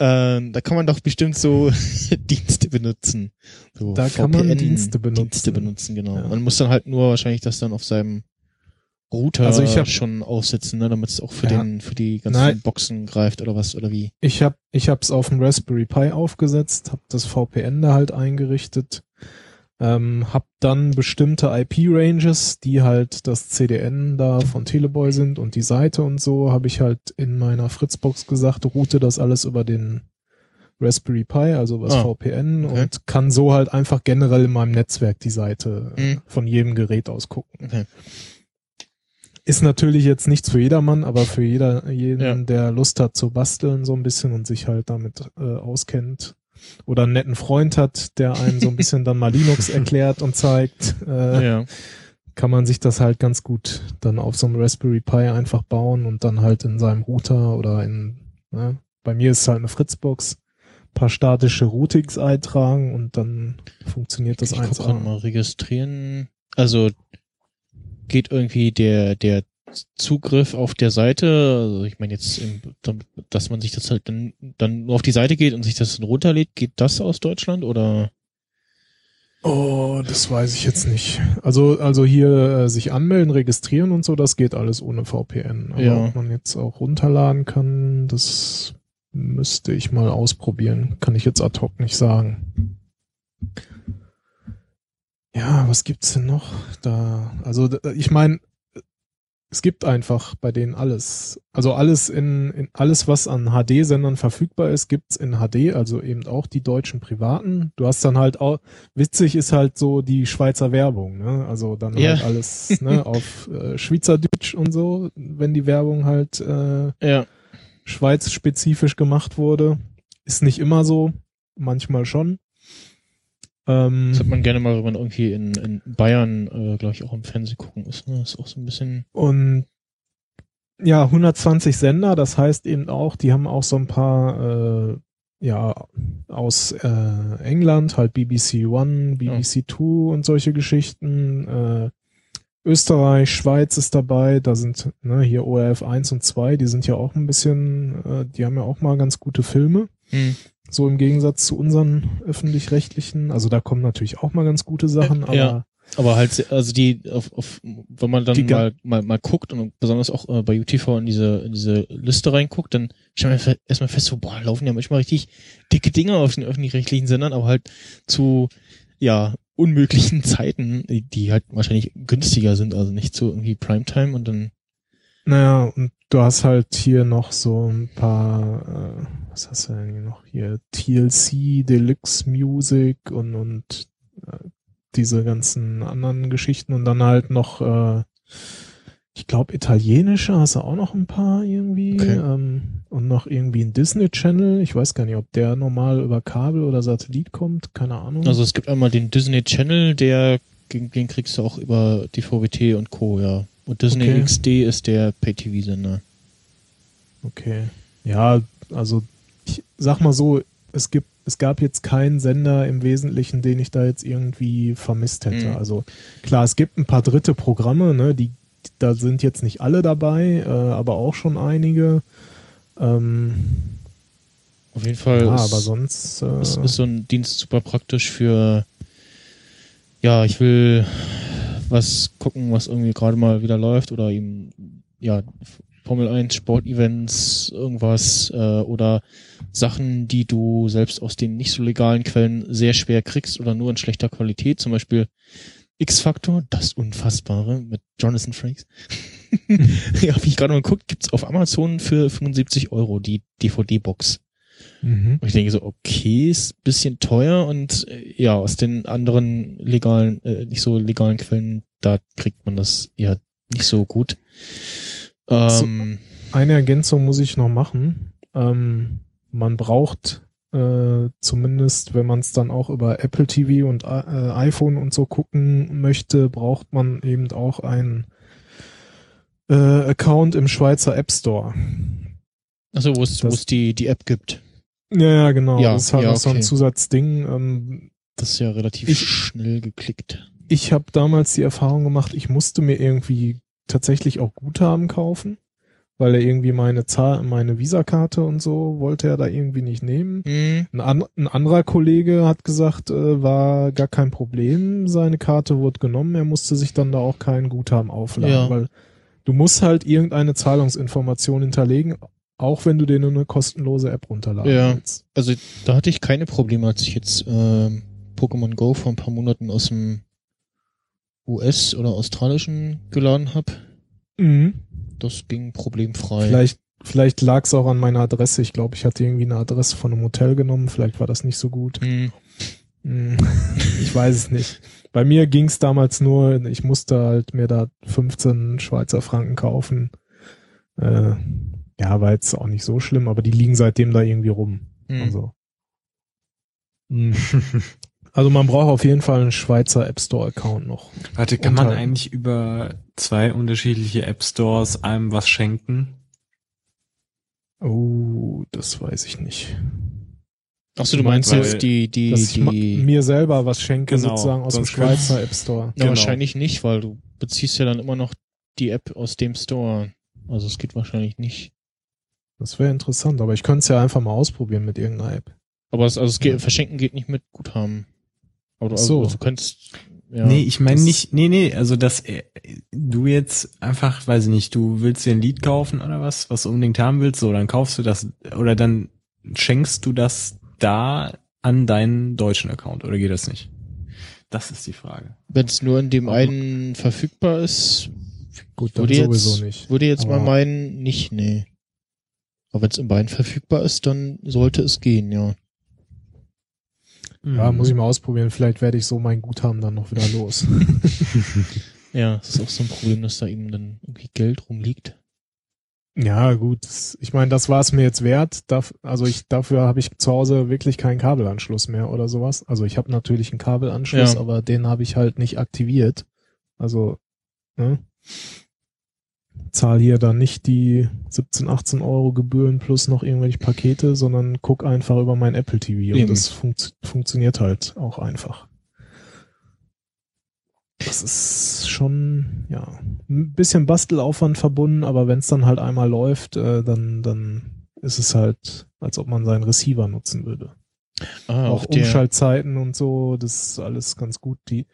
ähm, da kann man doch bestimmt so Dienste benutzen. So Da kann man Dienste benutzen. Dienste benutzen, genau. Ja. Man muss dann halt nur wahrscheinlich das dann auf seinem Router Also ich hab- schon aufsetzen, ne, damit es auch für Ja. den für die ganzen Nein. Boxen greift oder was oder wie. Ich habe ich hab's auf dem Raspberry Pi aufgesetzt, habe das VPN da halt eingerichtet, ähm, habe dann bestimmte IP-Ranges, die halt das CDN da von Teleboy sind und die Seite und so, habe ich halt in meiner Fritzbox gesagt, route das alles über den Raspberry Pi, also was Ah, VPN okay. und kann so halt einfach generell in meinem Netzwerk die Seite äh, Mhm. von jedem Gerät aus gucken. Okay. Ist natürlich jetzt nichts für jedermann, aber für jeder, jeden, Ja. der Lust hat zu basteln so ein bisschen und sich halt damit äh, auskennt. Oder einen netten Freund hat, der einem so ein bisschen dann mal Linux erklärt und zeigt, äh, ja. kann man sich das halt ganz gut dann auf so einem Raspberry Pi einfach bauen und dann halt in seinem Router oder in, ne, bei mir ist es halt eine Fritzbox, paar statische Routings eintragen und dann funktioniert das ich guck grad 1A. mal registrieren. Also geht irgendwie der der Zugriff auf der Seite, also ich meine jetzt, im, dass man sich das halt dann, dann nur auf die Seite geht und sich das dann runterlädt, geht das aus Deutschland oder? Oh, das weiß ich jetzt nicht. Also, also hier äh, sich anmelden, registrieren und so, das geht alles ohne VPN. Aber Ja. ob man jetzt auch runterladen kann, das müsste ich mal ausprobieren. Kann ich jetzt ad hoc nicht sagen. Ja, was gibt's denn noch da? Also, ich meine, es gibt einfach bei denen alles. Also alles in, in alles, was an HD-Sendern verfügbar ist, gibt's in HD, also eben auch die deutschen privaten. Du hast dann halt auch, witzig ist halt so die Schweizer Werbung, ne? Also dann Ja. halt alles ne, auf äh, Schweizerdeutsch und so, wenn die Werbung halt äh, Ja. Schweiz-spezifisch gemacht wurde. Ist nicht immer so, manchmal schon. Ähm, Das hat man gerne mal, wenn man irgendwie in, in Bayern, äh, glaube ich, auch im Fernsehen gucken ist. Ne? Das ist auch so ein bisschen. Und ja, 120 Sender, das heißt eben auch, die haben auch so ein paar, äh, ja, aus äh, England, halt BBC One, BBC Two und solche Geschichten. Äh, Österreich, Schweiz ist dabei, da sind ne, hier ORF 1 und 2, die sind ja auch ein bisschen, äh, die haben ja auch mal ganz gute Filme. Hm. So im Gegensatz zu unseren öffentlich-rechtlichen. Also da kommen natürlich auch mal ganz gute Sachen, aber ja. Aber halt, also die, auf, auf, wenn man dann mal, mal, mal guckt und besonders auch äh, bei UTV in diese, in diese Liste reinguckt, dann stellt man fe- erstmal fest, so, boah, laufen ja manchmal richtig dicke Dinge auf den öffentlich-rechtlichen Sendern, aber halt zu, ja, unmöglichen Zeiten, die, die halt wahrscheinlich günstiger sind, also nicht zu irgendwie Primetime und dann, Naja, und du hast halt hier noch so ein paar, äh, was hast du denn hier noch hier? TLC, Deluxe Music und, und äh, diese ganzen anderen Geschichten und dann halt noch äh, ich glaube, italienische hast du auch noch ein paar irgendwie. Okay. Ähm, und noch irgendwie ein Disney Channel. Ich weiß gar nicht, ob der normal über Kabel oder Satellit kommt. Keine Ahnung. Also es gibt einmal den Disney Channel, der den, den kriegst du auch über die VWT und Co. Ja. Und Disney Okay. XD ist der Pay-TV-Sender. Okay. Ja, also ich sag mal so, es gibt, es gab jetzt keinen Sender im Wesentlichen, den ich da jetzt irgendwie vermisst hätte. Mhm. Also klar, es gibt ein paar dritte Programme, ne, die da sind jetzt nicht alle dabei, äh, aber auch schon einige. Ähm, Auf jeden Fall ja, ist, aber sonst äh, ist, ist so ein Dienst super praktisch für ja, ich will was gucken, was irgendwie gerade mal wieder läuft oder eben ja, Formel 1 Sportevents, irgendwas äh, oder Sachen, die du selbst aus den nicht so legalen Quellen sehr schwer kriegst oder nur in schlechter Qualität, zum Beispiel X-Factor, das Unfassbare mit Jonathan Frakes. ja, wie ich gerade mal geguckt, gibt's auf Amazon für 75 Euro die DVD-Box. Mhm. Und ich denke so, okay, ist bisschen teuer und äh, ja, aus den anderen legalen, äh, nicht so legalen Quellen, da kriegt man das ja nicht so gut. Ähm, Eine Ergänzung muss ich noch machen. Ähm, man braucht äh, zumindest, wenn man es dann auch über Apple TV und äh, iPhone und so gucken möchte, braucht man eben auch ein äh, Account im Schweizer App Store. also wo es die, die App gibt. Ja, ja, genau. Ja, das ist halt ja, noch so ein. Zusatzding. Ähm, Das ist ja relativ Ich- schnell geklickt. ich habe damals die Erfahrung gemacht, ich musste mir irgendwie tatsächlich auch Guthaben kaufen, weil er irgendwie meine Zahl, meine Visakarte und so wollte er da irgendwie nicht nehmen. Hm, Ein, an, ein anderer Kollege hat gesagt, äh, war gar kein Problem, seine Karte wurde genommen, er musste sich dann da auch kein Guthaben aufladen, Ja. weil du musst halt irgendeine Zahlungsinformation hinterlegen, auch wenn du dir nur eine kostenlose App runterladen Ja. willst. also da hatte ich keine Probleme, als ich jetzt ähm, Pokémon Go vor ein paar Monaten aus dem US- oder australischen geladen habe. Mhm. Das ging problemfrei. Vielleicht, vielleicht lag es auch an meiner Adresse. Ich glaube, ich hatte irgendwie eine Adresse von einem Hotel genommen. Vielleicht war das nicht so gut. Hm, Hm, Ich weiß es nicht. Bei mir ging es damals nur, ich musste halt mir da 15 Schweizer Franken kaufen. Äh, ja, war jetzt auch nicht so schlimm, aber die liegen seitdem da irgendwie rum. hm. Also. Hm. Also man braucht auf jeden Fall einen Schweizer App Store Account noch. Warte, kann man eigentlich über zwei unterschiedliche App Stores einem was schenken? Oh, das weiß ich nicht. Achso, du Du meinst, weil- jetzt die, die, Dass ich die, mir selber was schenke, Genau, sozusagen aus dem Schweizer App Store. Ja, Genau. wahrscheinlich nicht, weil du beziehst ja dann immer noch die App aus dem Store. Also es geht wahrscheinlich nicht. Das wäre interessant, aber ich könnte es ja einfach mal ausprobieren mit irgendeiner App. Aber es, also es geht, Ja. verschenken geht nicht mit Guthaben. Aber du, Ach so. also, du könntest, ja. nee, ich meine nicht, nee, nee, also dass äh, du jetzt einfach, weiß ich nicht, du willst dir ein Lied kaufen oder was, was du unbedingt haben willst, so, dann kaufst du das oder dann schenkst du das da an deinen deutschen Account oder geht das nicht? Das ist die Frage. Wenn es nur in dem einen verfügbar ist, Gut, dann würde jetzt, sowieso nicht. würde jetzt mal Aber- meinen, nicht, nee. Aber wenn es in beiden verfügbar ist, dann sollte es gehen, ja. Ja, muss ich mal ausprobieren. Vielleicht werde ich so mein Guthaben dann noch wieder los. Ja, das ist auch so ein Problem, dass da eben dann irgendwie Geld rumliegt. ja, gut. Ich meine, das war es mir jetzt wert. Also ich, dafür habe ich zu Hause wirklich keinen Kabelanschluss mehr oder sowas. Also ich habe natürlich einen Kabelanschluss, Ja. aber den habe ich halt nicht aktiviert. Also, ne? Zahl hier dann nicht die 17, 18 Euro Gebühren plus noch irgendwelche Pakete, sondern guck einfach über mein Apple TV Eben. und das funkt, funktioniert halt auch einfach. Das ist schon, ja, ein bisschen Bastelaufwand verbunden, aber wenn es dann halt einmal läuft, äh, dann, dann ist es halt, als ob man seinen Receiver nutzen würde. Ah, auch Umschaltzeiten und so, das ist alles ganz gut. Die,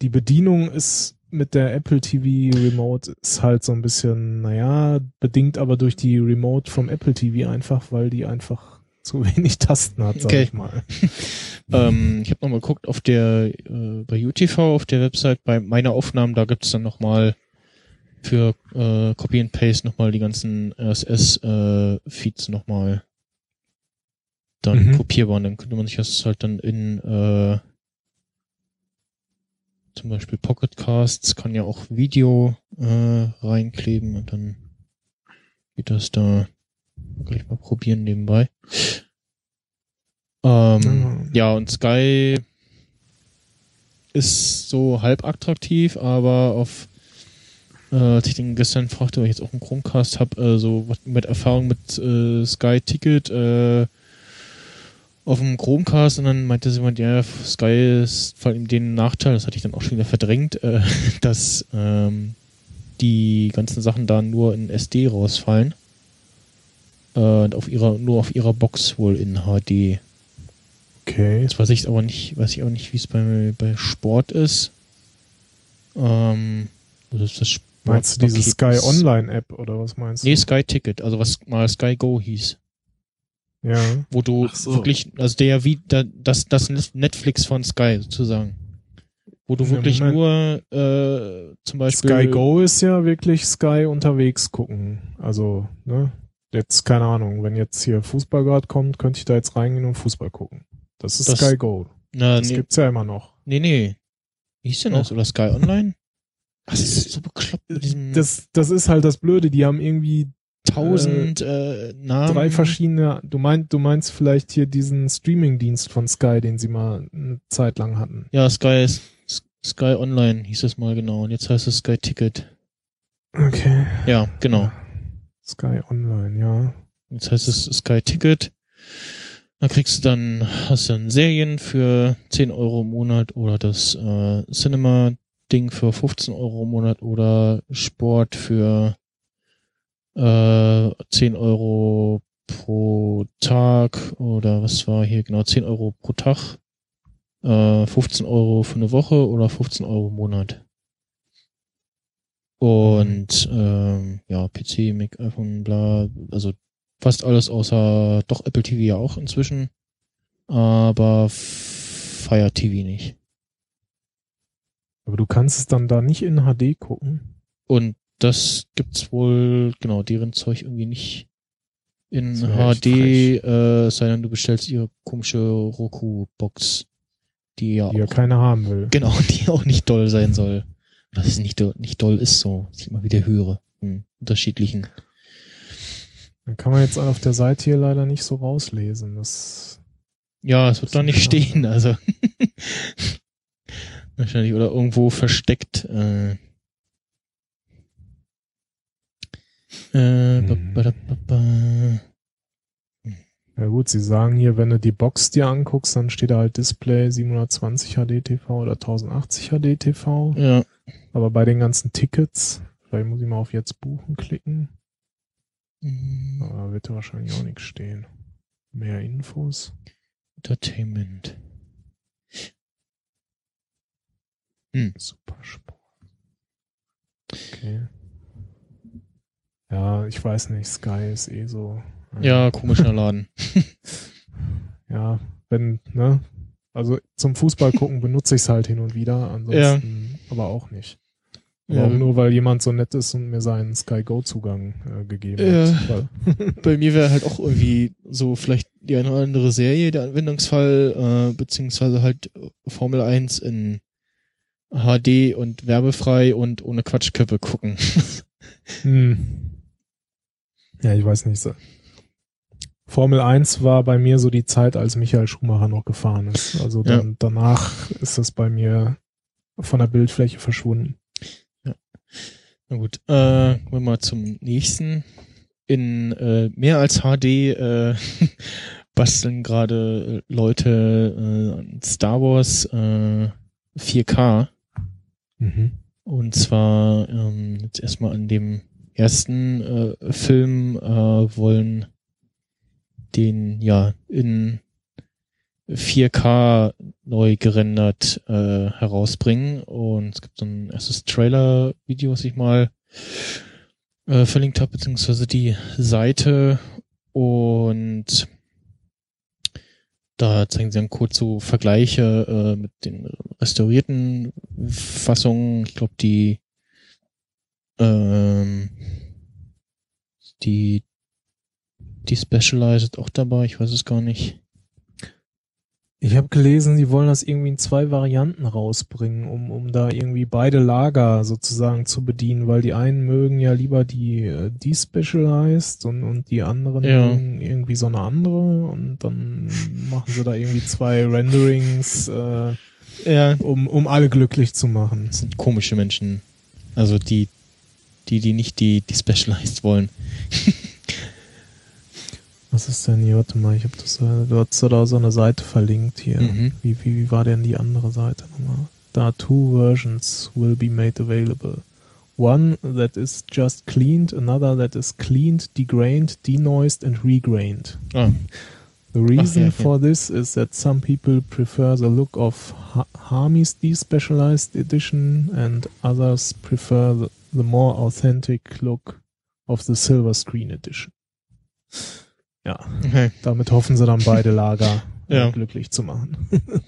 die Bedienung ist mit der Apple TV Remote ist halt so ein bisschen, naja, bedingt aber durch die Remote vom Apple TV einfach, weil die einfach zu wenig Tasten hat, sag Okay. ich mal. ähm, ich habe nochmal geguckt auf der, äh, bei UTV auf der Website, bei meiner Aufnahmen, da gibt's dann nochmal für äh, Copy and Paste nochmal die ganzen RSS-Feeds nochmal dann Mhm. kopierbar. Und dann könnte man sich das halt dann in äh, zum Beispiel Pocket Casts kann ja auch Video äh, reinkleben und dann geht das da gleich mal probieren nebenbei. Ähm, ja, und Sky ist so halb attraktiv, aber auf äh, als ich den gestern fragte, weil ich jetzt auch einen Chromecast habe, äh, so mit Erfahrung mit äh, Sky Ticket äh, auf dem Chromecast und dann meinte sie jemand, ja, Sky ist vor allem den Nachteil, das hatte ich dann auch schon wieder verdrängt, äh, dass ähm, die ganzen Sachen da nur in SD rausfallen. Äh, und auf ihrer, nur auf ihrer Box wohl in HD. Okay. Jetzt weiß ich aber nicht, weiß ich auch nicht, wie es bei, bei Sport ist. Ähm, das ist das Sport Meinst du diese Sky Online App oder was meinst du? Nee, Sky Ticket, also was mal Sky Go hieß. Ja. Wo du so. wirklich, also der wie da, das, das Netflix von Sky sozusagen. Wo du Ja, wirklich Moment. nur äh, zum Beispiel Sky Go ist ja wirklich Sky unterwegs gucken. Also, ne? Jetzt, keine Ahnung, wenn jetzt hier Fußball gerade kommt, könnte ich da jetzt reingehen und Fußball gucken. Das ist Das- Sky Go. Na, Das nee, gibt's ja immer noch. nee, nee. Wie hieß denn das? Oder Sky Online? Ach, das ist so bekloppt mit diesem Das, das ist halt das Blöde, die haben irgendwie tausend äh, Namen. drei verschiedene, du meinst, du meinst vielleicht hier diesen Streaming-Dienst von Sky, den sie mal eine Zeit lang hatten. Ja, Sky ist Sky Online hieß es mal genau. Und jetzt heißt es Sky Ticket. Okay. Ja, genau. Sky Online, ja. Jetzt heißt es Sky Ticket. Da kriegst du dann, hast du dann Serien für 10 Euro im Monat oder das äh, Cinema-Ding für 15 Euro im Monat oder Sport für äh, 10 Euro pro Tag oder was war hier genau 10 Euro pro Tag, äh, 15 Euro für eine Woche oder 15 Euro im Monat. Und ähm, ja, PC, Mac, iPhone, bla, also fast alles außer doch Apple TV ja auch inzwischen, aber Fire TV nicht. Aber du kannst es dann da nicht in HD gucken. Und das gibt's wohl, genau, deren Zeug irgendwie nicht in Das HD, äh, sei denn, du bestellst ihre komische Roku-Box, die ja die ja auch, keiner haben will. genau, die auch nicht doll sein soll. Dass es nicht, nicht doll ist, so, was ich immer wieder höre. Hm, unterschiedlichen. Dann kann man jetzt auf der Seite hier leider nicht so rauslesen. Das Ja, es wird da nicht stehen, also. Wahrscheinlich oder irgendwo versteckt. Äh, äh, Mhm. ba, ba, ba. ja gut, sie sagen hier, wenn du die Box dir anguckst, dann steht da halt Display 720 HD TV oder 1080 HD TV. Ja, Aber bei den ganzen Tickets, vielleicht muss ich mal auf jetzt buchen klicken. Mm, Aber da wird da wahrscheinlich auch nichts stehen. Mehr Infos. Entertainment. Supersport. Okay. Ja, ich weiß nicht, Sky ist eh so. äh, Ja, komischer Laden. Ja, wenn, ne? Also zum Fußball gucken benutze ich es halt hin und wieder, ansonsten aber auch nicht. Ja. auch nur, weil jemand so nett ist und mir seinen Sky Go Zugang äh, gegeben Ja. hat. Bei mir wäre halt auch irgendwie so vielleicht die eine oder andere Serie der Anwendungsfall, äh, beziehungsweise halt Formel 1 in HD und werbefrei und ohne Quatschköppe gucken. hm. Ja, ich weiß nicht. So. Formel 1 war bei mir so die Zeit, als Michael Schumacher noch gefahren ist. Also Ja. dann, danach ist das bei mir von der Bildfläche verschwunden. Na gut, äh, kommen wir mal zum nächsten. In äh, mehr als HD äh, basteln gerade äh, Leute äh, an Star Wars äh, 4K. Mhm. Und zwar ähm, jetzt erstmal an dem ersten äh, Film äh, wollen den ja in 4K neu gerendert äh, herausbringen. Und es gibt so ein erstes Trailer-Video, was ich mal äh, verlinkt habe, beziehungsweise die Seite. Und da zeigen sie dann kurz so Vergleiche äh, mit den restaurierten Fassungen. Ich glaube, die ähm, die die Specialized auch dabei, ich weiß es gar nicht. Ich habe gelesen, sie wollen das irgendwie in zwei Varianten rausbringen, um, um da irgendwie beide Lager sozusagen zu bedienen, weil die einen mögen ja lieber die äh, Despecialized und, und die anderen Ja. mögen irgendwie so eine andere und dann machen sie da irgendwie zwei Renderings, äh, Ja. um, um alle glücklich zu machen. Das sind komische Menschen. Also die, die, die nicht die, die Specialized wollen. Was ist denn hier? Warte mal, ich habe das, äh, du hast da so eine Seite verlinkt hier. Mhm. Wie, wie, wie war denn die andere Seite nochmal? Da two versions will be made available. One that is just cleaned, another that is cleaned, degrained, denoised and regrained. Ah, The reason ja, ja. for this is that some people prefer the look of ha Harmy's Despecialized Edition and others prefer the, the more authentic look of the Silver Screen Edition. Ja, okay. damit hoffen sie dann beide Lager Ja. glücklich zu machen.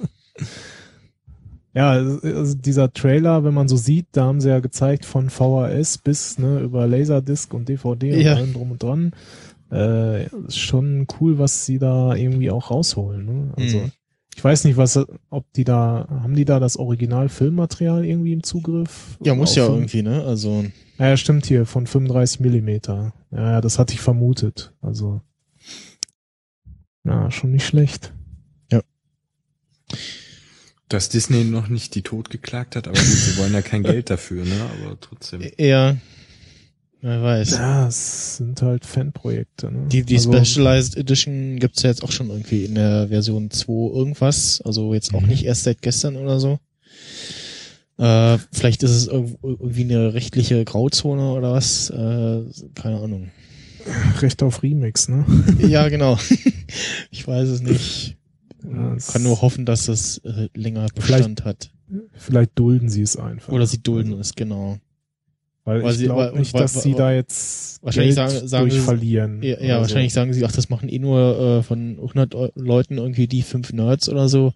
ja, also also dieser Trailer, wenn man so sieht, da haben sie ja gezeigt von VHS bis ne, über Laserdisc und DVD und Ja. allem drum und dran. Äh, schon cool, was sie da irgendwie auch rausholen. Ne? Also Mhm. Ich weiß nicht, was, ob die da, haben die da das Original-Filmmaterial irgendwie im Zugriff? Ja, muss Auf ja irgendwie, ne? Also, ja, ja, stimmt hier, von 35 Millimeter. Ja, ja, das hatte ich vermutet. Also, ja, schon nicht schlecht. Dass Disney noch nicht die Tod geklagt hat, aber gut, sie wollen ja kein Geld dafür, ne? Aber trotzdem. eher, wer weiß. Ja, es sind halt Fanprojekte. Ne? Die, die also, Specialized Edition gibt's ja jetzt auch schon irgendwie in der Version 2 irgendwas. Also jetzt auch Mhm. nicht erst seit gestern oder so. Äh, vielleicht ist es irg- irgendwie eine rechtliche Grauzone oder was. Äh, keine Ahnung. Recht auf Remix, ne? ja, genau. ich weiß es nicht. Ja, es- Kann nur hoffen, dass es äh, länger Bestand hat. Vielleicht dulden sie es einfach. Oder sie dulden es, genau. Weil, weil ich sie- glaube nicht, weil- dass weil- sie da jetzt Wahrscheinlich Geld sagen- sagen durch sie- verlieren. Ja, ja so. wahrscheinlich sagen sie, ach, das machen eh nur äh, von 100 Eu- Leuten irgendwie die fünf Nerds oder so.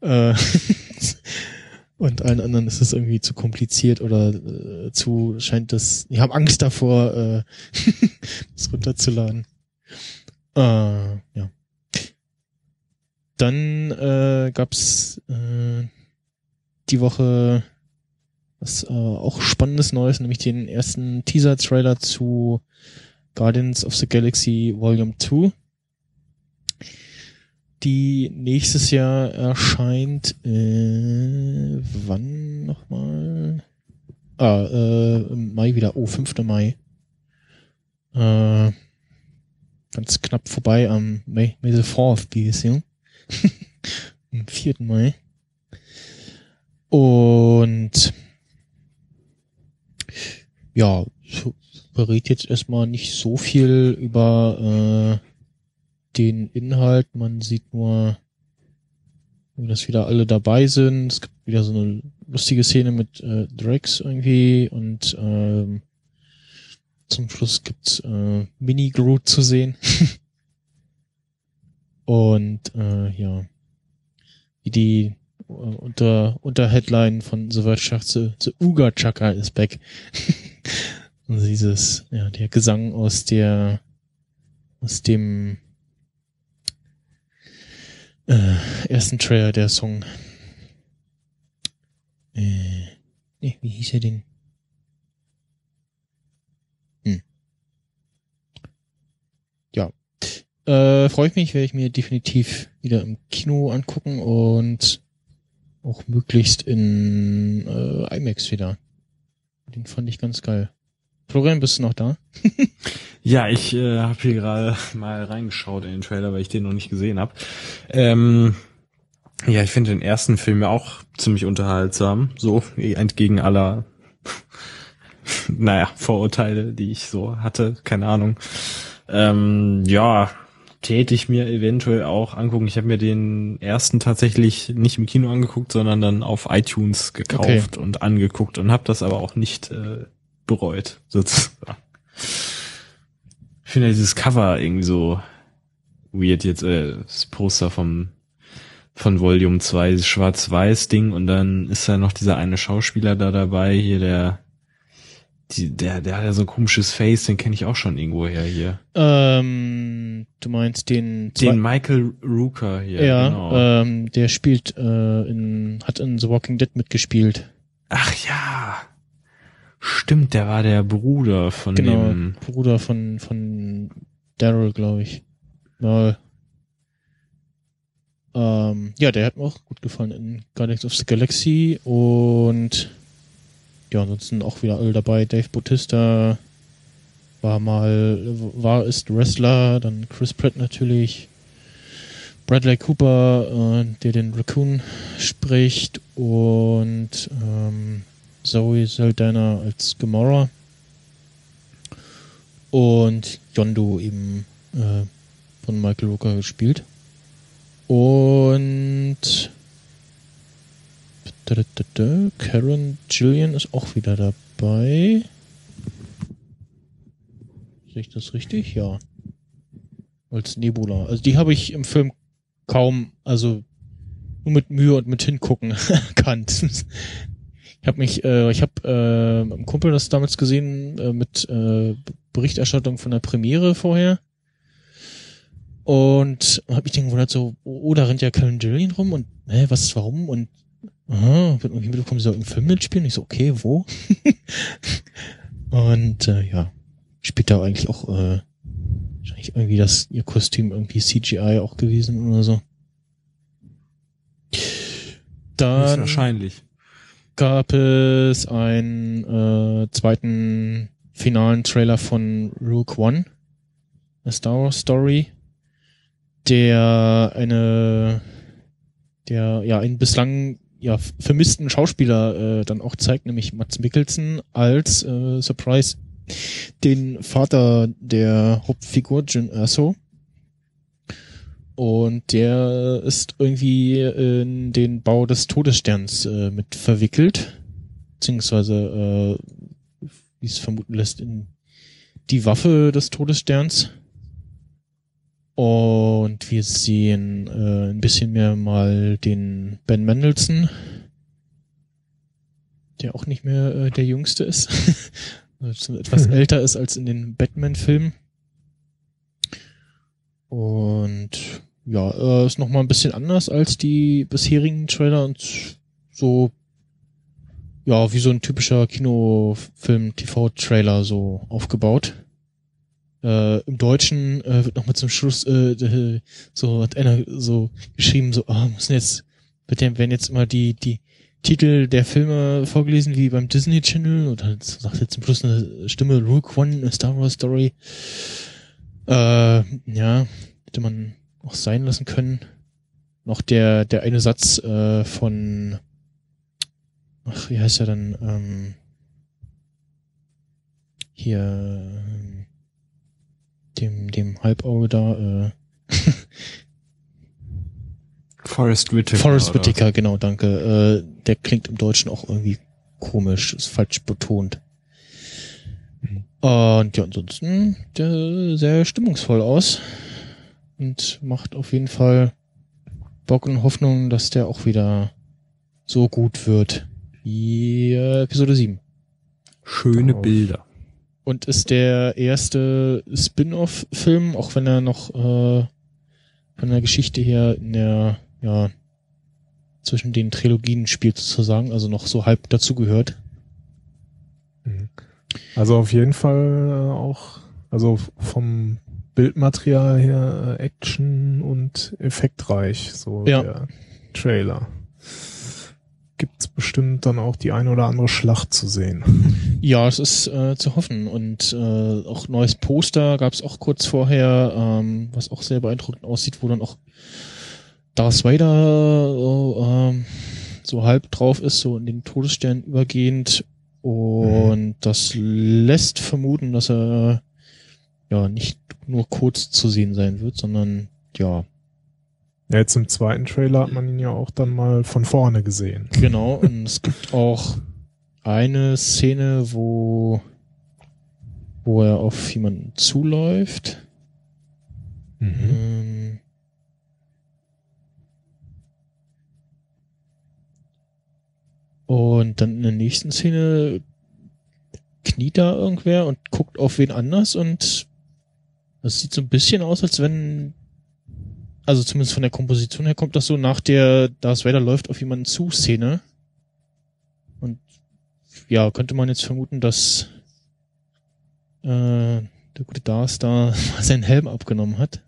Äh, und allen anderen ist es irgendwie zu kompliziert oder äh, zu, scheint das, die haben Angst davor, äh, das runterzuladen. Äh, ja. Dann äh, gab's äh, die Woche was äh, auch spannendes Neues, nämlich den ersten Teaser-Trailer zu Guardians of the Galaxy Volume 2, die nächstes Jahr erscheint, äh, wann nochmal? Ah, äh, Mai wieder, oh, 5. Mai. Äh, ganz knapp vorbei am May, May the 4th be with you. am 4. Mai. Und ja, verrät jetzt erstmal nicht so viel über äh, den Inhalt. Man sieht nur, dass wieder alle dabei sind. Es gibt wieder so eine lustige Szene mit äh, Drax irgendwie und ähm, zum Schluss gibt's äh, Mini Groot zu sehen. und äh, ja, wie die unter unter Headline von The sagt, the, the Uga Chaka is back. Also dieses, ja, der Gesang aus der, aus dem äh, ersten Trailer, der Song. Äh, nee, wie hieß er denn? Hm. Ja. Äh, freue ich mich, werde ich mir definitiv wieder im Kino angucken und auch möglichst in äh, IMAX wieder. Den fand ich ganz geil. Florian, bist du noch da? Ja, ich äh, habe hier gerade mal reingeschaut in den Trailer, weil ich den noch nicht gesehen habe. Ähm, ja, ich finde den ersten Film ja auch ziemlich unterhaltsam, so entgegen aller, naja, Vorurteile, die ich so hatte, keine Ahnung. Ähm, ja, täte ich mir eventuell auch angucken. Ich habe mir den ersten tatsächlich nicht im Kino angeguckt, sondern dann auf iTunes gekauft und angeguckt und habe das aber auch nicht äh, bereut, sozusagen. Ich finde ja dieses Cover irgendwie so weird jetzt, äh, das Poster vom von Volume 2, dieses schwarz-weiß Ding und dann ist da noch dieser eine Schauspieler da dabei, hier der Die, der, der hat ja so ein komisches Face, den kenne ich auch schon irgendwo her hier. Ähm, du meinst den, Den Michael Rooker hier. ja, genau. ähm, der spielt äh, in, hat in The Walking Dead mitgespielt. Ach ja. Stimmt, der war der Bruder von Genau, dem. Bruder von von Daryl, glaube ich. Ja. Ähm, ja, der hat mir auch gut gefallen in Guardians of the Galaxy und ja, ansonsten auch wieder alle dabei. Dave Bautista war mal, war, ist Wrestler, dann Chris Pratt natürlich, Bradley Cooper, äh, der den Raccoon spricht und ähm, Zoe Saldana als Gamora und Yondo eben äh, von Michael Rooker gespielt. Und Karen Gillian ist auch wieder dabei. Sehe ich das richtig? Ja. Als Nebula. Also die habe ich im Film kaum, also nur mit Mühe und mit Hingucken erkannt. Ich habe mich, äh, ich habe äh, einem Kumpel das damals gesehen äh, mit äh, Berichterstattung von der Premiere vorher und habe mich dann gewundert so, oh, da rennt ja Karen Gillian rum und hä, was, warum und aha, wird irgendwie mitbekommen, sie soll im Film mitspielen. Ich so, okay, wo? und äh, ja, spielt da eigentlich auch äh, wahrscheinlich irgendwie das ihr Kostüm irgendwie CGI auch gewesen oder so. Dann wahrscheinlich. gab es einen äh, zweiten finalen Trailer von Rogue One, a Star Wars Story, der eine, der ja einen bislang ja vermissten Schauspieler äh, dann auch zeigt, nämlich Mats Mikkelsen als äh, Surprise den Vater der Hauptfigur Jin Erso. Und der ist irgendwie in den Bau des Todessterns äh, mit verwickelt, beziehungsweise, äh, wie es vermuten lässt, in die Waffe des Todessterns. Und wir sehen äh, ein bisschen mehr mal den Ben Mendelssohn, der auch nicht mehr äh, der Jüngste ist, etwas älter ist als in den Batman-Filmen. Und ja, äh, ist nochmal ein bisschen anders als die bisherigen Trailer und so, ja, wie so ein typischer Kinofilm-TV-Trailer so aufgebaut. Äh, Im Deutschen äh, wird nochmal zum Schluss äh, so hat einer so geschrieben, so, ah, müssen jetzt, wird dem werden jetzt immer die, die Titel der Filme vorgelesen wie beim Disney Channel und dann sagt jetzt zum Schluss eine Stimme Rogue One, a Star Wars Story. Äh, ja, hätte man auch sein lassen können. Noch der, der eine Satz äh, von, ach, wie heißt er dann, ähm, hier, dem, dem Halbauge da, äh, Forrest Whitaker. Forrest oder? Whitaker, genau, danke. Äh, der klingt im Deutschen auch irgendwie komisch, ist falsch betont. Und ja, ansonsten der sehr stimmungsvoll aus und macht auf jeden Fall Bock und Hoffnung, dass der auch wieder so gut wird wie äh, Episode 7. Schöne. Bilder. Und ist der erste Spin-off-Film, auch wenn er noch äh, von der Geschichte her in der, ja, zwischen den Trilogien spielt sozusagen, also noch so halb dazugehört. Mhm. Also auf jeden Fall äh, auch, also vom Bildmaterial her äh, Action und effektreich, so Ja. der Trailer. Gibt's bestimmt dann auch die ein oder andere Schlacht zu sehen. Ja, es ist äh, zu hoffen. Und äh, auch neues Poster gab es auch kurz vorher, ähm, was auch sehr beeindruckend aussieht, wo dann auch Darth Vader so, ähm, so halb drauf ist, so in den Todesstern übergehend. Und das lässt vermuten, dass er ja nicht nur kurz zu sehen sein wird, sondern ja, Ja, jetzt im zweiten Trailer hat man ihn ja auch dann mal von vorne gesehen. Genau, und es gibt auch eine Szene, wo, wo er auf jemanden zuläuft. Ähm, Und dann in der nächsten Szene kniet da irgendwer und guckt auf wen anders und das sieht so ein bisschen aus, als wenn, also zumindest von der Komposition her kommt das so nach der Darth Vader läuft auf jemanden zu Szene. Und ja, könnte man jetzt vermuten, dass äh, der gute Darth da mal seinen Helm abgenommen hat.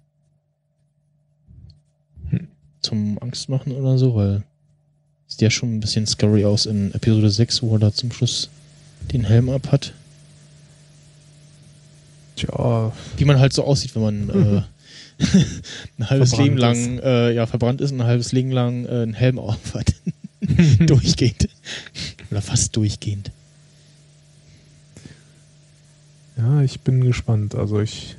Hm. Zum Angstmachen oder so, weil sieht ja schon ein bisschen scary aus in Episode 6, wo er da zum Schluss den Helm ab hat. Tja, Wie man halt so aussieht, wenn man äh, ein halbes Verbrannt Leben lang äh, ja verbrannt ist und ein halbes Leben lang äh, einen Helm auf hat. durchgehend. Oder fast durchgehend. ja, ich bin gespannt. Also ich, ich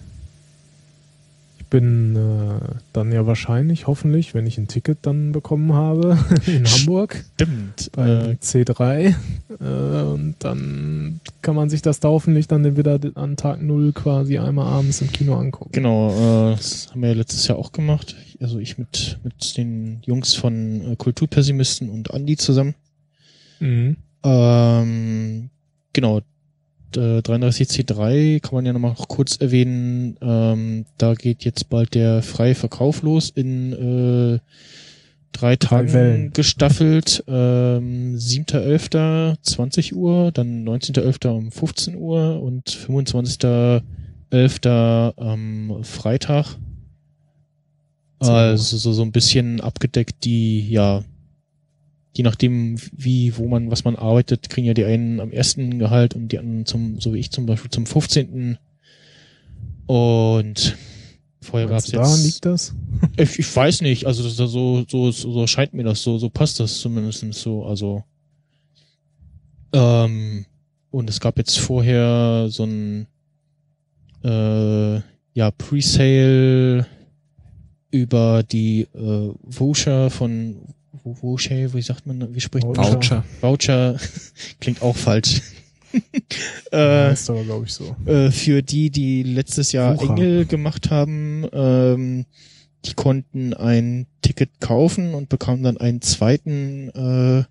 bin äh, dann ja wahrscheinlich, hoffentlich, wenn ich ein Ticket dann bekommen habe in Hamburg Stimmt. beim Äh, C3. Äh, und dann kann man sich das da hoffentlich dann wieder an Tag Null quasi einmal abends im Kino angucken. genau, äh, das haben wir ja letztes Jahr auch gemacht. Also ich mit, mit den Jungs von äh, Kulturpessimisten und Andi zusammen. Mhm. Ähm, genau. D- 33C3 kann man ja nochmal noch kurz erwähnen. Ähm, da geht jetzt bald der freie Verkauf los in äh, drei Tagen Wellen. gestaffelt. Ähm, 7.11. 20 Uhr, dann 19.11. um 15 Uhr und 25.11. am Freitag. So. Also so, so ein bisschen abgedeckt die, ja, je nachdem, wie, wo man, was man arbeitet, kriegen ja die einen am ersten Gehalt und die anderen zum, so wie ich zum Beispiel zum 15. Und vorher gab es du, daran jetzt. liegt das? Ich, ich weiß nicht, also das, so, so, so, so scheint mir das, so, so passt das zumindest so, also. Ähm, und es gab jetzt vorher so ein äh, ja, Presale über die äh, Voucher von Wo- Voucher, wie sagt man, wie spricht man? das? Voucher. Voucher klingt auch falsch. Äh, ist aber, glaube ich, so. äh, für die, die letztes Jahr Wucher. Engel gemacht haben, ähm, die konnten ein Ticket kaufen und bekamen dann einen zweiten äh,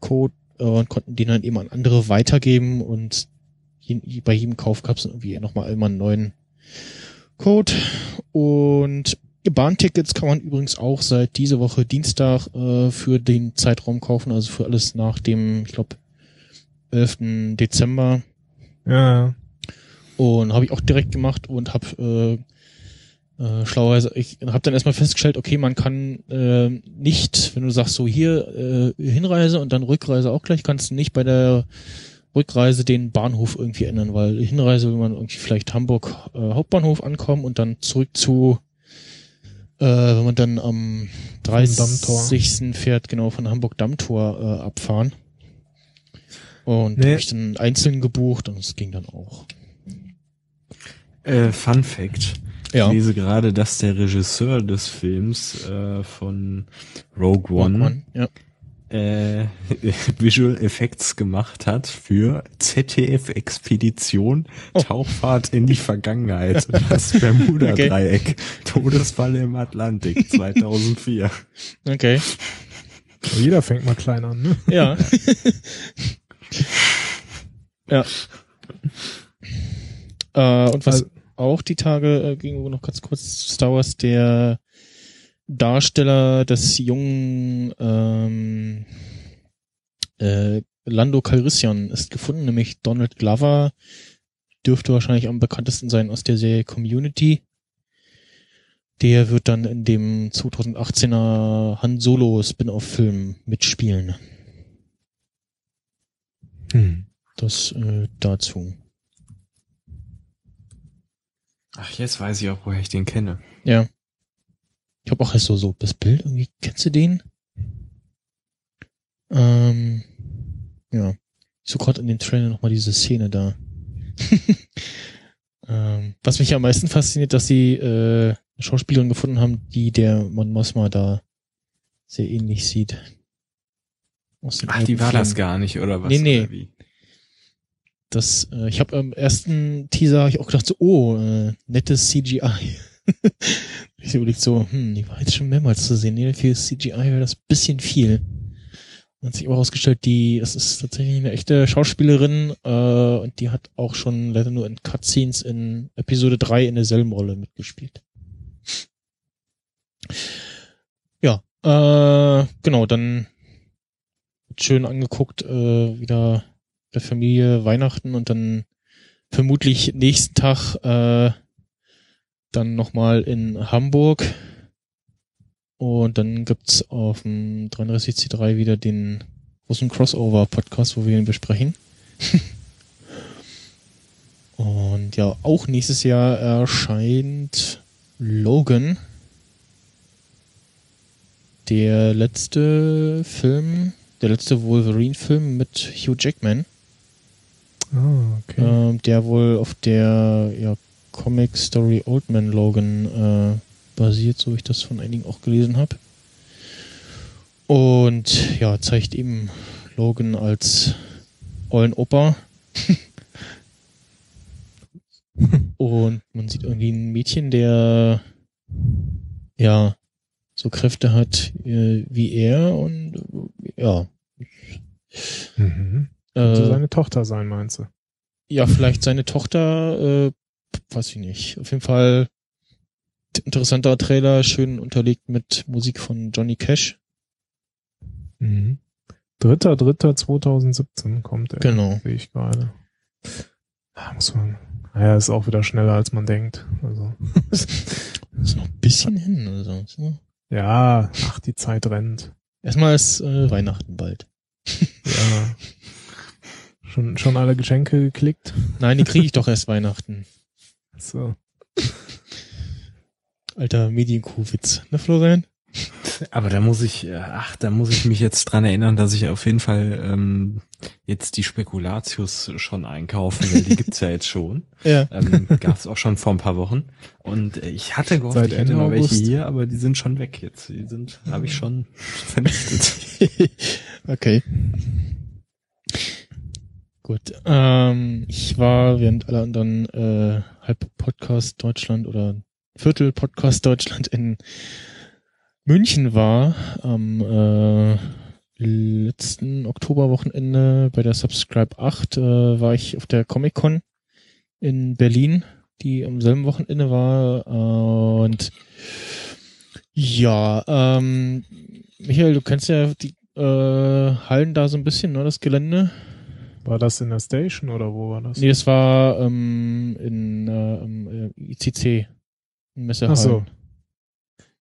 Code äh, und konnten den dann eben an andere weitergeben und je, bei jedem Kauf gab es irgendwie nochmal immer einen neuen Code und Bahntickets kann man übrigens auch seit dieser Woche Dienstag äh, für den Zeitraum kaufen, also für alles nach dem, ich glaube, 11. Dezember Ja, und habe ich auch direkt gemacht und habe äh, äh, schlauerweise, ich habe dann erstmal festgestellt, okay, man kann äh, nicht, wenn du sagst so hier äh, Hinreise und dann Rückreise auch gleich, kannst du nicht bei der Rückreise den Bahnhof irgendwie ändern, weil Hinreise will man irgendwie vielleicht Hamburg äh, Hauptbahnhof ankommen und dann zurück zu äh, wenn man dann am Dammtor. 30. fährt, genau von Hamburg Dammtor äh, abfahren. Und Nee. habe ich dann einzeln gebucht und es ging dann auch. Äh, Fun Fact. Ja. Ich lese gerade, dass der Regisseur des Films äh, von Rogue One, One, ja. Äh, Visual Effects gemacht hat für ZDF Expedition Oh. Tauchfahrt in die Vergangenheit. Das Bermuda-Dreieck. Todesfall im Atlantik 2004. Okay. jeder fängt mal klein an, ne? Ja. ja. Äh, und was Also- auch die Tage äh, ging noch ganz kurz Star Wars, der Darsteller des jungen ähm, äh, Lando Calrissian ist gefunden, nämlich Donald Glover dürfte wahrscheinlich am bekanntesten sein aus der Serie Community. Der wird dann in dem 2018er Han Solo Spin-off-Film mitspielen. Hm. Das äh, dazu. Ach, jetzt weiß ich auch, woher ich den kenne. Ja. Ich habe auch erst so, so das Bild irgendwie, kennst du den? Ähm, ja. Ich suche gerade in den Trailer nochmal diese Szene da. ähm, was mich am meisten fasziniert, dass sie äh, eine Schauspielerin gefunden haben, die der Mon Mothma da sehr ähnlich sieht. Ach, die war das Filmen. gar nicht, oder was? Nee, nee. Das, äh, ich habe im ersten Teaser hab ich auch gedacht so, oh, äh, nettes CGI. ich überlegt so, hm, die war jetzt schon mehrmals zu sehen. Nee, für CGI wäre das bisschen viel. Hat sich aber herausgestellt, die, das ist tatsächlich eine echte Schauspielerin, äh, und die hat auch schon leider nur in Cutscenes in Episode 3 in derselben Rolle mitgespielt. Ja, äh, genau, dann schön angeguckt, äh, wieder der Familie Weihnachten und dann vermutlich nächsten Tag äh, dann nochmal in Hamburg. Und dann gibt's auf dem 33C3 wieder den großen Crossover-Podcast, wo wir ihn besprechen. und ja, auch nächstes Jahr erscheint Logan. Der letzte Film, der letzte Wolverine-Film mit Hugh Jackman. Ah, okay. Ähm, der wohl auf der ja, Comic Story Old Man Logan äh, basiert, so ich das von einigen auch gelesen habe. Und ja, zeigt eben Logan als ollen Opa. Und man sieht irgendwie ein Mädchen, der ja so Kräfte hat äh, wie er und äh, ja. Mhm. Äh, Könnte seine Tochter sein, meinst du? ja, vielleicht seine Tochter, äh, weiß ich nicht. Auf jeden Fall interessanter Trailer, schön unterlegt mit Musik von Johnny Cash. Mhm. Dritter, dritter 2017 kommt er. Genau. Sehe ich gerade. Da muss man. Naja, ist auch wieder schneller als man denkt. Also. Ist noch ein bisschen hin. Also. ist noch- ja, ach, die Zeit rennt. Erstmal ist äh, Weihnachten bald. Ja. Schon, schon alle Geschenke geklickt. Nein, die kriege ich doch erst Weihnachten. So. Alter Medienkuh-Witz, ne Florian? Aber da muss ich, äh, ach, da muss ich mich jetzt dran erinnern, dass ich auf jeden Fall ähm, jetzt die Spekulatius schon einkaufen, weil die gibt's ja jetzt schon. Ja. Ähm, gab's auch schon vor ein paar Wochen. Und äh, ich hatte gehofft, Seit ich hätte noch welche hier, aber die sind schon weg jetzt. Die sind, habe ich schon vernichtet. okay. Gut. Ähm, ich war während alle anderen äh, halb Podcast Deutschland oder Viertel Podcast Deutschland in München war am äh, letzten Oktoberwochenende bei der Subscribe 8 äh, war ich auf der Comic Con in Berlin, die am selben Wochenende war äh, und ja, ähm, Michael, du kennst ja die äh, Hallen da so ein bisschen, ne, das Gelände. War das in der Station oder wo war das? Nee, das war ähm, in äh, im, äh, ICC, in Messehallen. Ach so.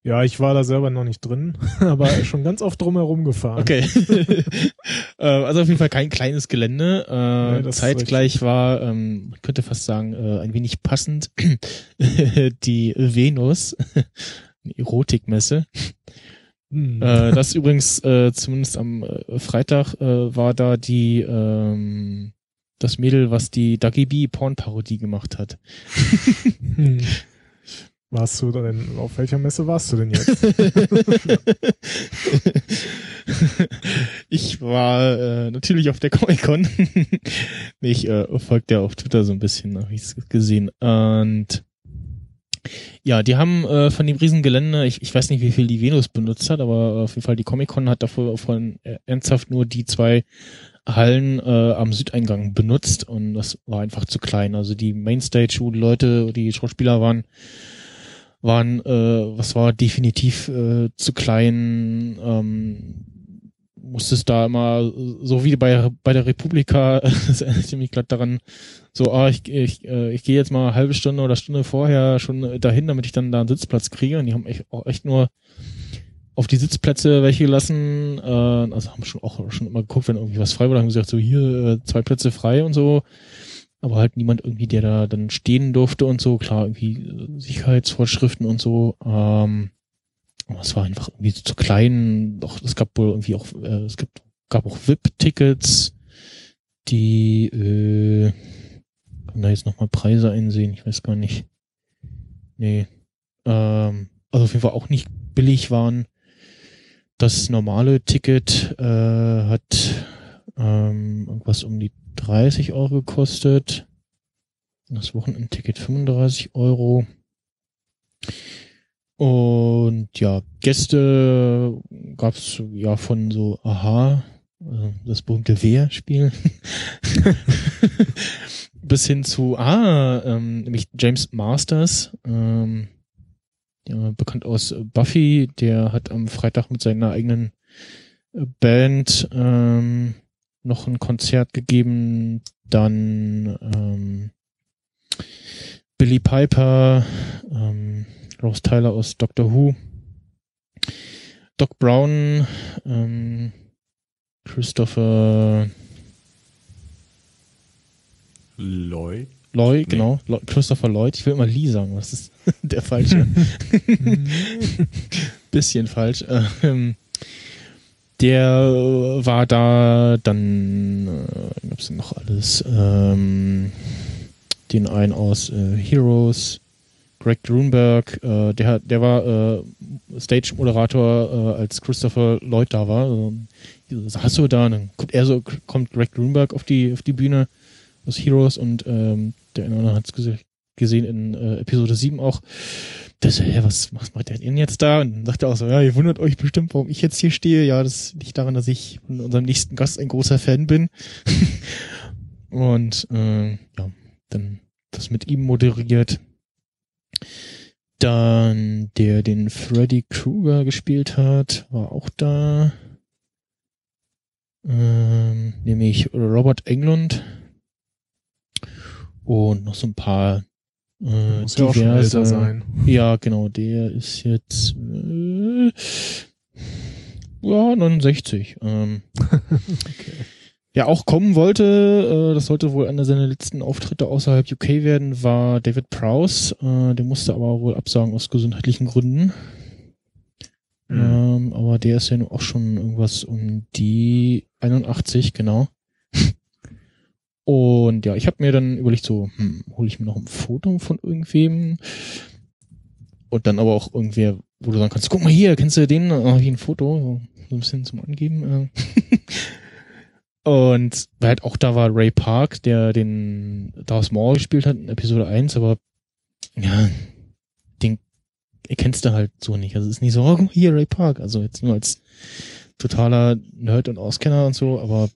Ja, ich war da selber noch nicht drin, aber schon ganz oft drumherum gefahren. Okay. äh, also auf jeden Fall kein kleines Gelände. Äh, Nee, zeitgleich war, ähm, man könnte fast sagen, äh, ein wenig passend die Venus, eine Erotikmesse. Hm. Äh, das übrigens äh, zumindest am äh, Freitag äh, war da die ähm, das Mädel, was die Dagi B Porn-Parodie gemacht hat. Hm. Warst du denn, auf welcher Messe warst du denn jetzt? ich war äh, natürlich auf der Comic-Con. nee, ich äh, folgt ja auf Twitter so ein bisschen, habe ich es gesehen. Und ja, die haben äh, von dem Riesengelände, ich, ich weiß nicht, wie viel die Venus benutzt hat, aber auf jeden Fall die Comic-Con hat davor von äh, ernsthaft nur die zwei Hallen äh, am Südeingang benutzt und das war einfach zu klein. Also die Mainstage, wo die Leute, die Schauspieler waren, waren, äh, was war definitiv äh, zu klein. Ähm, musstest da immer, so wie bei, bei der Republika, mich gerade daran, so, ah, ich, ich, äh, ich gehe jetzt mal eine halbe Stunde oder Stunde vorher schon dahin, damit ich dann da einen Sitzplatz kriege. Und die haben echt, auch echt nur auf die Sitzplätze welche gelassen. Äh, also haben schon auch schon immer geguckt, wenn irgendwie was frei war, haben gesagt, so hier äh, zwei Plätze frei und so. Aber halt niemand irgendwie, der da dann stehen durfte und so. Klar, irgendwie äh, Sicherheitsvorschriften und so. Ähm, aber es war einfach irgendwie zu klein. Doch, es gab wohl irgendwie auch, äh, es gibt, gab auch VIP-Tickets, die, äh, kann da jetzt nochmal Preise einsehen, ich weiß gar nicht. Nee. Ähm, also auf jeden Fall auch nicht billig waren. Das normale Ticket äh, hat ähm, irgendwas um die 30 Euro gekostet. Das Wochenendticket 35 Euro. Und ja, Gäste gab's ja von so Aha äh, das berühmte Wehr-Spiel, bis hin zu, ah, ähm, nämlich James Masters, ähm, ja, bekannt aus Buffy, der hat am Freitag mit seiner eigenen äh, Band ähm, noch ein Konzert gegeben, dann ähm, Billy Piper, ähm, Rose Tyler aus Doctor Who, Doc Brown, ähm, Christopher Lloyd. Lloyd, genau, Lo- Christopher Lloyd. Ich will immer Lee sagen, das ist der falsche. Bisschen falsch. Ähm, der war da, dann äh, gab's denn noch alles. Ähm, den einen aus äh, Heroes, Greg Grunberg, äh, der hat, der war äh, Stage-Moderator, äh, als Christopher Lloyd da war. Ähm, hast du da? Und dann kommt er so, kommt Greg Grunberg auf die auf die Bühne aus Heroes und ähm, der eine oder andere hat es gese gesehen in äh, Episode 7 auch. Das, hä, was, was macht der denn jetzt da? Und dann sagt er auch so, ja, ihr wundert euch bestimmt, warum ich jetzt hier stehe. Ja, das liegt daran, dass ich von unserem nächsten Gast ein großer Fan bin. und äh, ja, dann das mit ihm moderiert. Dann der den Freddy Krueger gespielt hat, war auch da. Ähm, nämlich Robert Englund. Und noch so ein paar äh, Muss ja auch schon diverse. älter sein. Ja, genau, der ist jetzt äh, ja 69. Ähm, Ja, auch kommen wollte, äh, das sollte wohl einer seiner letzten Auftritte außerhalb UK werden, war David Prowse. Äh, der musste aber wohl absagen aus gesundheitlichen Gründen. Mhm. Ähm, aber der ist ja nun auch schon irgendwas um die 81, genau. Und ja, ich habe mir dann überlegt, so, hm, hole ich mir noch ein Foto von irgendwem? Und dann aber auch irgendwer, wo du sagen kannst, guck mal hier, kennst du den? Ah, hier ein Foto, so, ein bisschen zum Angeben. Äh. Und weil halt auch da war Ray Park, der den Darth Maul gespielt hat in Episode 1, aber ja, den erkennst du halt so nicht. Also es ist nicht so, oh, guck mal hier Ray Park. Also jetzt nur als totaler Nerd und Auskenner und so, aber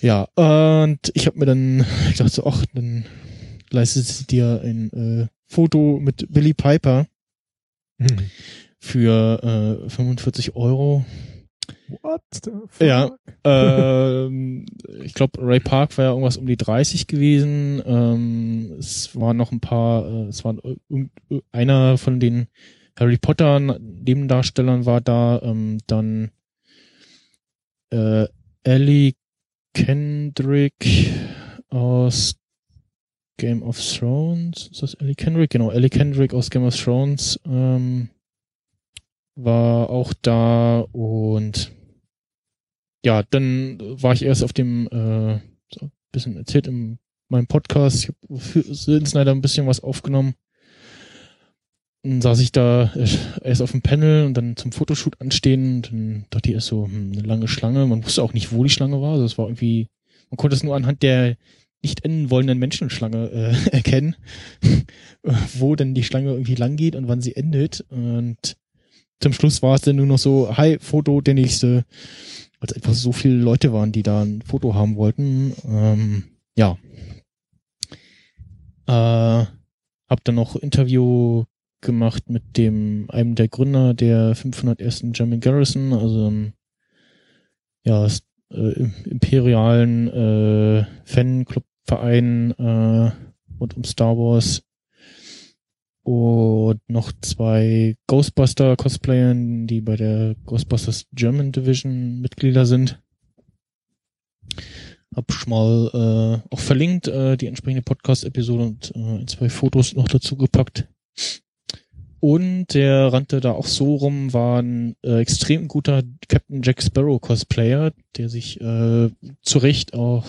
ja, und ich habe mir dann ich dachte so, ach, dann leistest du dir ein äh, Foto mit Billy Piper Hm. für äh, 45 Euro. What the fuck? Ja. ähm, ich glaube, Ray Park war ja irgendwas um die 30 gewesen. Ähm, es waren noch ein paar, äh, es war irgend- einer von den Harry Potter Nebendarstellern war da, ähm, dann äh, Ellie Kendrick aus Game of Thrones. Ist das Ellie Kendrick? Genau, Ellie Kendrick aus Game of Thrones ähm, war auch da und ja, dann war ich erst auf dem, äh, so ein bisschen erzählt in meinem Podcast. Ich habe für Snyder ein bisschen was aufgenommen. Dann saß ich da erst auf dem Panel und dann zum Fotoshoot anstehen. Und dann dachte ich erst so, hm, eine lange Schlange. Man wusste auch nicht, wo die Schlange war. Also es war irgendwie, man konnte es nur anhand der nicht enden wollenden Menschenschlange äh, erkennen, wo denn die Schlange irgendwie lang geht und wann sie endet. Und zum Schluss war es dann nur noch so, hi, Foto, der nächste es einfach so viele Leute waren, die da ein Foto haben wollten. Ähm, ja. Äh, hab dann noch Interview gemacht mit dem einem der Gründer der 501. German Garrison, also ähm, ja, äh, im- imperialen äh, Fanclub-Verein äh, rund um Star Wars und noch zwei Ghostbuster-Cosplayer, die bei der Ghostbusters German Division Mitglieder sind. Hab schon mal äh, auch verlinkt, äh, die entsprechende Podcast-Episode und äh, zwei Fotos noch dazu gepackt. Und der rannte da auch so rum, war ein äh, extrem guter Captain Jack Sparrow Cosplayer, der sich äh, zu Recht auch,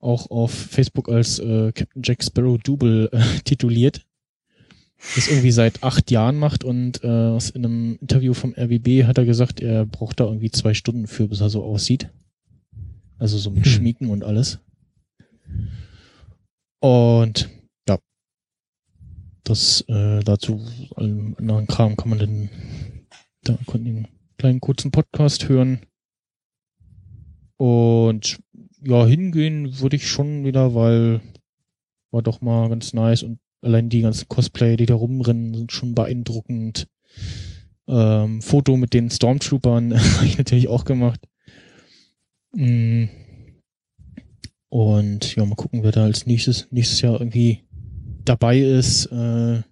auch auf Facebook als äh, Captain Jack Sparrow Double äh, tituliert das irgendwie seit acht Jahren macht und äh, was in einem Interview vom RWB hat er gesagt, er braucht da irgendwie zwei Stunden für, bis er so aussieht. Also so mit Hm. Schminken und alles. Und das äh, dazu allem anderen Kram kann man dann da konnten den kleinen kurzen Podcast hören. Und ja, hingehen würde ich schon wieder, weil war doch mal ganz nice und allein die ganzen Cosplayer, die da rumrennen, sind schon beeindruckend. Ähm, Foto mit den Stormtroopern habe ich natürlich auch gemacht. Mm. Und ja, mal gucken, wer da als nächstes, nächstes Jahr irgendwie dabei ist. Äh,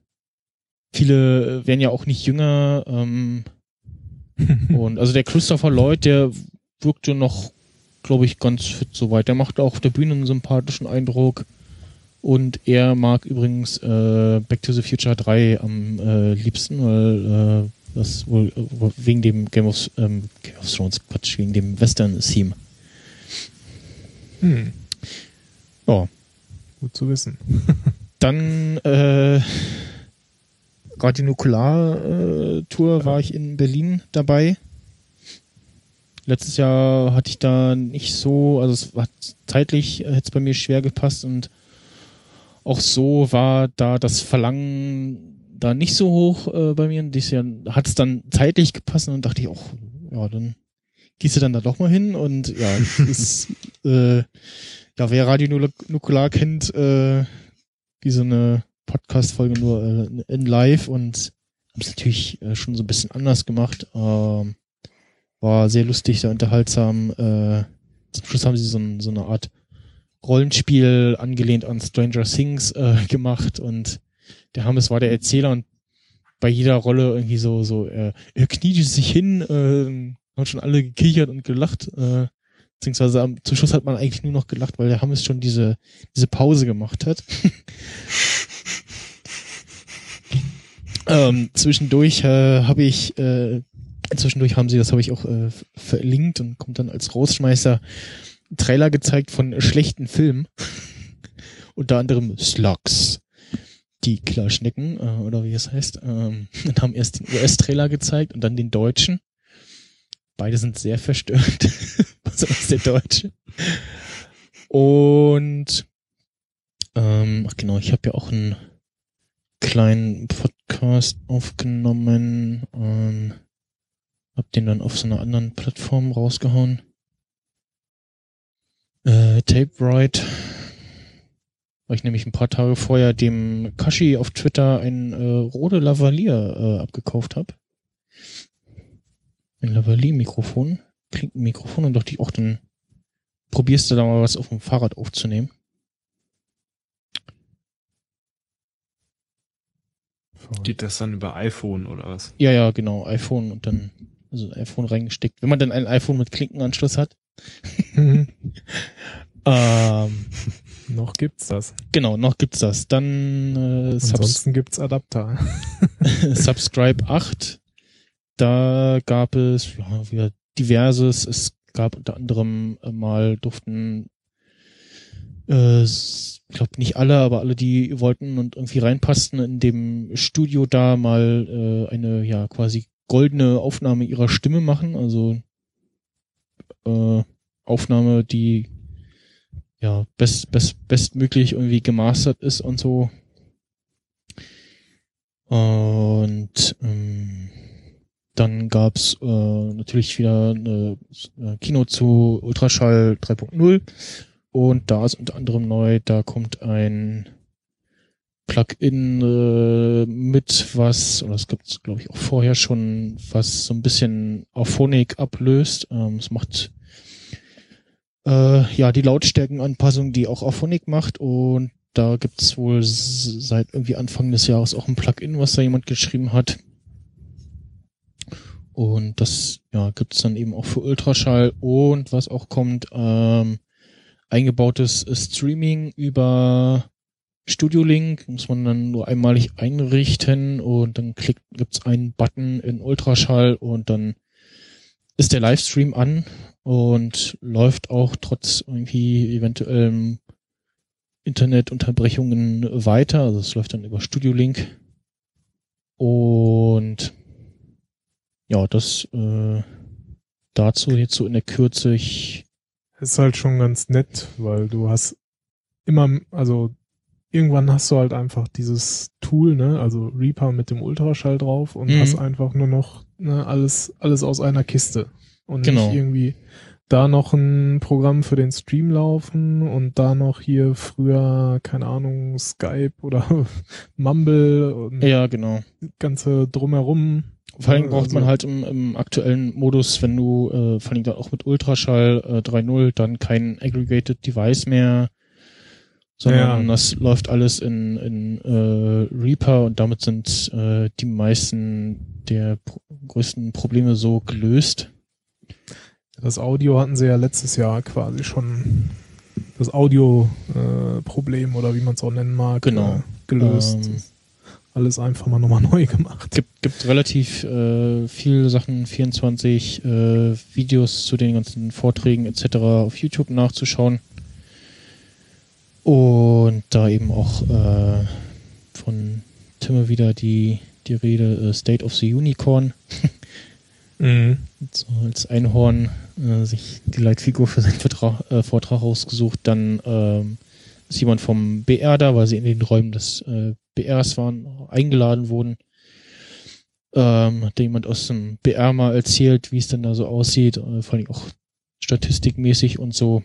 viele werden ja auch nicht jünger. Ähm, und also der Christopher Lloyd, der wirkte noch, glaube ich, ganz fit soweit. Der macht auch auf der Bühne einen sympathischen Eindruck. Und er mag übrigens äh, Back to the Future 3 am äh, liebsten, weil äh, das wohl äh, wegen dem Game of, ähm, Game of Thrones, Quatsch, wegen dem Western-Theme. Hm, Ja, gut zu wissen. Dann äh, Radionukular-Tour war ich in Berlin dabei. Letztes Jahr hatte ich da nicht so, also es war zeitlich äh, hätte es bei mir schwer gepasst und auch so war da das Verlangen da nicht so hoch äh, bei mir. Dieses Jahr hat es dann zeitlich gepasst und dachte ich auch, ja, dann gehst du dann da doch mal hin und ja, es ist, äh, ja, wer Radio Nukular kennt, äh, wie so eine Podcast-Folge nur äh, in live und haben es natürlich äh, schon so ein bisschen anders gemacht. Ähm, war sehr lustig, sehr unterhaltsam. Äh, zum Schluss haben sie so, ein, so eine Art Rollenspiel angelehnt an Stranger Things äh, gemacht und der Hammes war der Erzähler und bei jeder Rolle irgendwie so, so, äh, er kniete sich hin, äh, haben schon alle gekichert und gelacht, äh, beziehungsweise am, zum Schluss hat man eigentlich nur noch gelacht, weil der Hammes schon diese, diese Pause gemacht hat. ähm, zwischendurch äh, habe ich, äh, zwischendurch haben sie, das habe ich auch äh, verlinkt und kommt dann als Rausschmeißer Trailer gezeigt von schlechten Filmen. Unter anderem Slugs. Die Klarschnecken, äh, oder wie es heißt. Ähm, und haben erst den US-Trailer gezeigt und dann den deutschen. Beide sind sehr verstört. Besonders der deutsche. Und ähm, ach genau, ich habe ja auch einen kleinen Podcast aufgenommen. Ähm, hab den dann auf so einer anderen Plattform rausgehauen. Äh, Tape Ride, weil ich nämlich ein paar Tage vorher dem Kashi auf Twitter ein äh, Rode Lavalier äh, abgekauft habe. Ein Lavalier-Mikrofon, Klinkenmikrofon und dachte ich auch, dann probierst du da mal was auf dem Fahrrad aufzunehmen. Geht das dann über iPhone oder was? Ja, ja, genau, iPhone und dann also ein iPhone reingesteckt. Wenn man dann ein iPhone mit Klinkenanschluss hat. Mhm. ähm, Noch gibt's das. genau, noch gibt's das. Dann äh, Ansonsten gibt's Adapter. Subscribe 8. Da gab es ja, wieder diverses. Es gab unter anderem äh, mal durften äh, ich glaube nicht alle, aber alle, die wollten und irgendwie reinpassten in dem Studio da mal äh, eine ja quasi goldene Aufnahme ihrer Stimme machen. Also äh, Aufnahme, die ja best, best, bestmöglich irgendwie gemastert ist und so. Und ähm, dann gab's äh, natürlich wieder eine, eine Kino zu Ultraschall 3.0 und da ist unter anderem neu, da kommt ein Plugin äh, mit, was, oder es gibt glaube ich auch vorher schon, was so ein bisschen Auphonic ablöst. Ähm, es macht äh, ja die Lautstärkenanpassung, die auch Auphonic macht und da gibt's wohl seit irgendwie Anfang des Jahres auch ein Plugin, was da jemand geschrieben hat. Und das ja, gibt's dann eben auch für Ultraschall und was auch kommt, ähm, eingebautes Streaming über Studio Link, muss man dann nur einmalig einrichten und dann klickt, gibt's einen Button in Ultraschall und dann ist der Livestream an und läuft auch trotz irgendwie eventuellem Internetunterbrechungen weiter. Also es läuft dann über Studio Link. Und ja, das äh, dazu jetzt so in der Kürze. Ich, Ist halt schon ganz nett, weil du hast immer, also irgendwann hast du halt einfach dieses Tool, ne, also Reaper mit dem Ultraschall drauf und Mhm. hast einfach nur noch ne, alles, alles aus einer Kiste. Und Genau. nicht irgendwie da noch ein Programm für den Stream laufen und da noch hier früher, keine Ahnung, Skype oder Mumble und Ja, genau. ganze drumherum. Vor allem Ja, braucht man also- halt im, im aktuellen Modus, wenn du äh, vor allem dann auch mit Ultraschall äh, 3.0 dann kein Aggregated Device mehr, sondern Ja. das läuft alles in, in äh, Reaper und damit sind äh, die meisten der pro größten Probleme so gelöst. Das Audio hatten sie ja letztes Jahr quasi schon das Audio-Problem äh, Problem oder wie man es auch nennen mag, Genau. äh, gelöst. Ähm, Alles einfach mal nochmal neu gemacht. gibt, gibt relativ äh, viele Sachen, 24 äh, Videos zu den ganzen Vorträgen etc. auf YouTube nachzuschauen. Und da eben auch äh, von Timme wieder die, die Rede äh, State of the Unicorn, Mhm. so als Einhorn äh, sich die Leitfigur für seinen Vertrag, äh, Vortrag ausgesucht. Dann ähm, ist jemand vom BR da, weil sie in den Räumen des äh, BRs waren, eingeladen wurden. Ähm, hat da jemand aus dem BR mal erzählt, wie es denn da so aussieht, äh, vor allem auch statistikmäßig und so.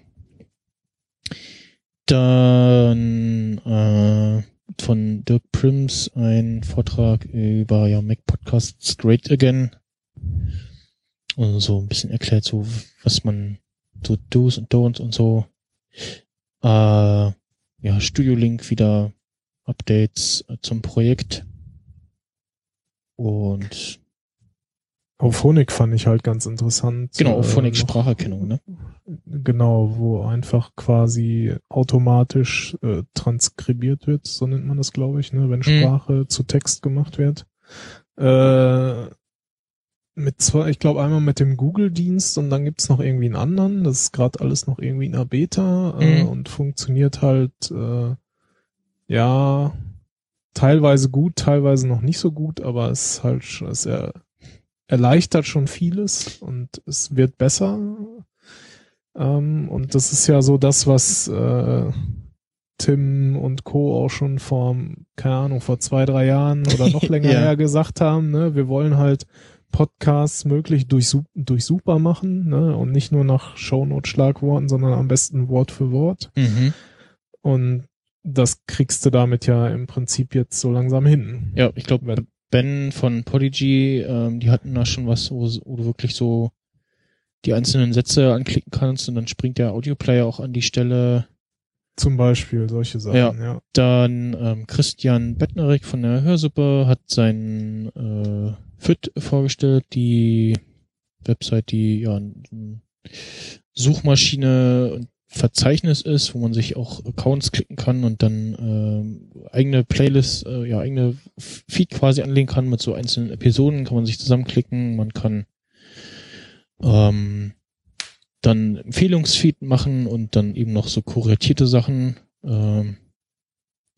Dann äh, von Dirk Prims ein Vortrag über ja, Mac Podcasts Great Again. Und so ein bisschen erklärt, so was man so Do's und Don'ts und so. Äh, ja, Studio Link wieder Updates äh, zum Projekt. Und Auphonic fand ich halt ganz interessant. genau, äh, Phonic noch- Spracherkennung, ne? Genau, wo einfach quasi automatisch äh, transkribiert wird, so nennt man das, glaube ich, ne, wenn Sprache zu Text gemacht wird. Äh, mit zwei, ich glaube einmal mit dem Google-Dienst und dann gibt's noch irgendwie einen anderen. Das ist gerade alles noch irgendwie in der Beta äh, Mhm. und funktioniert halt äh, ja teilweise gut, teilweise noch nicht so gut, aber es ist halt sch- es er, erleichtert schon vieles und es wird besser. Ähm, und das ist ja so das, was äh, Tim und Co. auch schon vor, keine Ahnung, vor zwei, drei Jahren oder noch länger Ja. her gesagt haben. Ne? Wir wollen halt Podcasts möglich durch, durchsuchbar machen ne? und nicht nur nach Shownote-Schlagworten, sondern am besten Wort für Wort. Mhm. Und das kriegst du damit ja im Prinzip jetzt so langsam hin. Ja, ich glaube, Ben von Podigy, ähm, die hatten da schon was, wo, wo du wirklich so die einzelnen Sätze anklicken kannst und dann springt der Audioplayer auch an die Stelle. Zum Beispiel solche Sachen, Ja. ja. Dann ähm, Christian Bettnerik von der Hörsuppe hat sein äh, FIT vorgestellt, die Website, die ja Suchmaschine und Verzeichnis ist, wo man sich auch Accounts klicken kann und dann ähm, eigene Playlists, äh, ja eigene Feed quasi anlegen kann mit so einzelnen Episoden, kann man sich zusammenklicken, man kann ähm, dann Empfehlungsfeed machen und dann eben noch so kuratierte Sachen. Ähm,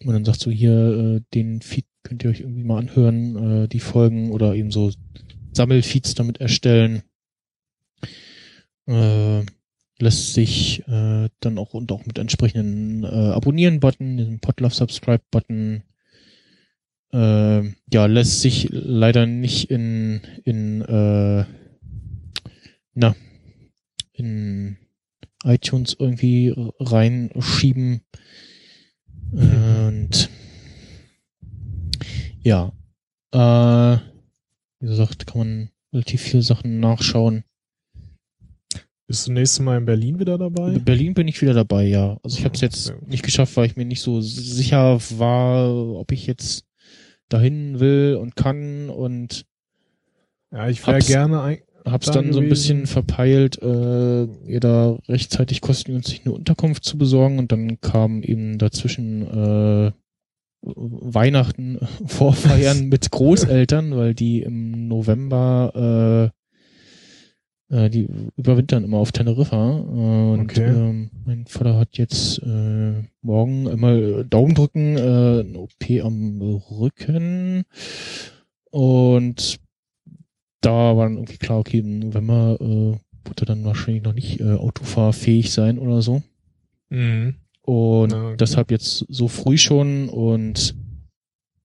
und dann sagt so hier, äh, den Feed könnt ihr euch irgendwie mal anhören, äh, die Folgen oder eben so Sammelfeeds damit erstellen. Äh, lässt sich äh, dann auch und auch mit entsprechenden äh, Abonnieren-Button, diesem Podlove Subscribe-Button, äh, ja, lässt sich leider nicht in, in äh, na, in iTunes irgendwie reinschieben. Und ja, äh, wie gesagt, kann man relativ viele Sachen nachschauen. Bist du nächstes Mal in Berlin wieder dabei? In Berlin bin ich wieder dabei, ja. Also ich habe es jetzt Sehr gut. nicht geschafft, weil ich mir nicht so sicher war, ob ich jetzt dahin will und kann und Ja, ich wäre gerne ein, hab's Da dann so ein bisschen verpeilt, äh, ihr da rechtzeitig kostengünstig eine Unterkunft zu besorgen und dann kam eben dazwischen äh, Weihnachten vorfeiern mit Großeltern, weil die im November äh, äh, die überwintern immer auf Teneriffa äh, und Okay. ähm, mein Vater hat jetzt äh, morgen immer Daumen drücken, äh, eine OP am Rücken und da war dann irgendwie klar, okay, im November äh, wird er dann wahrscheinlich noch nicht äh, autofahrfähig sein oder so. Mhm. Und Ja, okay. deshalb jetzt so früh schon und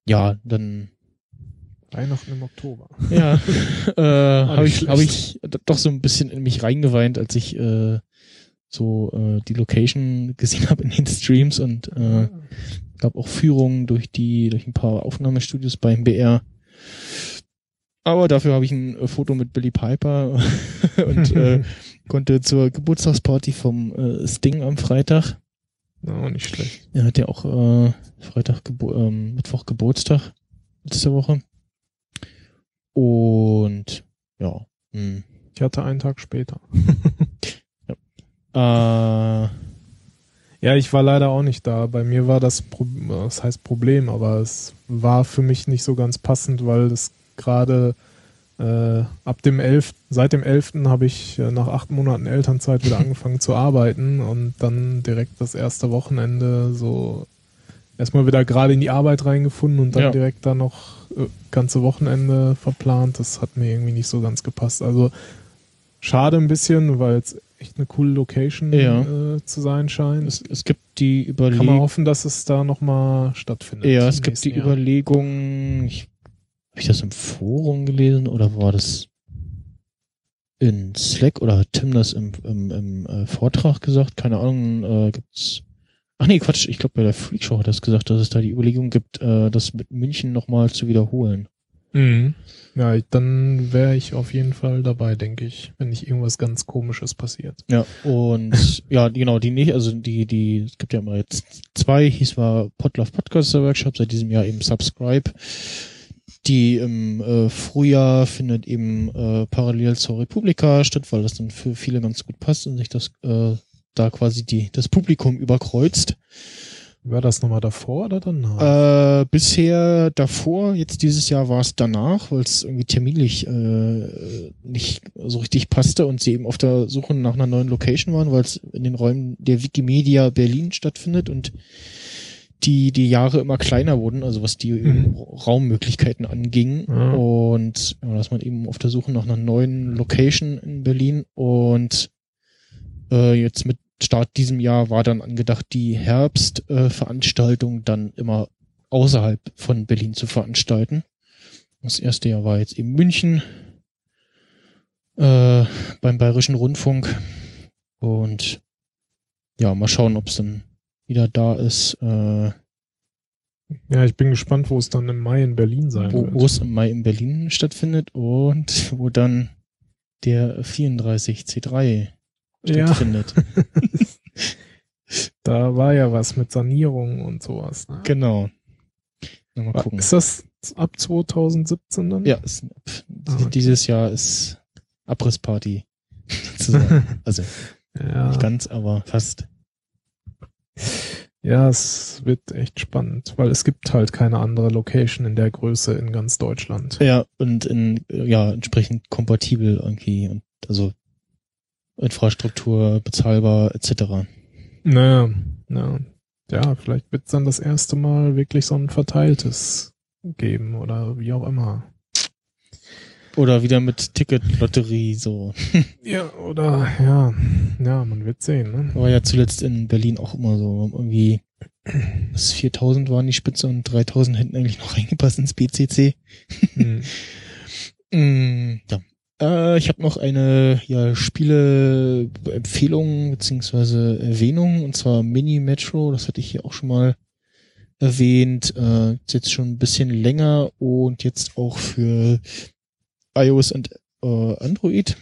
ja, dann Weihnachten im Oktober. Ja, äh, habe ich, hab ich doch so ein bisschen in mich reingeweint, als ich äh, so äh, die Location gesehen habe in den Streams und äh, gab auch Führungen durch die durch ein paar Aufnahmestudios beim BR. Aber dafür habe ich ein äh, Foto mit Billy Piper und äh, konnte zur Geburtstagsparty vom äh, Sting am Freitag. No, nicht schlecht. Er hat ja auch äh, Freitag, Gebo ähm, Mittwoch Geburtstag letzte Woche. Und ja. Hm. Ich hatte einen Tag später. Äh, Ja, ich war leider auch nicht da. Bei mir war das, Pro das heißt Problem, aber es war für mich nicht so ganz passend, weil das gerade äh, ab dem 11., seit dem 11. habe ich äh, nach acht Monaten Elternzeit wieder angefangen zu arbeiten und dann direkt das erste Wochenende so erstmal wieder gerade in die Arbeit reingefunden und dann Ja. direkt dann noch äh, ganze Wochenende verplant. Das hat mir irgendwie nicht so ganz gepasst. Also schade ein bisschen, weil es echt eine coole Location Ja. äh, zu sein scheint. es, es gibt die Kann man Überlegung. hoffen, dass es da nochmal stattfindet. Ja, es gibt die Jahr. Überlegung, ich, habe ich das im Forum gelesen oder war das in Slack oder hat Tim das im, im, im äh, Vortrag gesagt? Keine Ahnung, äh, gibt's. Ach nee, Quatsch, ich glaube bei der Freakshow hat er das gesagt, dass es da die Überlegung gibt, äh, das mit München nochmal zu wiederholen. Mhm. Ja, dann wäre ich auf jeden Fall dabei, denke ich, wenn nicht irgendwas ganz Komisches passiert. Ja, und ja, die- genau, die nicht, also die, die, es gibt ja immer jetzt zwei, hieß war Podlove Podcaster Workshop, seit diesem Jahr eben Subscribe. Die im äh, Frühjahr findet eben äh, parallel zur Republika statt, weil das dann für viele ganz gut passt und sich das äh, da quasi die das Publikum überkreuzt. War das nochmal davor oder danach? Äh, bisher davor, jetzt dieses Jahr war es danach, weil es irgendwie terminlich äh, nicht so richtig passte und sie eben auf der Suche nach einer neuen Location waren, weil es in den Räumen der Wikimedia Berlin stattfindet und die die Jahre immer kleiner wurden, also was die Mhm. Raummöglichkeiten anging Ja. und ja, dass man eben auf der Suche nach einer neuen Location in Berlin und äh, jetzt mit Start diesem Jahr war dann angedacht, die Herbstveranstaltung äh, dann immer außerhalb von Berlin zu veranstalten. Das erste Jahr war jetzt eben München äh, beim Bayerischen Rundfunk und ja, mal schauen, ob es dann wieder da ist, äh, ja, ich bin gespannt, wo es dann im Mai in Berlin sein wo, wird. wo es im Mai in Berlin stattfindet und wo dann der 34C3 ja, stattfindet. da war ja was mit Sanierung und sowas. Ne? Genau. Na, Mal gucken. Ist das ab 2017 dann? Ja, ist, Ah, okay. dieses Jahr ist Abrissparty. also Ja. nicht ganz, aber fast. Ja, es wird echt spannend, weil es gibt halt keine andere Location in der Größe in ganz Deutschland. Ja, und in, ja, entsprechend kompatibel irgendwie und also Infrastruktur, bezahlbar, etc. Naja, ja. ja, vielleicht wird es dann das erste Mal wirklich so ein verteiltes geben oder wie auch immer. Oder wieder mit Ticketlotterie, so. Ja, oder ja, ja, man wird sehen. Ne? War ja zuletzt in Berlin auch immer so. Irgendwie bis 4000 waren die Spitze und 3000 hätten eigentlich noch reingepasst ins BCC. Hm. Mm, ja. Äh, ich habe noch eine ja, Spiele-Empfehlung beziehungsweise Erwähnung und zwar Mini Metro. Das hatte ich hier auch schon mal erwähnt. Äh, ist jetzt schon ein bisschen länger und jetzt auch für iOS und äh, Android.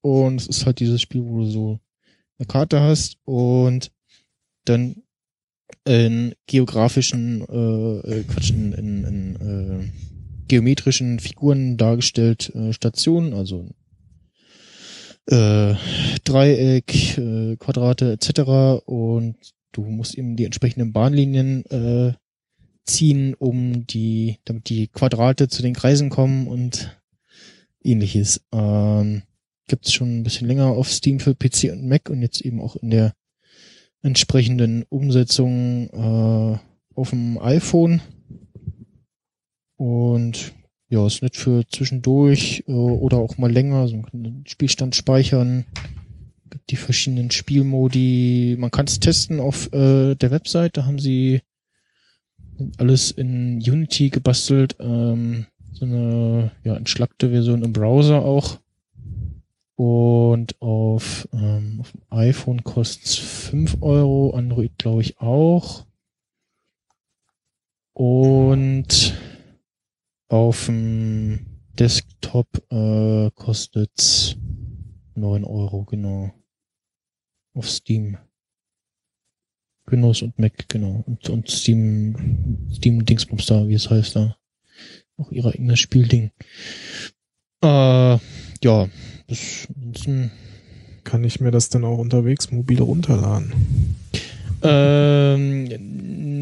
Und es ist halt dieses Spiel, wo du so eine Karte hast und dann in geografischen, äh, äh, Quatsch, in, in, in äh, geometrischen Figuren dargestellt äh, Stationen, also äh, Dreieck, äh, Quadrate etc. Und du musst eben die entsprechenden Bahnlinien äh, ziehen, um die, damit die Quadrate zu den Kreisen kommen und ähnliches. Ähm, Gibt es schon ein bisschen länger auf Steam für PC und Mac und jetzt eben auch in der entsprechenden Umsetzung äh, auf dem iPhone. Und ja, ist nett für zwischendurch äh, oder auch mal länger. Also man kann den Spielstand speichern. Gibt die verschiedenen Spielmodi. Man kann es testen auf äh, der Website. Da haben sie alles in Unity gebastelt. Ähm, so eine ja, entschlackte Version im Browser auch. Und auf, ähm, auf dem iPhone kostet es 5 Euro, Android glaube ich auch. Und auf dem Desktop äh, kostet 9 Euro, genau. Auf Steam. Windows und Mac, genau. Und, und Steam, Steam Dingsbums da, wie es heißt da. Auch ihr eigenes Spielding. Äh, ja, das ein, Kann ich mir das denn auch unterwegs mobil runterladen? ähm,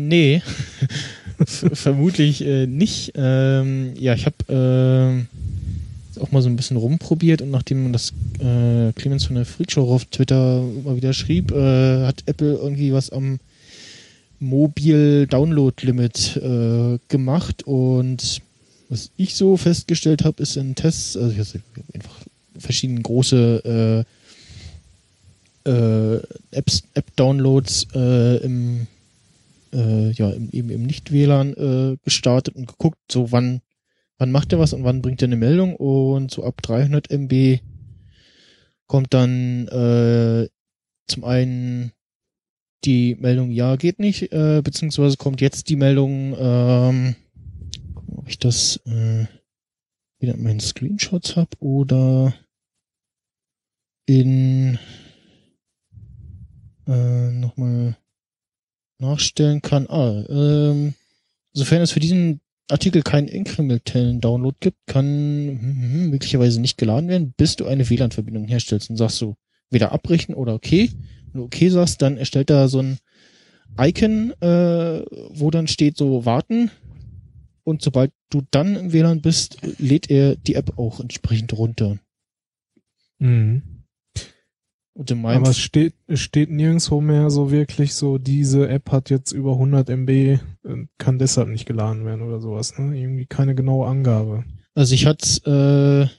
nee. Ver- Vermutlich äh, nicht. Ähm, ja, ich habe äh, auch mal so ein bisschen rumprobiert und nachdem das äh, Clemens von der Freakshow auf Twitter mal wieder schrieb, äh, hat Apple irgendwie was am Mobil Download Limit äh, gemacht und was ich so festgestellt habe, ist in Tests, also ich habe einfach verschiedene große äh, äh, Apps, App-Downloads äh, im äh, ja, im, eben im Nicht-WLAN äh, gestartet und geguckt, so wann, wann macht er was und wann bringt er eine Meldung. Und so ab 300 MB kommt dann äh, zum einen die Meldung, ja, geht nicht, äh, beziehungsweise kommt jetzt die Meldung, ähm, ob ich das äh, wieder in meinen Screenshots habe oder in äh, nochmal nachstellen kann. Ah, ähm, sofern es für diesen Artikel keinen inkrementellen Download gibt, kann hm, hm, möglicherweise nicht geladen werden, bis du eine WLAN-Verbindung herstellst. Und sagst du weder abbrechen oder okay. Wenn du okay sagst, dann erstellt er so ein Icon, äh, wo dann steht so warten. Und sobald du dann im WLAN bist, lädt er die App auch entsprechend runter. Mhm. Und in meinem Aber es steht, es steht nirgendwo mehr so wirklich so, diese App hat jetzt über 100 MB, und kann deshalb nicht geladen werden oder sowas. Ne? Irgendwie keine genaue Angabe. Also ich hatte,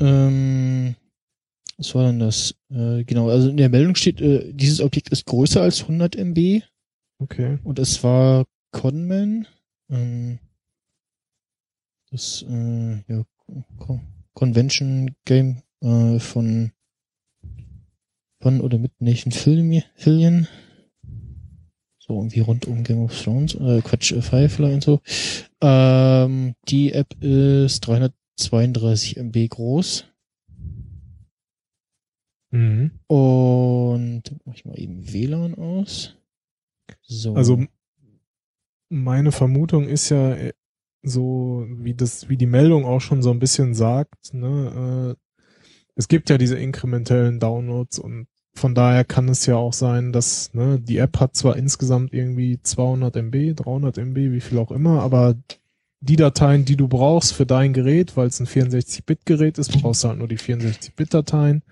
äh, ähm, was war denn das? Äh, genau, also in der Meldung steht, äh, dieses Objekt ist größer als 100 MB Okay. und es war Conman. Ähm, das äh, ja, Con Convention Game äh, von von oder mit Nation Film Fillion. So irgendwie rund um Game of Thrones, äh, Quatsch, äh, Firefly und so. Ähm, die App ist 332 MB groß. Mhm. Und mach ich mal eben WLAN aus. So. Also meine Vermutung ist ja äh, so, wie das, wie die Meldung auch schon so ein bisschen sagt, ne, äh, es gibt ja diese inkrementellen Downloads und von daher kann es ja auch sein, dass ne, die App hat zwar insgesamt irgendwie 200 MB, 300 MB, wie viel auch immer, aber die Dateien, die du brauchst für dein Gerät, weil es ein 64-Bit-Gerät ist, brauchst du halt nur die 64-Bit-Dateien.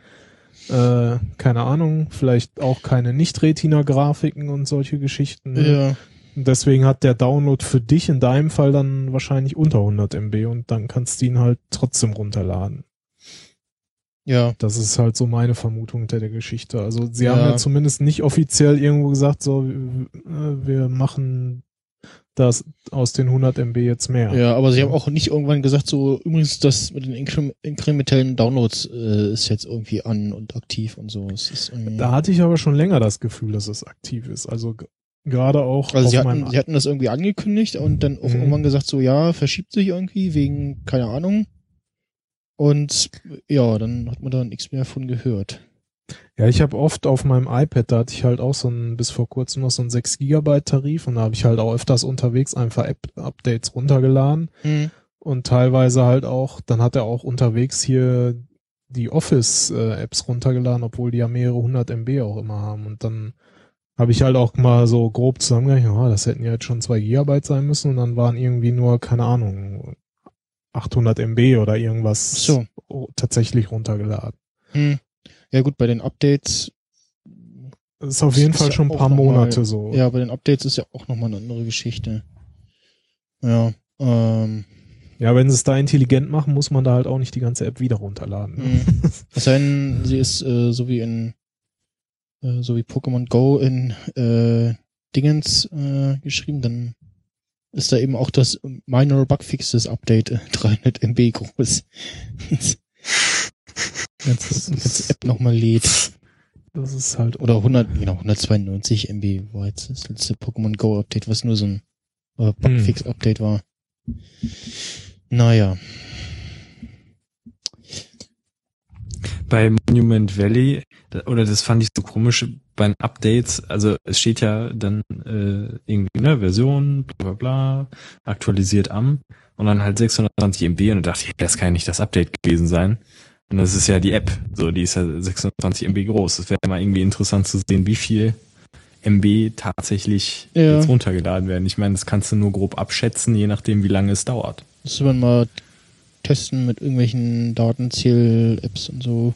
Äh, keine Ahnung, vielleicht auch keine Nicht-Retina-Grafiken und solche Geschichten. ne? ja. Deswegen hat der Download für dich in deinem Fall dann wahrscheinlich unter 100 MB und dann kannst du ihn halt trotzdem runterladen. Ja. Das ist halt so meine Vermutung hinter der Geschichte. Also sie Ja. haben ja zumindest nicht offiziell irgendwo gesagt, so, äh, wir machen das aus den 100 MB jetzt mehr. Ja, aber sie haben auch nicht irgendwann gesagt, so übrigens das mit den Inkre inkrementellen Downloads äh, ist jetzt irgendwie an und aktiv und so. Es ist irgendwie, Da hatte ich aber schon länger das Gefühl, dass es aktiv ist. Also gerade auch also sie hatten, sie hatten das irgendwie angekündigt und dann auch Mhm. irgendwann gesagt, so ja, verschiebt sich irgendwie wegen, keine Ahnung. Und ja, dann hat man da nichts mehr von gehört. Ja, ich habe oft auf meinem iPad, da hatte ich halt auch so ein, bis vor kurzem noch so einen 6 Gigabyte Tarif und da habe ich halt auch öfters unterwegs einfach App-Updates runtergeladen Hm. und teilweise halt auch, dann hat er auch unterwegs hier die Office-Apps runtergeladen, obwohl die ja mehrere hundert MB auch immer haben und dann habe ich halt auch mal so grob zusammengerechnet, ja, das hätten ja jetzt schon 2 Gigabyte sein müssen und dann waren irgendwie nur, keine Ahnung, 800 MB oder irgendwas So. tatsächlich runtergeladen. Hm. Ja gut, bei den Updates, Das ist auf jeden Fall schon ein paar noch mal- Monate so. ja, bei den Updates ist ja auch nochmal eine andere Geschichte. Ja, ähm, Ja, wenn sie es da intelligent machen, muss man da halt auch nicht die ganze App wieder runterladen. Mhm. Es sei denn, sie ist äh, so wie in äh, so wie Pokémon Go in äh, Dingens äh, geschrieben, dann ist da eben auch das Minor Bugfixes Update äh, 300 MB groß. ganze, ganze App nochmal lädt. Das ist halt Oder 100, genau, 192 MB war jetzt das letzte Pokémon Go Update, was nur so ein äh, Bugfix Update war. Naja. Bei Monument Valley, oder das fand ich so komisch bei den Updates, also es steht ja dann äh, irgendwie, ne, Version, bla bla bla, aktualisiert am und dann halt 620 MB und da dachte ich, das kann ja nicht das Update gewesen sein. Und das ist ja die App, so, die ist ja 620 MB groß. Das wäre mal irgendwie interessant zu sehen, wie viel MB tatsächlich Ja. jetzt runtergeladen werden. Ich meine, das kannst du nur grob abschätzen, je nachdem, wie lange es dauert. Müsste man mal testen mit irgendwelchen Datenzähl-Apps und so.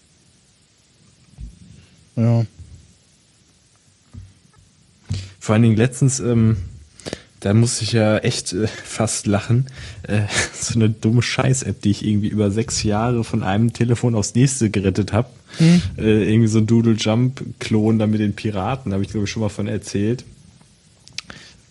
Ja. Vor allen Dingen letztens, ähm, da musste ich ja echt äh, fast lachen. Äh, so eine dumme Scheiß-App, die ich irgendwie über sechs Jahre von einem Telefon aufs nächste gerettet habe. Hm? Äh, irgendwie so ein Doodle-Jump-Klon da mit den Piraten, habe ich glaube ich schon mal von erzählt.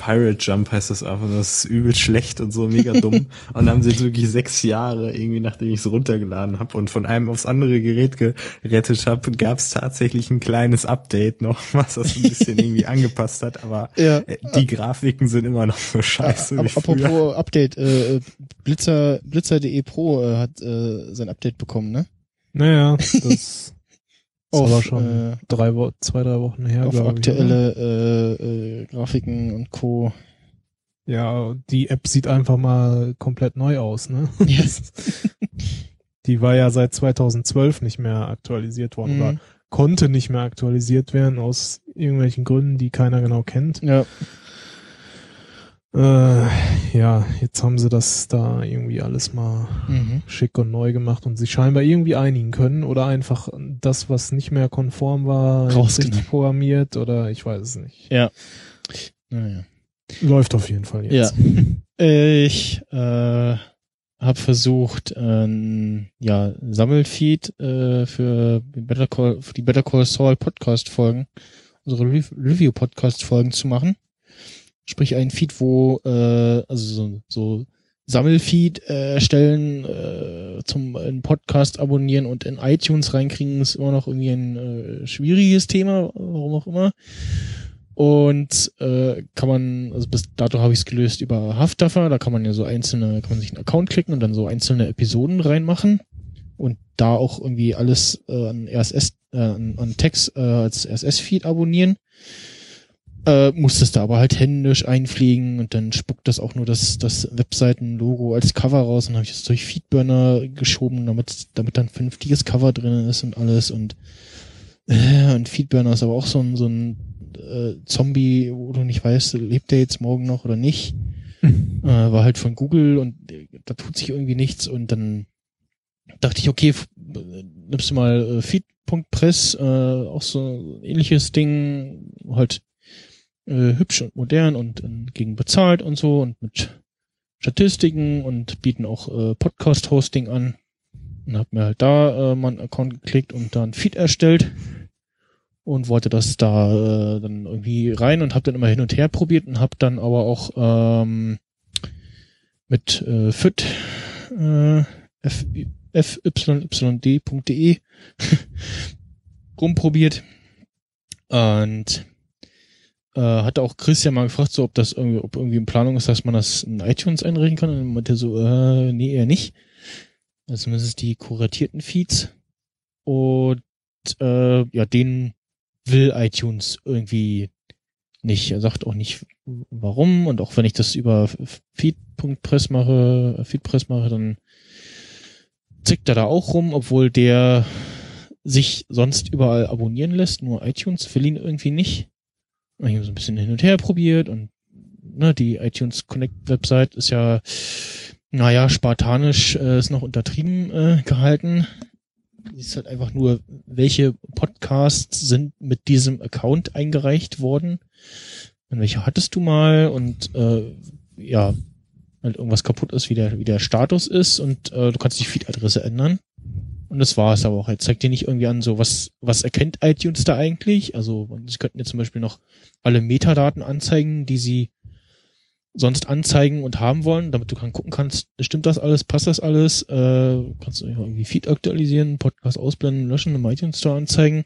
Pirate Jump heißt das einfach, das ist übel schlecht und so mega dumm. und dann haben sie jetzt wirklich sechs Jahre, irgendwie nachdem ich es runtergeladen habe und von einem aufs andere Gerät gerettet habe, gab es tatsächlich ein kleines Update noch, was das ein bisschen irgendwie angepasst hat, aber Ja. äh, die Grafiken sind immer noch so scheiße früher. Apropos Update, äh, äh, Blitzer, Blitzer.de Pro äh, hat äh, sein Update bekommen, ne? Naja, das ist Auf, aber schon äh, drei Wo zwei, drei Wochen her, auf glaube ich. aktuelle äh, äh, Grafiken und Co. oder? Ja, die App sieht einfach mal komplett neu aus, ne? Ja. Die war ja seit 2012 nicht mehr aktualisiert worden oder Mhm. konnte nicht mehr aktualisiert werden aus irgendwelchen Gründen, die keiner genau kennt. Ja, Äh, ja, jetzt haben sie das da irgendwie alles mal mhm. schick und neu gemacht und sich scheinbar irgendwie einigen können oder einfach das, was nicht mehr konform war, richtig programmiert oder ich weiß es nicht. ja. Naja. Läuft auf jeden Fall Ja. jetzt. Ich äh, habe versucht, ein ja, Sammelfeed äh, für, die Better Call, für die Better Call Saul Podcast Folgen, unsere Rev- Review Podcast Folgen zu machen. Sprich ein Feed, wo äh, also so, so Sammelfeed äh, erstellen, äh, zum einen Podcast abonnieren und in iTunes reinkriegen, ist immer noch irgendwie ein äh, schwieriges Thema, warum auch immer. Und äh, kann man, also bis dato habe ich es gelöst über Haftdaffer, da kann man ja so einzelne, kann man sich einen Account klicken und dann so einzelne Episoden reinmachen und da auch irgendwie alles äh, an RSS, äh, an, an Text äh, als RSS-Feed abonnieren. Äh, muss das da aber halt händisch einpflegen und dann spuckt das auch nur das, das Webseiten-Logo als Cover raus und habe ich das durch Feedburner geschoben, damit, damit dann vernünftiges Cover drin ist und alles und äh, und Feedburner ist aber auch so ein, so ein äh, Zombie, wo du nicht weißt, lebt der jetzt morgen noch oder nicht. Äh, war halt von Google und äh, da tut sich irgendwie nichts und dann dachte ich, okay, nimmst du mal äh, Feed.press, äh, auch so ein ähnliches Ding, halt äh, hübsch und modern und äh, gegen bezahlt und so und mit Statistiken und bieten auch äh, Podcast-Hosting an. Und hab mir halt da äh, meinen Account geklickt und dann Feed erstellt und wollte das da äh, dann irgendwie rein und habe dann immer hin und her probiert und habe dann aber auch ähm, mit äh, fit äh, f fyyd.de rumprobiert und äh, hatte auch Christian mal gefragt, so ob das irgendwie, ob irgendwie in Planung ist, dass man das in iTunes einrichten kann und er meinte so, äh, nee, eher nicht. Also zumindest die kuratierten Feeds und äh, ja, den will iTunes irgendwie nicht. Er sagt auch nicht, warum. Und auch wenn ich das über Feed.press mache, Feedpress mache, dann zickt er da auch rum, obwohl der sich sonst überall abonnieren lässt, nur iTunes will ihn irgendwie nicht. Und ich habe so ein bisschen hin und her probiert und ne, die iTunes Connect Website ist ja, naja, spartanisch äh, ist noch untertrieben äh, gehalten. Sie ist halt einfach nur, welche Podcasts sind mit diesem Account eingereicht worden und welche hattest du mal und äh, ja, halt irgendwas kaputt ist, wie der, wie der Status ist und äh, du kannst die Feed-Adresse ändern. Und das war es aber auch. Er zeigt dir nicht irgendwie an, so was, was erkennt iTunes da eigentlich? Also sie könnten jetzt zum Beispiel noch alle Metadaten anzeigen, die sie sonst anzeigen und haben wollen, damit du dann gucken kannst, stimmt das alles, passt das alles, äh, kannst du irgendwie Feed aktualisieren, Podcast ausblenden, löschen, im iTunes Store anzeigen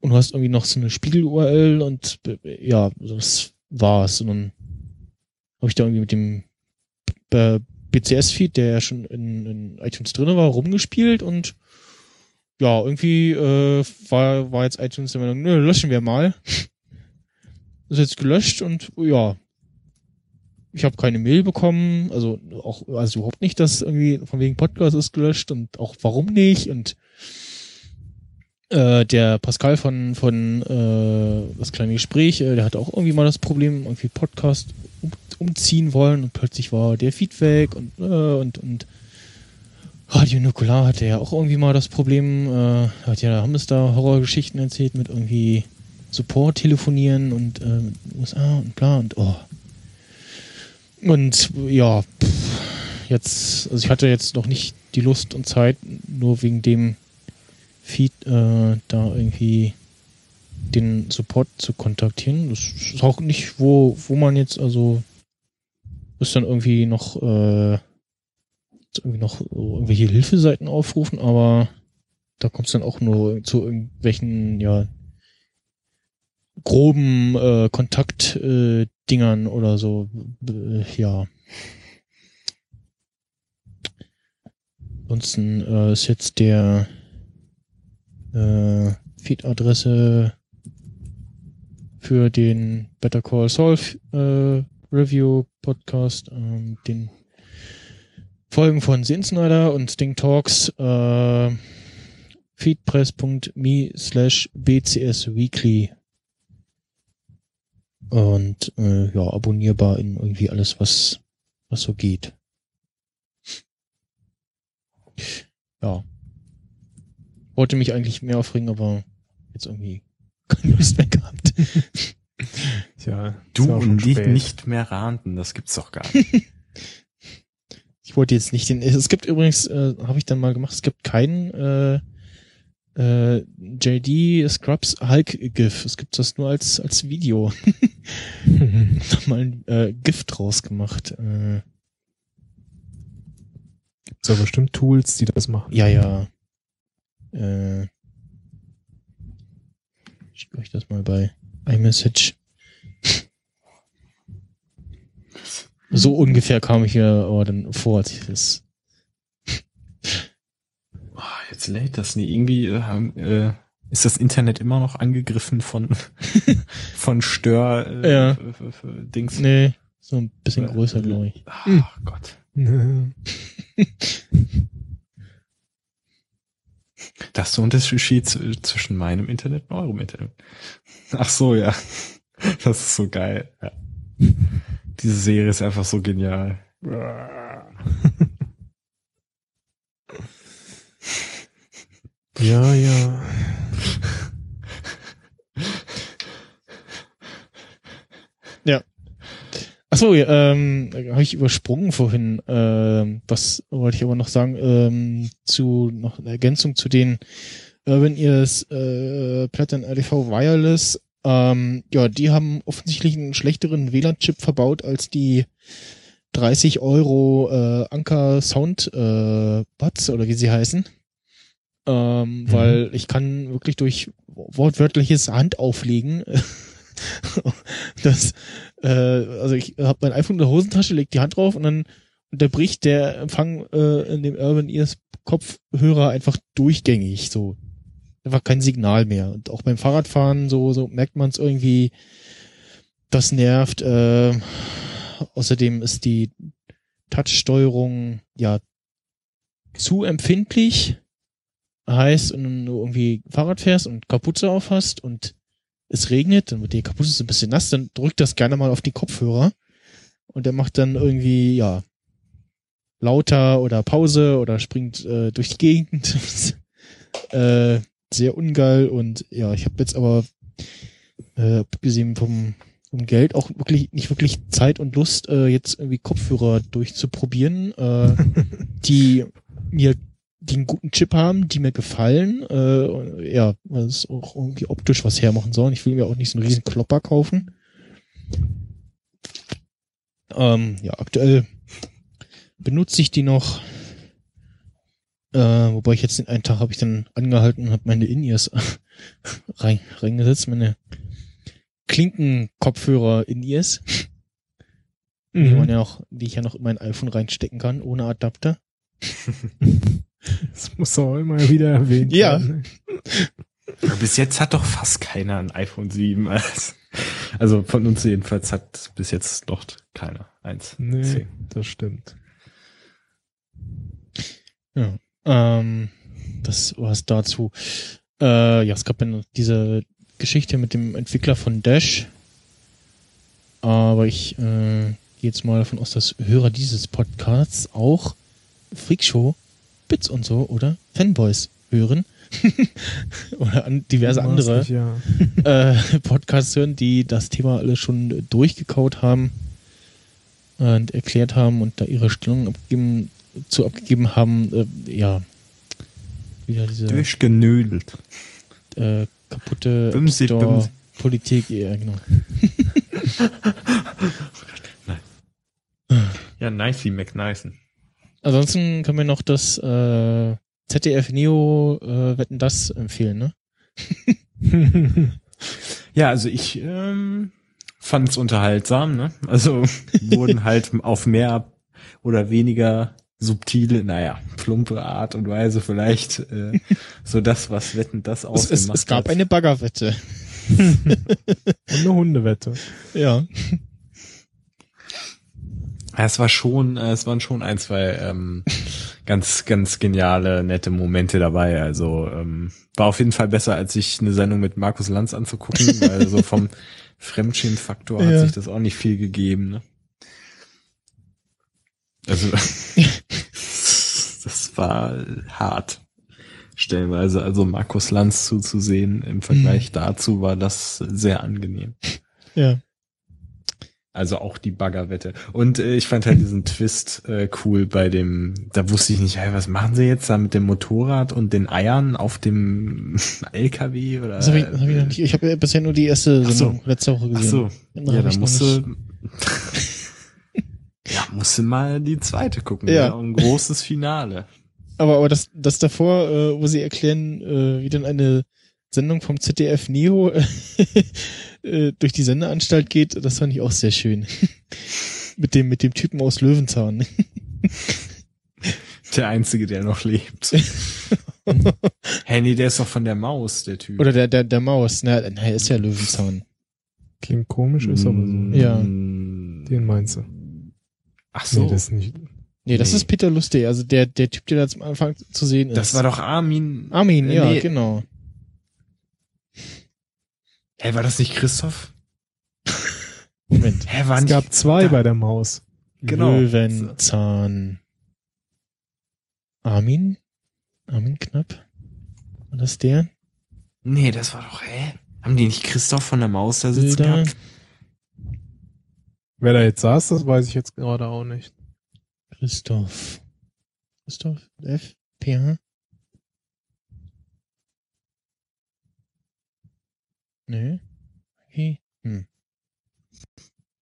und du hast irgendwie noch so eine Spiegel-URL und ja, das war's. Und dann habe ich da irgendwie mit dem äh, BCS-Feed, der ja schon in, in iTunes drinne war, rumgespielt und ja, irgendwie äh, war, war jetzt iTunes der Meinung, nö, löschen wir mal. ist jetzt gelöscht und ja, ich habe keine Mail bekommen, also auch also überhaupt nicht, dass irgendwie von wegen Podcast ist gelöscht und auch warum nicht und äh, der Pascal von von äh, das kleine Gespräch, äh, der hatte auch irgendwie mal das Problem, irgendwie Podcast um, umziehen wollen und plötzlich war der Feed weg und äh, und und Radio Nukular hatte ja auch irgendwie mal das Problem, äh, hat ja Hamster Horrorgeschichten erzählt mit irgendwie Support telefonieren und äh, USA und bla und oh. Und ja, pff, jetzt, also ich hatte jetzt noch nicht die Lust und Zeit, nur wegen dem Feed äh, da irgendwie den Support zu kontaktieren. Das ist auch nicht, wo, wo man jetzt, also ist dann irgendwie noch äh, irgendwie noch irgendwelche Hilfeseiten aufrufen, aber da kommt es dann auch nur zu irgendwelchen, ja, groben äh, Kontaktdingern äh, Dingern oder so. Äh, ja. Ansonsten äh, ist jetzt der äh, Feed-Adresse für den Better Call Saul äh, Review Podcast, ähm, den Folgen von Sin Snyder und Sting Talks äh, feedpress.me slash bcs weekly und äh, ja, abonnierbar in irgendwie alles, was, was so geht. Ja. Wollte mich eigentlich mehr aufregen, aber jetzt irgendwie keine Lust mehr gehabt. Tja, du und spät. nicht mehr ranten, das gibt's doch gar nicht. Ich wollte jetzt nicht den. Es gibt übrigens, äh, habe ich dann mal gemacht, es gibt keinen äh, äh, JD Scrubs Hulk GIF. Es gibt das nur als als Video. Hab mal ein äh, GIF draus gemacht. Äh, Gibt's ja bestimmt Tools, die das machen. ja, ja. Äh, ich schicke euch das mal bei iMessage. So ungefähr kam ich mir aber dann vor, als ich das. Ah, jetzt lädt das nie. Irgendwie äh, haben, äh, ist das Internet immer noch angegriffen von von Stör äh, Ja. Dings. Nee, so ein bisschen größer, glaube ich. Ach Gott. Das ist der Unterschied zwischen meinem Internet und eurem Internet. Ach so, ja. Das ist so geil. Ja. Diese Serie ist einfach so genial. Ja, ja. Achso, ähm, habe ich übersprungen vorhin. Ähm, was wollte ich aber noch sagen? Ähm, zu noch eine Ergänzung zu den Urban Ears äh, Platten RDV Wireless. Ähm, ja, die haben offensichtlich einen schlechteren WLAN-Chip verbaut als die 30 Euro äh, Anker Sound äh, Buds oder wie sie heißen. Ähm, Weil ich kann wirklich durch wortwörtliches Handauflegen das äh, also ich habe mein iPhone in der Hosentasche, leg die Hand drauf und dann unterbricht der Empfang äh, in dem Urban Ears Kopfhörer einfach durchgängig so. Einfach kein Signal mehr. Und auch beim Fahrradfahren so so merkt man es irgendwie das nervt äh, außerdem ist die Touch-Steuerung ja zu empfindlich. Heißt wenn du irgendwie Fahrrad fährst und Kapuze auf hast und es regnet, dann wird die Kapuze so ein bisschen nass, dann drückt das gerne mal auf die Kopfhörer und der macht dann irgendwie, ja, lauter oder Pause oder springt äh, durch die Gegend. äh, sehr ungeil und ja, ich habe jetzt aber äh, abgesehen vom, vom Geld auch wirklich nicht wirklich Zeit und Lust, äh, jetzt irgendwie Kopfhörer durchzuprobieren, äh, die mir die einen guten Chip haben, die mir gefallen, äh, ja, weil es auch irgendwie optisch was hermachen soll. Ich will mir auch nicht so einen riesen Klopper kaufen. Ähm, ja, aktuell benutze ich die noch. Äh, wobei ich jetzt den einen Tag habe ich dann angehalten und habe meine In-Ears rein, reingesetzt, meine Klinkenkopfhörer In-Ears, die man Mhm. ja auch, die ich ja noch in mein iPhone reinstecken kann, ohne Adapter. Das muss auch immer wieder erwähnt Ja. werden. Aber bis jetzt hat doch fast keiner ein iPhone 7. als- Also von uns jedenfalls hat bis jetzt doch keiner eins. Nee, Zehn. das stimmt. Ja. Ähm, das war's dazu. Äh, ja, es gab ja noch diese Geschichte mit dem Entwickler von Dash. Aber ich äh, gehe jetzt mal davon aus, dass Hörer dieses Podcasts auch Freakshow, Bits und so oder Fanboys hören. oder an diverse andere Maßlich, Ja. äh, Podcasts hören, die das Thema alle schon durchgekaut haben und erklärt haben und da ihre Stellung abgegeben, zu abgegeben haben. Äh, ja, wieder diese Durchgenödelt. äh, kaputte Bümsi, Store Bümsi. Politik, ja genau. Ja, nicey McNicen. Ansonsten können wir noch das äh, ZDF Neo äh, Wetten das empfehlen, ne? Ja, also ich ähm, fand es unterhaltsam, ne? Also wurden halt auf mehr oder weniger subtile, naja, plumpe Art und Weise vielleicht äh, so das, was Wetten das Es, ausgemacht es, es gab hat. eine Baggerwette. Und eine Hundewette. Ja. Ja, es war schon, äh, es waren schon ein, zwei ähm, ganz, ganz geniale, nette Momente dabei. Also ähm, war auf jeden Fall besser, als sich eine Sendung mit Markus Lanz anzugucken, weil so vom Fremdschämen-Faktor hat Ja. sich das auch nicht viel gegeben. Ne? Also das war hart stellenweise. Also Markus Lanz zuzusehen im Vergleich dazu war das sehr angenehm. Ja. Also auch die Baggerwette. Und äh, ich fand halt diesen Twist äh, cool bei dem, da wusste ich nicht, hey, was machen sie jetzt da mit dem Motorrad und den Eiern auf dem LKW oder? Das habe ich, das hab ich noch nicht. Ich habe ja bisher nur die erste Ach so. Sendung letzte Woche Ach gesehen. so, Den ja, hab da noch musste, ja, musste mal die zweite gucken. Ja. Ja. Ein großes Finale. Aber, aber das, das davor, äh, wo sie erklären, äh, wie dann eine Sendung vom ZDF Neo äh, durch die Sendeanstalt geht, das fand ich auch sehr schön. mit dem, mit dem Typen aus Löwenzahn. Der einzige, der noch lebt. nee, der ist doch von der Maus, der Typ. Oder der, der, der Maus. Na, na, er ist ja Löwenzahn. Klingt komisch, ist aber so. Ja. Den meinst du? Ach so. Nee, das nicht. Nee, das Nee. ist Peter Lustig, also der, der Typ, der da zum Anfang zu sehen ist. das war doch Armin. Armin, ja, Nee. genau. Hey, war das nicht Christoph? Moment. Hä, war Es nicht, gab zwei da- bei der Maus. Genau. Löwenzahn. Armin? Armin Knapp? War das der? Nee, das war doch, hä? Haben die nicht Christoph von der Maus da sitzen Bilder. gehabt? Wer da jetzt saß, das weiß ich jetzt gerade auch nicht. Christoph. Christoph? F? PH? Nee. Okay. Hm.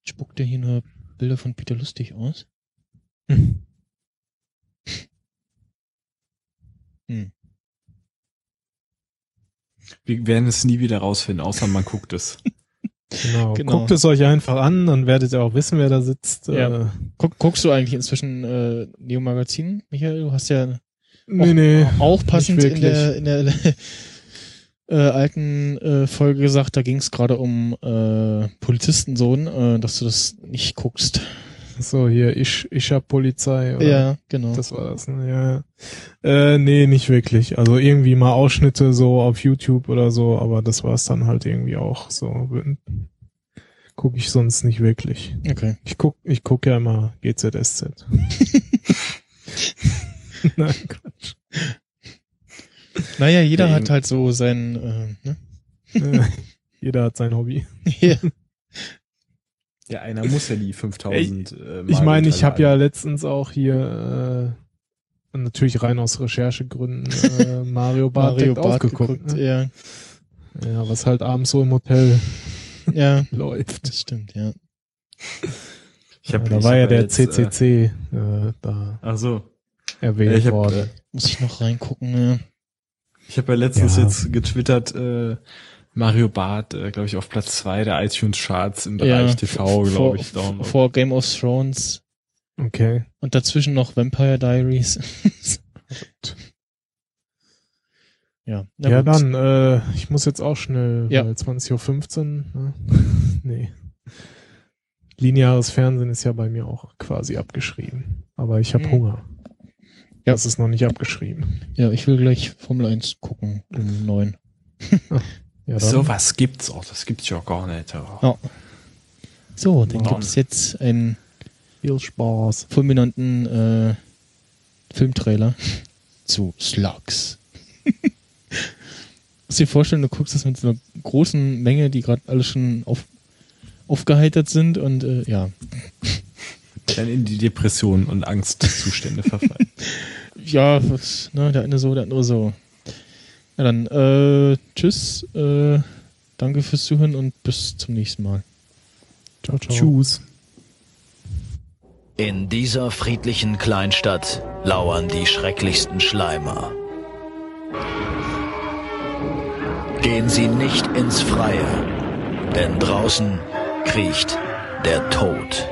Spuckt der hier nur Bilder von Peter Lustig aus? Hm. Wir werden es nie wieder rausfinden, außer man guckt es. Genau. Genau. Guckt es euch einfach an, dann werdet ihr auch wissen, wer da sitzt. Ja. Äh, Guck, guckst du eigentlich inzwischen äh, Neo Magazin, Michael? Du hast ja nee, nee. auch passend in der, in der äh, alten äh, Folge gesagt, da ging es gerade um äh, Polizistensohn, äh, dass du das nicht guckst. So, hier, ich, ich hab Polizei. Oder? Ja, genau. Das war das, ne? Ja. Äh, nee, nicht wirklich. Also irgendwie mal Ausschnitte so auf YouTube oder so, aber das war es dann halt irgendwie auch so. Gucke ich sonst nicht wirklich. okay. Ich guck, ich guck ja immer GZSZ. Nein. Naja, jeder Ja, hat halt so sein, äh, ne? Äh, Jeder hat sein Hobby. ja. Ja, einer muss ja die 5000 äh, Ich meine, ich habe ja letztens auch hier äh, natürlich rein aus Recherchegründen äh, Mario Bart Mario Bart aufgeguckt. geguckt. Ne? Ja. Ja, was halt abends so im Hotel ja, läuft. das stimmt, ja. Ich hab, da ich war ja der jetzt, Äh, CCC äh, da ach so. erwähnt Ich hab, worden. äh, Muss ich noch reingucken, ne? Ich habe ja letztens Ja. jetzt getwittert, äh, Mario Barth, äh, glaube ich, auf Platz zwei der iTunes Charts im Bereich TV, vor, glaube ich. Download. vor Game of Thrones Okay. und dazwischen noch Vampire Diaries. ja, na Ja, gut. dann, äh, ich muss jetzt auch schnell, Ja. weil 20.15 Uhr, ne? nee. Lineares Fernsehen ist ja bei mir auch quasi abgeschrieben. Aber ich habe Hm. Hunger. Ja. Das ist noch nicht abgeschrieben. Ja, ich will gleich Formel 1 gucken um neun. Ja. So was gibt's auch, das gibt's ja gar nicht. Ja. So, dann gibt es jetzt einen Viel Spaß. fulminanten äh, Filmtrailer zu Slugs. Musst dir vorstellen, du guckst das mit so einer großen Menge, die gerade alle schon auf, aufgeheitert sind und äh, ja. Dann in die Depression und Angstzustände verfallen. Ja, ne, der eine so, der andere so. Ja, dann äh, tschüss, äh, danke fürs Zuhören und bis zum nächsten Mal. Ciao, ciao. Tschüss. In dieser friedlichen Kleinstadt lauern die schrecklichsten Schleimer. Gehen Sie nicht ins Freie, denn draußen kriecht der Tod.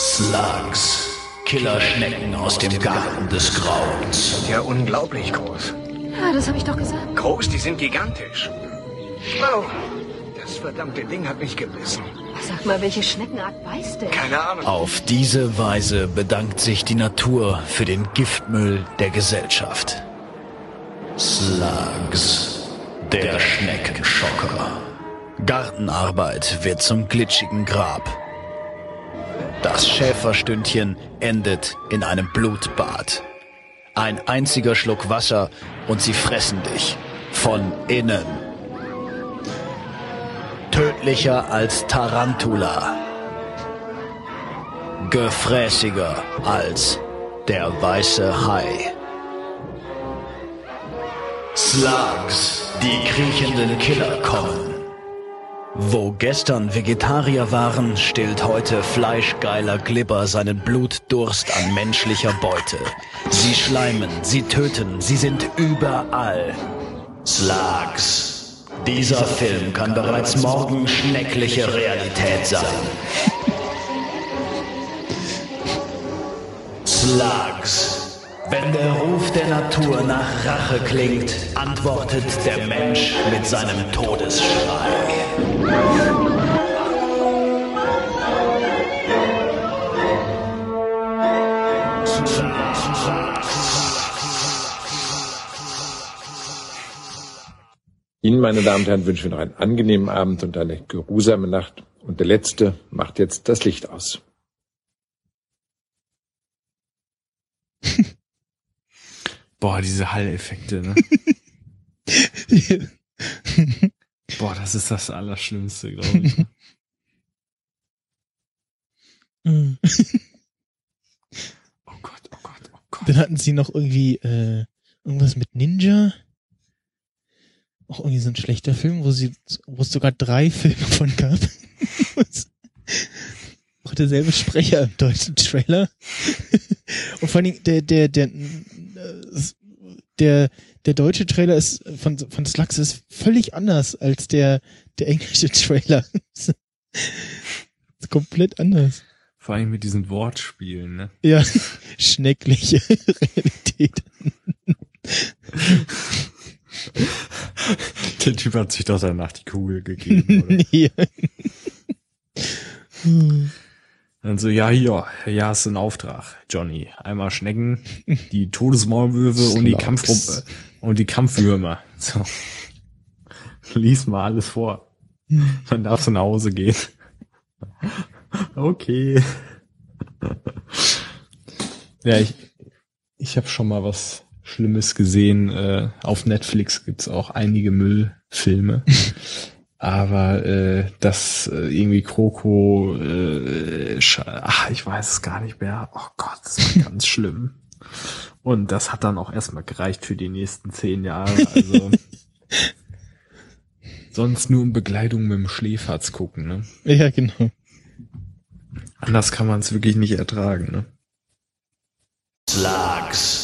Slugs, Killerschnecken aus dem Garten des Grauens. Ja, unglaublich groß. Ja, das habe ich doch gesagt. Groß, die sind gigantisch. Oh, das verdammte Ding hat mich gebissen. Sag mal, welche Schneckenart beißt denn? Keine Ahnung. Auf diese Weise bedankt sich die Natur für den Giftmüll der Gesellschaft. Slugs, der Schneckenschocker. Gartenarbeit wird zum glitschigen Grab. Das Schäferstündchen endet in einem Blutbad. Ein einziger Schluck Wasser und sie fressen dich von innen. Tödlicher als Tarantula. Gefräßiger als der weiße Hai. Slugs, die kriechenden Killer kommen. Wo gestern Vegetarier waren, stillt heute fleischgeiler Glibber seinen Blutdurst an menschlicher Beute. Sie schleimen, sie töten, sie sind überall. Slugs. Dieser Film kann bereits morgen schneckliche Realität sein. Slugs. Wenn der Ruf der Natur nach Rache klingt, antwortet der Mensch mit seinem Todesschrei. Ihnen, meine Damen und Herren, wünschen wir noch einen angenehmen Abend und eine geruhsame Nacht. Und der Letzte macht jetzt das Licht aus. Boah, diese Halleffekte, ne? Boah, das ist das Allerschlimmste, glaube ich. ne? Oh Gott, oh Gott, oh Gott. Dann hatten sie noch irgendwie äh, irgendwas mit Ninja. Auch irgendwie so ein schlechter Film, wo sie, wo es sogar drei Filme von gab. Auch derselbe Sprecher im deutschen Trailer. Und vor allen Dingen der, der, der, der, der deutsche Trailer ist von, von Slugs ist völlig anders als der, der englische Trailer. ist komplett anders. Vor allem mit diesen Wortspielen, ne? Ja, schneckliche Realität. Der Typ hat sich doch danach die Kugel gegeben, oder? ja. Dann so, ja, hier, ja, hast du einen Auftrag, Johnny. Einmal Schnecken, die Todesmaulwürfe und die Slugs. Kampf und die Kampfwürmer. So. Lies mal alles vor. Dann darfst du nach Hause gehen. Okay. Ja, ich, ich habe schon mal was Schlimmes gesehen. Äh, auf Netflix gibt's auch einige Müllfilme. Aber äh, das äh, irgendwie Kroko, äh, ach, ich weiß es gar nicht mehr. Oh Gott, das war ganz schlimm. Und das hat dann auch erstmal gereicht für die nächsten zehn Jahre. Also sonst nur in Begleitung mit dem Schläferz gucken, ne? Ja, genau. Anders kann man es wirklich nicht ertragen, ne? Slugs.